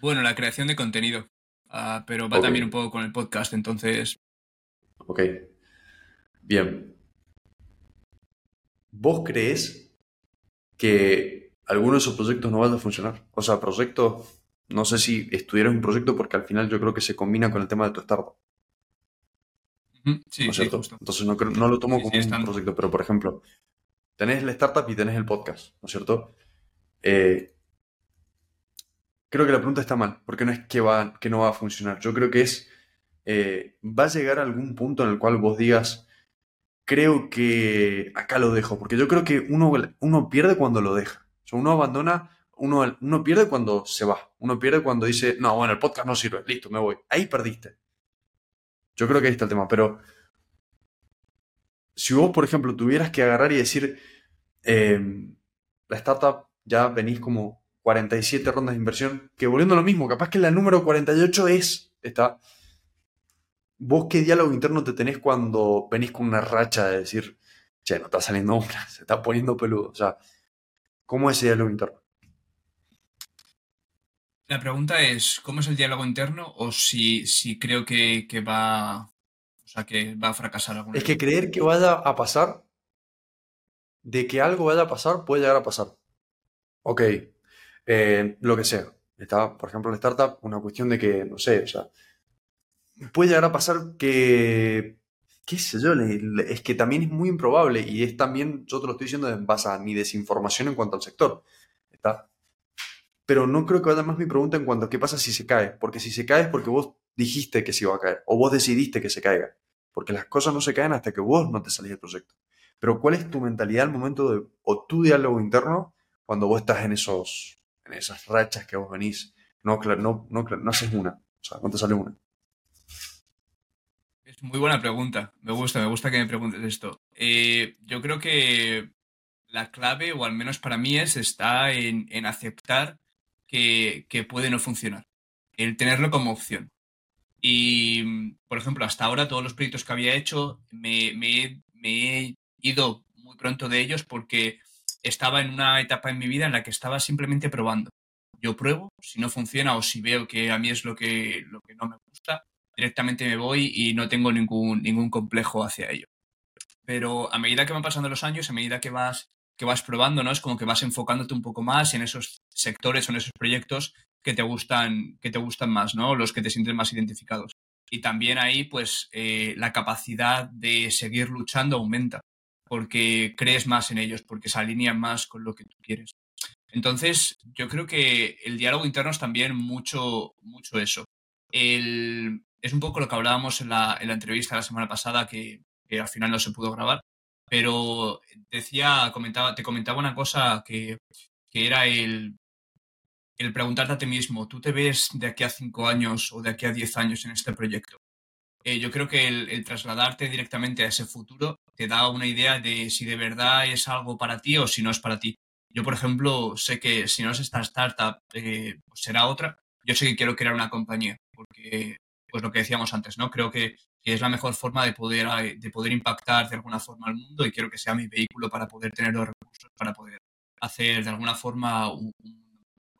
bueno, la creación de contenido. Ah, pero va también un poco con el podcast, entonces. Ok. Bien. ¿Vos crees que alguno de esos proyectos no van a funcionar? O sea, proyectos, no sé si estudiaron un proyecto porque al final yo creo que se combina con el tema de tu startup. Sí, ¿No sí, Entonces no, no, lo tomo como un proyecto, pero por ejemplo, tenés la startup y tenés el podcast, ¿no es cierto? Eh, creo que la pregunta está mal, porque no es que, va, que no va a funcionar. Yo creo que es, eh, va a llegar a algún punto en el cual vos digas, creo que acá lo dejo, porque yo creo que uno, uno pierde cuando lo deja. O sea, uno abandona, uno, uno pierde cuando se va. Uno pierde cuando dice, no, bueno, el podcast no sirve, listo, me voy. Ahí perdiste. Yo creo que ahí está el tema, pero si vos, por ejemplo, tuvieras que agarrar y decir, em, la startup ya venís como 47 rondas de inversión, que volviendo a lo mismo, capaz que la número 48 es, está, ¿Vos qué diálogo interno te tenés cuando venís con una racha de decir, che, no está saliendo una, se está poniendo peludo? O sea, ¿cómo es ese diálogo interno? La pregunta es, ¿cómo es el diálogo interno? O si, si creo que, va. O sea, que va a fracasar alguna Es que creer que vaya a pasar, de que algo vaya a pasar, puede llegar a pasar. Ok, eh, lo que sea. Está, por ejemplo, en startup, una cuestión de que, no sé, o sea, puede llegar a pasar que, qué sé yo, es que también es muy improbable y es también, yo te lo estoy diciendo en base a mi desinformación en cuanto al sector. ¿Está? Pero no creo que vaya más mi pregunta en cuanto a qué pasa si se cae, porque si se cae es porque vos dijiste que se iba a caer o vos decidiste que se caiga, porque las cosas no se caen hasta que vos no te salís del proyecto. Pero ¿cuál es tu mentalidad al momento de, o tu diálogo interno cuando vos estás en, esos, en esas rachas que vos venís? No, no, no, no haces una, o sea, no te sale una. Es muy buena pregunta. Me gusta, me gusta que me preguntes esto. Eh, yo creo que la clave, o al menos para mí es, está en, aceptar que, puede no funcionar. El tenerlo como opción. Y, por ejemplo, hasta ahora todos los proyectos que había hecho me, he ido muy pronto de ellos porque estaba en una etapa en mi vida en la que estaba simplemente probando. Yo pruebo, si no funciona o si veo que a mí es lo que, lo que no me gusta, directamente me voy y no tengo ningún, ningún complejo hacia ello. Pero a medida que van pasando los años, a medida que vas, que vas probando, ¿no? Es como que vas enfocándote un poco más en esos sectores o en esos proyectos que te gustan, que te gustan más, ¿no? Los que te sienten más identificados. Y también ahí, pues, eh, la capacidad de seguir luchando aumenta, porque crees más en ellos, porque se alinean más con lo que tú quieres. Entonces, yo creo que el diálogo interno es también mucho, mucho eso. El, es un poco lo que hablábamos en la, en la entrevista la semana pasada, que, al final no se pudo grabar, pero decía, comentaba, te comentaba una cosa que, era el, el preguntarte a ti mismo, ¿tú te ves de aquí a cinco años o de aquí a diez años en este proyecto? Eh, yo creo que el, trasladarte directamente a ese futuro te da una idea de si de verdad es algo para ti o si no es para ti. Yo, por ejemplo, sé que si no es esta startup, eh, será otra. Yo sé que quiero crear una compañía, porque pues lo que decíamos antes, ¿no? Creo que, es la mejor forma de poder, eh, de poder impactar de alguna forma al mundo y quiero que sea mi vehículo para poder tener los recursos, para poder hacer de alguna forma un...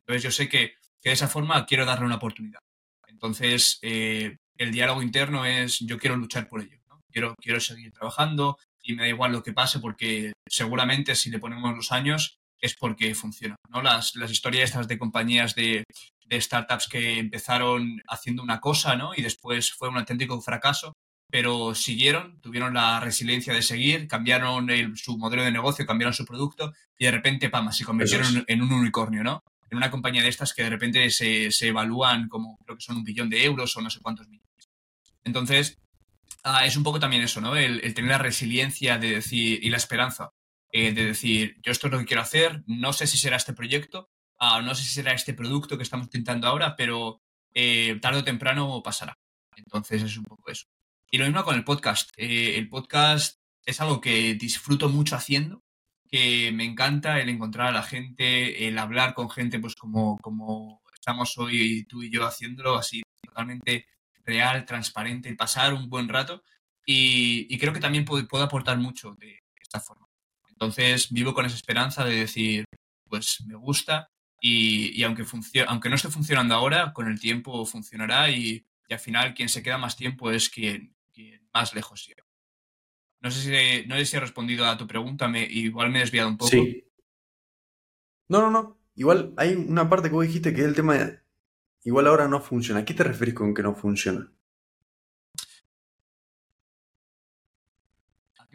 Entonces yo sé que, de esa forma quiero darle una oportunidad. Entonces, eh, el diálogo interno es yo quiero luchar por ello, quiero, quiero seguir trabajando y me da igual lo que pase porque seguramente si le ponemos los años es porque funciona. ¿no? Las, las historias estas de compañías de, de startups que empezaron haciendo una cosa, ¿no? Y después fue un auténtico fracaso, pero siguieron, tuvieron la resiliencia de seguir, cambiaron su modelo de negocio, cambiaron su producto y de repente, pam, se convirtieron en un unicornio, ¿no? En una compañía de estas que de repente se, se evalúan como, creo que son un billón de euros o no sé cuántos millones. Entonces, ah, es un poco también eso, ¿no? El, tener la resiliencia de decir y la esperanza eh, de decir, yo esto es lo que quiero hacer, no sé si será este proyecto, Ah, no sé si será este producto que estamos intentando ahora, pero eh, tarde o temprano pasará. Entonces es un poco eso. Y lo mismo con el podcast. Eh, el podcast es algo que disfruto mucho haciendo, que me encanta el encontrar a la gente, el hablar con gente, pues como, como estamos hoy tú y yo haciéndolo, así totalmente real, transparente, pasar un buen rato. Y, creo que también puedo, puedo aportar mucho de esta forma. Entonces vivo con esa esperanza de decir, pues me gusta, y, aunque, aunque no esté funcionando ahora, con el tiempo funcionará y, al final quien se queda más tiempo es quien, más lejos llega. No sé, si, no sé si he respondido a tu pregunta, me, igual me he desviado un poco. Sí. No, no, no. Igual hay una parte que vos dijiste que es el tema de... Igual ahora no funciona. ¿A qué te referís con que no funciona?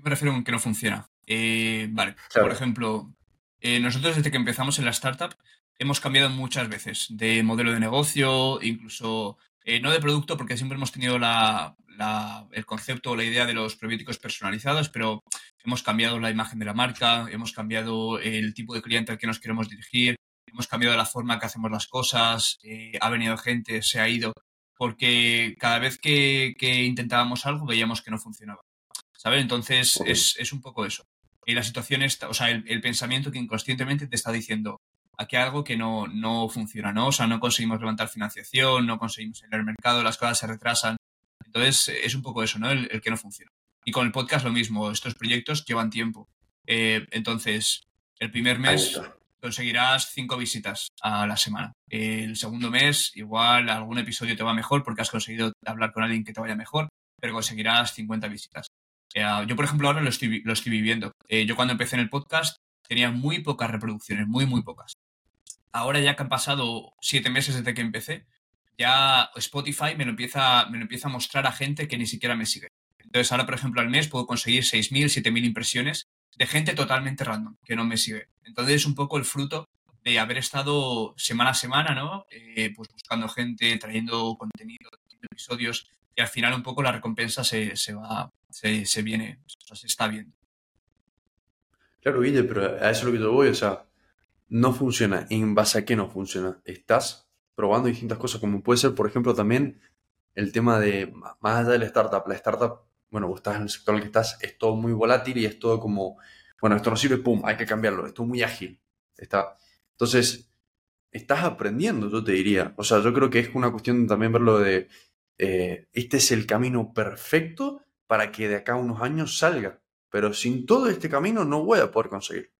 Me refiero con que no funciona? Eh, vale, por ejemplo, eh, nosotros desde que empezamos en la startup hemos cambiado muchas veces de modelo de negocio, incluso eh, no de producto, porque siempre hemos tenido el concepto o la idea de los probióticos personalizados, pero hemos cambiado la imagen de la marca, hemos cambiado el tipo de cliente al que nos queremos dirigir, hemos cambiado la forma que hacemos las cosas, eh, ha venido gente, se ha ido, porque cada vez que, intentábamos algo veíamos que no funcionaba. ¿Sabes? Entonces es, un poco eso. Y la situación está, o sea, el pensamiento que inconscientemente te está diciendo, aquí hay algo que no, no funciona, ¿no? O sea, no conseguimos levantar financiación, no conseguimos en el mercado, las cosas se retrasan. Entonces, es un poco eso, ¿no? El, que no funciona. Y con el podcast lo mismo, estos proyectos llevan tiempo. Eh, entonces, el primer mes conseguirás cinco visitas a la semana. El segundo mes, igual algún episodio te va mejor porque has conseguido hablar con alguien que te vaya mejor, pero conseguirás 50 visitas. Eh, yo, por ejemplo, ahora lo estoy, lo estoy viviendo. Eh, yo cuando empecé en el podcast tenía muy pocas reproducciones, muy, muy pocas ahora ya que han pasado siete meses desde que empecé, ya Spotify me lo empieza, me lo empieza a mostrar a gente que ni siquiera me sigue. Entonces ahora, por ejemplo, al mes puedo conseguir 6.000, 7.000 impresiones de gente totalmente random que no me sigue. Entonces es un poco el fruto de haber estado semana a semana, ¿no? Eh, pues buscando gente, trayendo contenido, episodios y al final un poco la recompensa se, va, se, viene, se está viendo. Claro, Guille, pero a eso es lo que yo voy, o sea, no funciona. ¿En base a qué no funciona? Estás probando distintas cosas, como puede ser, por ejemplo, también el tema de, más allá de la startup, la startup, bueno, vos estás en el sector en el que estás, es todo muy volátil y es todo como bueno, esto no sirve, pum, hay que cambiarlo, esto es muy ágil. Está. Entonces, estás aprendiendo, yo te diría. O sea, yo creo que es una cuestión también verlo de, eh, este es el camino perfecto para que de acá a unos años salga. Pero sin todo este camino no voy a poder conseguir.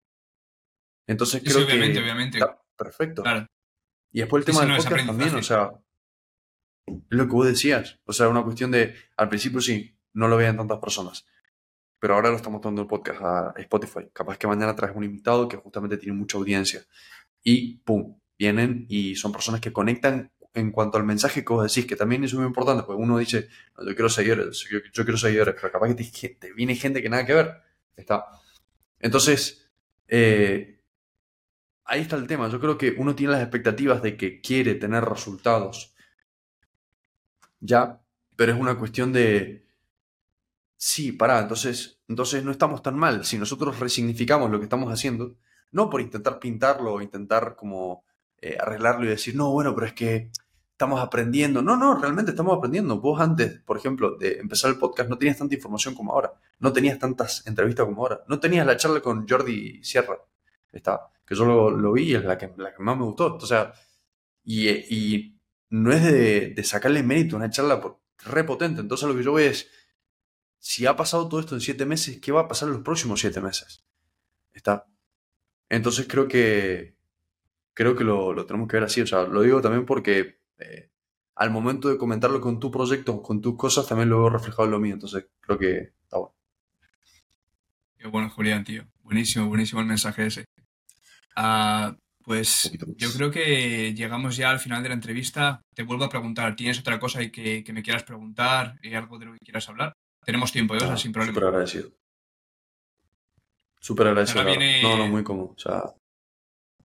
Entonces creo obviamente, obviamente. perfecto. Y después el tema del podcast también, o sea, es lo que vos decías. O sea, una cuestión de, al principio sí, no lo veían tantas personas. Pero ahora lo estamos tomando el podcast a Spotify. Capaz que mañana traes un invitado que justamente tiene mucha audiencia. Y pum, vienen y son personas que conectan en cuanto al mensaje que vos decís, que también es muy importante, porque uno dice, yo quiero seguidores, yo, quiero seguidores, pero capaz que te, viene gente que nada que ver. Está. Entonces, eh, ahí está el tema. Yo creo que uno tiene las expectativas de que quiere tener resultados. Ya, pero es una cuestión de. Sí, pará, entonces, entonces no estamos tan mal. Si nosotros resignificamos lo que estamos haciendo, no por intentar pintarlo o intentar como eh, arreglarlo y decir, no, bueno, pero es que estamos aprendiendo. No, no, realmente estamos aprendiendo. Vos antes, por ejemplo, de empezar el podcast, no tenías tanta información como ahora. No tenías tantas entrevistas como ahora. No tenías la charla con Jordi Sierra. Está, que yo lo, vi y es la que, la que más me gustó. O sea, y, y no es de, sacarle mérito una charla repotente. Entonces lo que yo veo es, si ha pasado todo esto en siete meses, ¿qué va a pasar en los próximos siete meses? Está. Entonces creo que, creo que lo, tenemos que ver así. O sea, lo digo también porque eh, al momento de comentarlo con tu proyecto, con tus cosas, también lo veo reflejado en lo mío. Entonces, creo que está bueno. Qué bueno, Julián, tío. Buenísimo, buenísimo el mensaje ese. Ah, pues yo creo que llegamos ya al final de la entrevista. Te vuelvo a preguntar, ¿tienes otra cosa que, que me quieras preguntar? ¿Hay algo de lo que quieras hablar? Tenemos tiempo, ¿eh? sin problema. Súper agradecido. Súper agradecido. No, no, muy cómodo. O sea,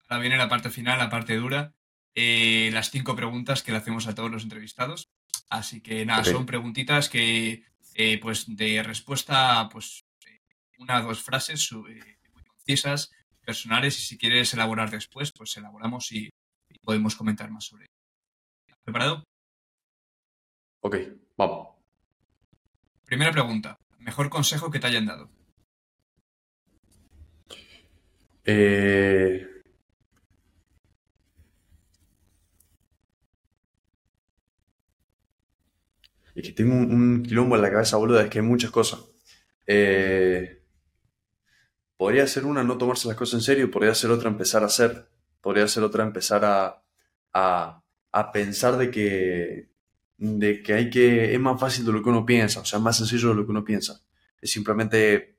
Ahora viene la parte final, la parte dura. Eh, las cinco preguntas que le hacemos a todos los entrevistados. Así que nada, son preguntitas que, eh, pues, de respuesta, pues, una o dos frases muy concisas, personales, y si quieres elaborar después, pues elaboramos y, podemos comentar más sobre ello. ¿Preparado? Ok, vamos. Primera pregunta. ¿Mejor consejo que te hayan dado? Eh, Y que tengo un, quilombo en la cabeza, boludo, es que hay muchas cosas. Eh, podría ser una no tomarse las cosas en serio, podría ser otra empezar a hacer, podría ser otra empezar a, a, pensar de que, de que hay que, es más fácil de lo que uno piensa, o sea, es más sencillo de lo que uno piensa. Es simplemente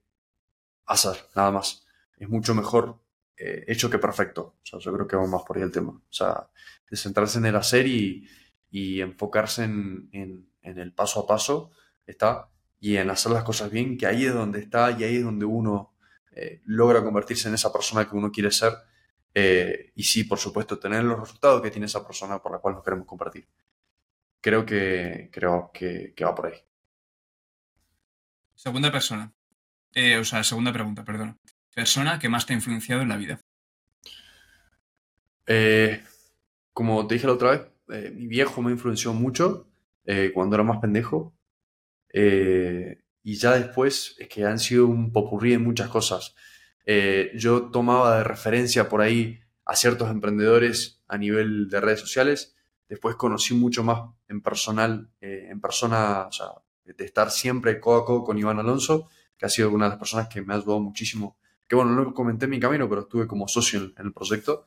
hacer, nada más. Es mucho mejor eh, hecho que perfecto. O sea, yo creo que va más por ahí el tema. O sea, de centrarse en el hacer y, y enfocarse en, en el paso a paso, está, y en hacer las cosas bien, que ahí es donde está y ahí es donde uno eh, logra convertirse en esa persona que uno quiere ser. Eh, y sí, por supuesto, tener los resultados que tiene esa persona por la cual nos queremos compartir. Creo que, creo que, va por ahí. Segunda persona. Eh, o sea, segunda pregunta, perdón. Persona que más te ha influenciado en la vida. como te dije la otra vez, mi viejo me influenció mucho eh, cuando era más pendejo. Eh, y ya después es que han sido un popurrí en muchas cosas. Eh, yo tomaba de referencia por ahí a ciertos emprendedores a nivel de redes sociales. Después conocí mucho más en personal, en persona, o sea, de estar siempre codo a codo con Iván Alonso, que ha sido una de las personas que me ha ayudado muchísimo. Que bueno, no lo comenté en mi camino, pero estuve como socio en, el proyecto.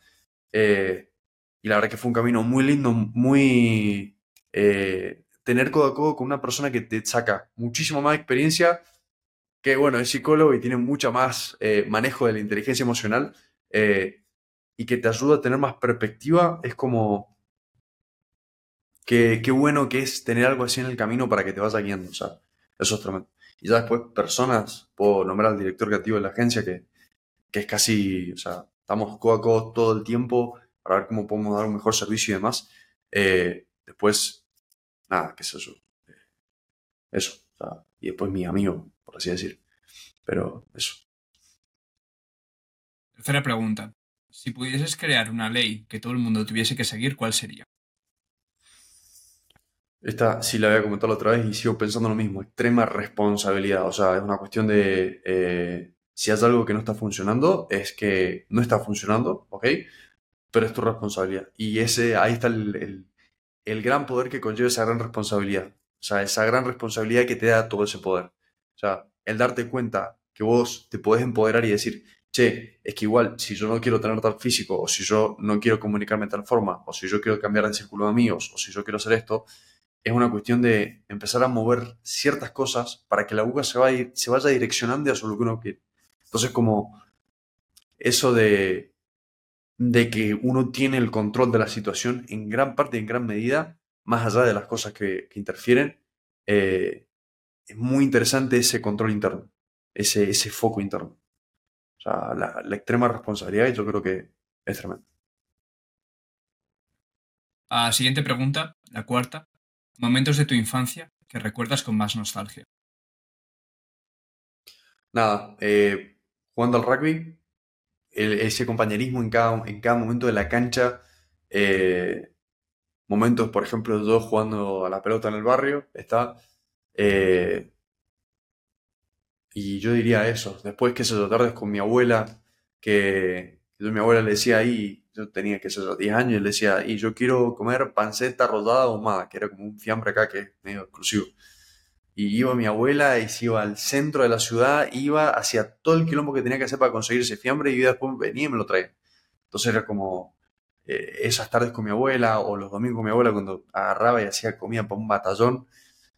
y la verdad que fue un camino muy lindo, muy tener codo a codo con una persona que te saca muchísimo más experiencia, que bueno, es psicólogo y tiene mucho más eh, manejo de la inteligencia emocional eh, y que te ayuda a tener más perspectiva, es como qué bueno que es tener algo así en el camino para que te vaya guiando, o sea, eso es tremendo. Y ya después personas, puedo nombrar al director creativo de la agencia que, que es casi, o sea, estamos codo a codo todo el tiempo para ver cómo podemos dar un mejor servicio y demás. Eh, después nada, qué es eso. Eso. y después mi amigo, por así decir. Pero eso. Tercera pregunta. Si pudieses crear una ley que todo el mundo tuviese que seguir, ¿cuál sería? Esta sí la voy a comentar otra vez y sigo pensando lo mismo. Extrema responsabilidad. O sea, es una cuestión de. Eh, Si hay algo que no está funcionando, es que no está funcionando, ¿ok? Pero es tu responsabilidad. Y ese, ahí está el, el gran poder que conlleva esa gran responsabilidad. O sea, esa gran responsabilidad que te da todo ese poder. O sea, el darte cuenta que vos te podés empoderar y decir, che, es que igual, si yo no quiero tener tal físico, o si yo no quiero comunicarme de tal forma, o si yo quiero cambiar de círculo de amigos, o si yo quiero hacer esto, es una cuestión de empezar a mover ciertas cosas para que la aguja se vaya, se vaya direccionando hacia lo que uno quiere. Entonces, como eso de, de que uno tiene el control de la situación en gran parte y en gran medida, más allá de las cosas que, interfieren, eh, es muy interesante ese control interno, ese, ese foco interno. O sea, la, la extrema responsabilidad yo creo que es tremendo. Ah, siguiente pregunta, la cuarta. Momentos de tu infancia que recuerdas con más nostalgia. Nada, eh, jugando al rugby, ese compañerismo en cada, en cada momento de la cancha, eh, momentos, por ejemplo, yo jugando a la pelota en el barrio, está, eh, y yo diría eso. Después, que se yo, tardes con mi abuela, que yo, mi abuela le decía ahí, yo tenía, que ser 10 años, y le decía, y yo quiero comer panceta rodada ahumada, que era como un fiambre acá que es medio exclusivo. Y iba mi abuela y se iba al centro de la ciudad, iba hacia todo el quilombo que tenía que hacer para conseguir ese fiambre y después venía y me lo traía. Entonces era como eh, esas tardes con mi abuela o los domingos con mi abuela cuando agarraba y hacía comida para un batallón.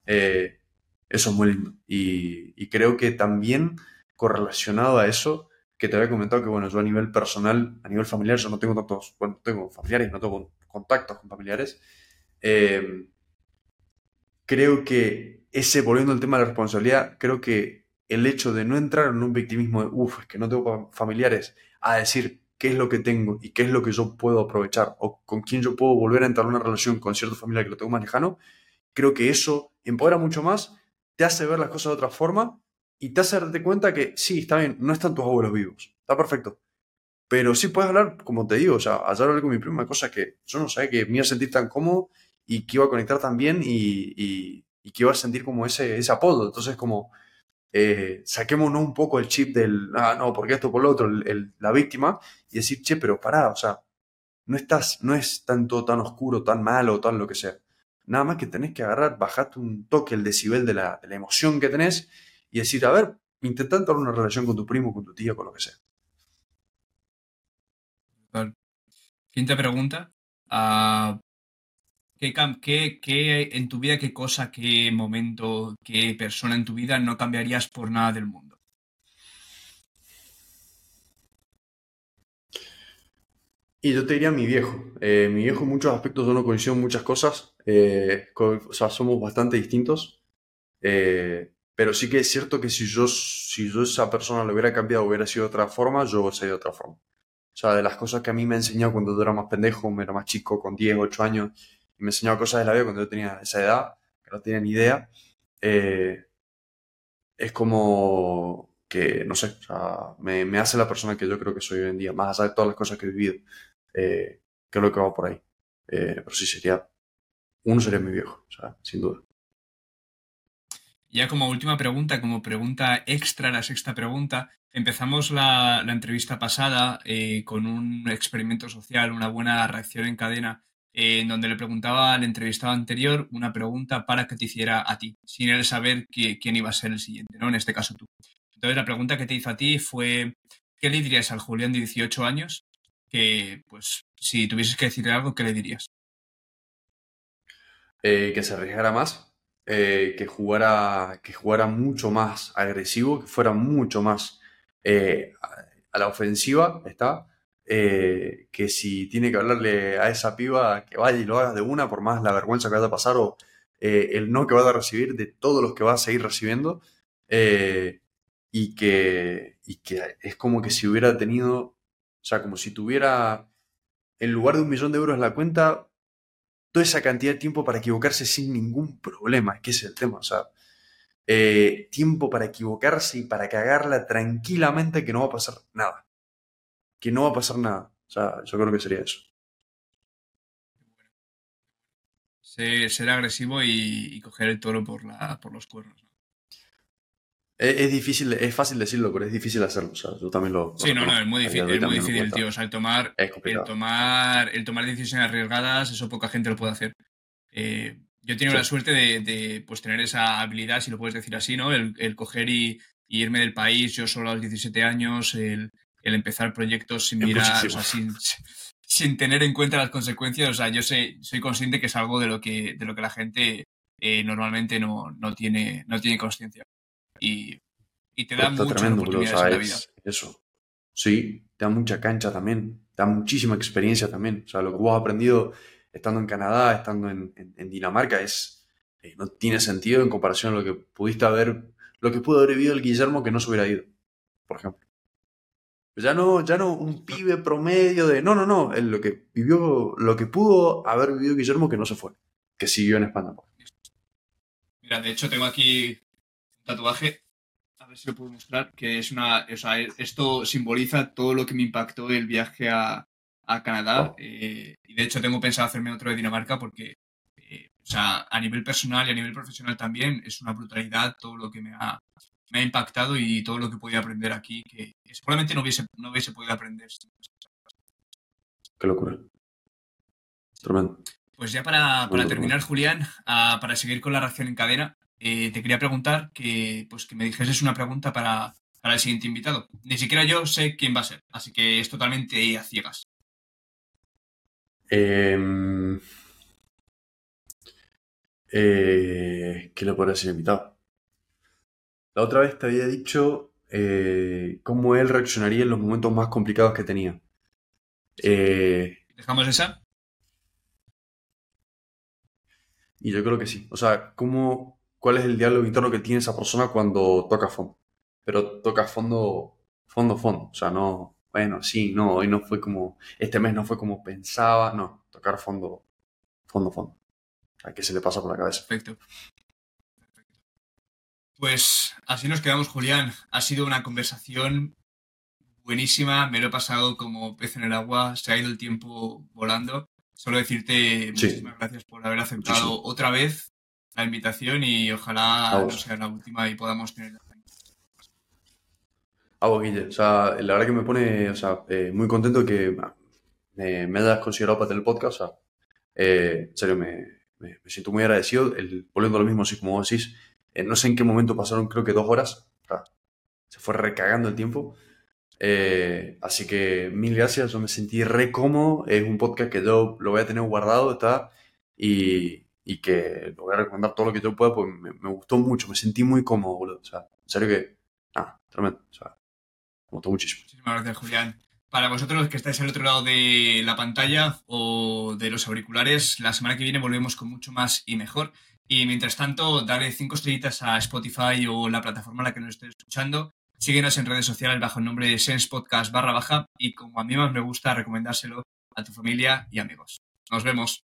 Eh, eso es muy lindo. Y, creo que también correlacionado a eso, que te había comentado que, bueno, yo a nivel personal, a nivel familiar, yo no tengo tantos, bueno, tengo familiares, no tengo contactos con familiares. Eh, creo que ese, volviendo al tema de la responsabilidad, creo que el hecho de no entrar en un victimismo de, uff, es que no tengo familiares, a decir qué es lo que tengo y qué es lo que yo puedo aprovechar o con quién yo puedo volver a entrar en una relación con cierto familiar que lo tengo más lejano, creo que eso empodera mucho más te hace ver las cosas de otra forma y te hace darte cuenta que sí, está bien, no están tus abuelos vivos, está perfecto. Pero sí puedes hablar, como te digo, o sea, ayer hablé con mi prima, cosas que yo no sabía que me iba a sentir tan cómodo y que iba a conectar tan bien y, que iba a sentir como ese, ese apodo. Entonces, como eh, saquémonos un poco el chip del, ah, no, porque esto por lo otro, la víctima, y decir, che, pero pará, o sea, no estás, no es tanto tan oscuro, tan malo, tan lo que sea. Nada más que tenés que agarrar, bajarte un toque el decibel de la, emoción que tenés y decir, a ver, intenta entrar una relación con tu primo, con tu tío, con lo que sea. Quinta pregunta. Ah, ¿qué, qué, en tu vida, qué cosa, qué momento, qué persona en tu vida no cambiarías por nada del mundo? Y yo te diría mi viejo. Eh, mi viejo en muchos aspectos yo no coincido en muchas cosas. Eh, o sea, somos bastante distintos. Eh, pero sí que es cierto que si yo, si yo esa persona lo hubiera cambiado, hubiera sido de otra forma, yo sería de otra forma. O sea, de las cosas que a mí me enseñó cuando yo era más pendejo, me era más chico, con 10, 8 años, y me enseñó cosas de la vida cuando yo tenía esa edad, que no tenía ni idea, es como que, no sé, o me, hace la persona que yo creo que soy hoy en día, más allá de todas las cosas que he vivido. Eh, creo que va por ahí. Eh, pero sí sería, uno sería mi viejo, o sin duda. Ya como última pregunta, como pregunta extra, la sexta pregunta, empezamos la, entrevista pasada eh, con un experimento social, una buena reacción en cadena, en donde le preguntaba al entrevistado anterior una pregunta para que te hiciera a ti, sin él saber quién iba a ser el siguiente, ¿no? En este caso tú. Entonces la pregunta que te hizo a ti fue, ¿qué le dirías al Julián de 18 años que, pues, si tuvieses que decirle algo, ¿qué le dirías? Eh, que se arriesgara más, eh, que, jugara, que jugara mucho más agresivo, que fuera mucho más eh, a la ofensiva, ¿está? Que si tiene que hablarle a esa piba, que vaya y lo haga de una, por más la vergüenza que vaya a pasar o el no que va a recibir de todos los que va a seguir recibiendo, y, que, y que es como que si hubiera tenido o sea, como si tuviera, en lugar de un millón de euros en la cuenta, toda esa cantidad de tiempo para equivocarse sin ningún problema. Que es el tema. O sea, eh, tiempo para equivocarse y para cagarla tranquilamente que no va a pasar nada. Que no va a pasar nada. O sea, yo creo que sería eso. Ser, agresivo y, coger el toro por, la, por los cuernos. Es, difícil, es fácil decirlo, pero es difícil hacerlo. O sea, yo también lo. Sí, no, no, es muy difícil, es muy difícil, tío. O sea, el tomar, el tomar, el tomar decisiones arriesgadas, eso poca gente lo puede hacer. Eh, yo he tenido la suerte de, pues, tener esa habilidad, si lo puedes decir así, ¿no? El, coger y, irme del país, yo solo a los 17 años, el, empezar proyectos sin mirar, o sea, sin, sin, tener en cuenta las consecuencias. O sea, yo sé, soy consciente que es algo de lo que, de lo que la gente eh, normalmente no, no, tiene, no tiene consciencia y, te da mucha tremendo, la vida. eso. Sí, te da mucha cancha también, te da muchísima experiencia también. O sea, lo que vos has aprendido estando en Canadá, estando en, Dinamarca, es eh, no tiene sentido en comparación a lo que pudiste haber, lo que pudo haber vivido el Guillermo que no se hubiera ido, por ejemplo. Ya no, ya no un pibe promedio de. No, no, no. lo que vivió, lo que pudo haber vivido Guillermo que no se fue. Que siguió en España. Mira, de hecho tengo aquí tatuaje, a ver si lo puedo mostrar, que es una, o sea, esto simboliza todo lo que me impactó el viaje a, Canadá. Eh, y de hecho tengo pensado hacerme otro de Dinamarca porque, eh, o sea, a nivel personal y a nivel profesional también es una brutalidad todo lo que me ha, me ha impactado y todo lo que he podido aprender aquí, que, seguramente no hubiese, no hubiese podido aprender. Qué locura. Tremendo. Pues ya para, para terminar, Julián, ah, para seguir con la reacción en cadena, eh, te quería preguntar que, pues, que me dijeses una pregunta para, el siguiente invitado. Ni siquiera yo sé quién va a ser, así que es totalmente a ciegas. Em, eh, ¿Qué le podría ser invitado? La otra vez te había dicho eh, cómo él reaccionaría en los momentos más complicados que tenía. ¿Dejamos esa? Y yo creo que sí. O sea, cómo cuál es el diálogo interno que tiene esa persona cuando toca fondo. Pero toca fondo, fondo, fondo. O sea, no, bueno, sí, no, hoy no fue como, este mes no fue como pensaba, no, tocar fondo, fondo, fondo. ¿A qué se le pasa por la cabeza? Perfecto. Pues así nos quedamos, Julián. Ha sido una conversación buenísima, me lo he pasado como pez en el agua, se ha ido el tiempo volando. Solo decirte muchísimas gracias por haber aceptado otra vez la invitación y ojalá no sea la última y podamos tener Ah, Guille, o sea, la verdad que me pone, o sea, eh, muy contento que me, hayas considerado para tener el podcast, o sea, eh, en serio, me, siento muy agradecido, el, volviendo a lo mismo, así como vos decís, eh, no sé en qué momento pasaron, creo que dos horas, sea, se fue recagando el tiempo, así que mil gracias, yo me sentí re cómodo, es un podcast que yo lo voy a tener guardado, está, y, y que lo voy a recomendar todo lo que yo pueda, pues me, gustó mucho, me sentí muy cómodo, boludo. O sea, en serio que, ah, tremendo. O sea, me gustó muchísimo. Muchísimas gracias, Julián. Para vosotros que estáis al otro lado de la pantalla o de los auriculares, la semana que viene volvemos con mucho más y mejor. Y mientras tanto, dale cinco estrellitas a Spotify o la plataforma en la que nos estés escuchando. Síguenos en redes sociales bajo el nombre de Sense Podcast barra baja y como a mí más me gusta, recomendárselo a tu familia y amigos. Nos vemos.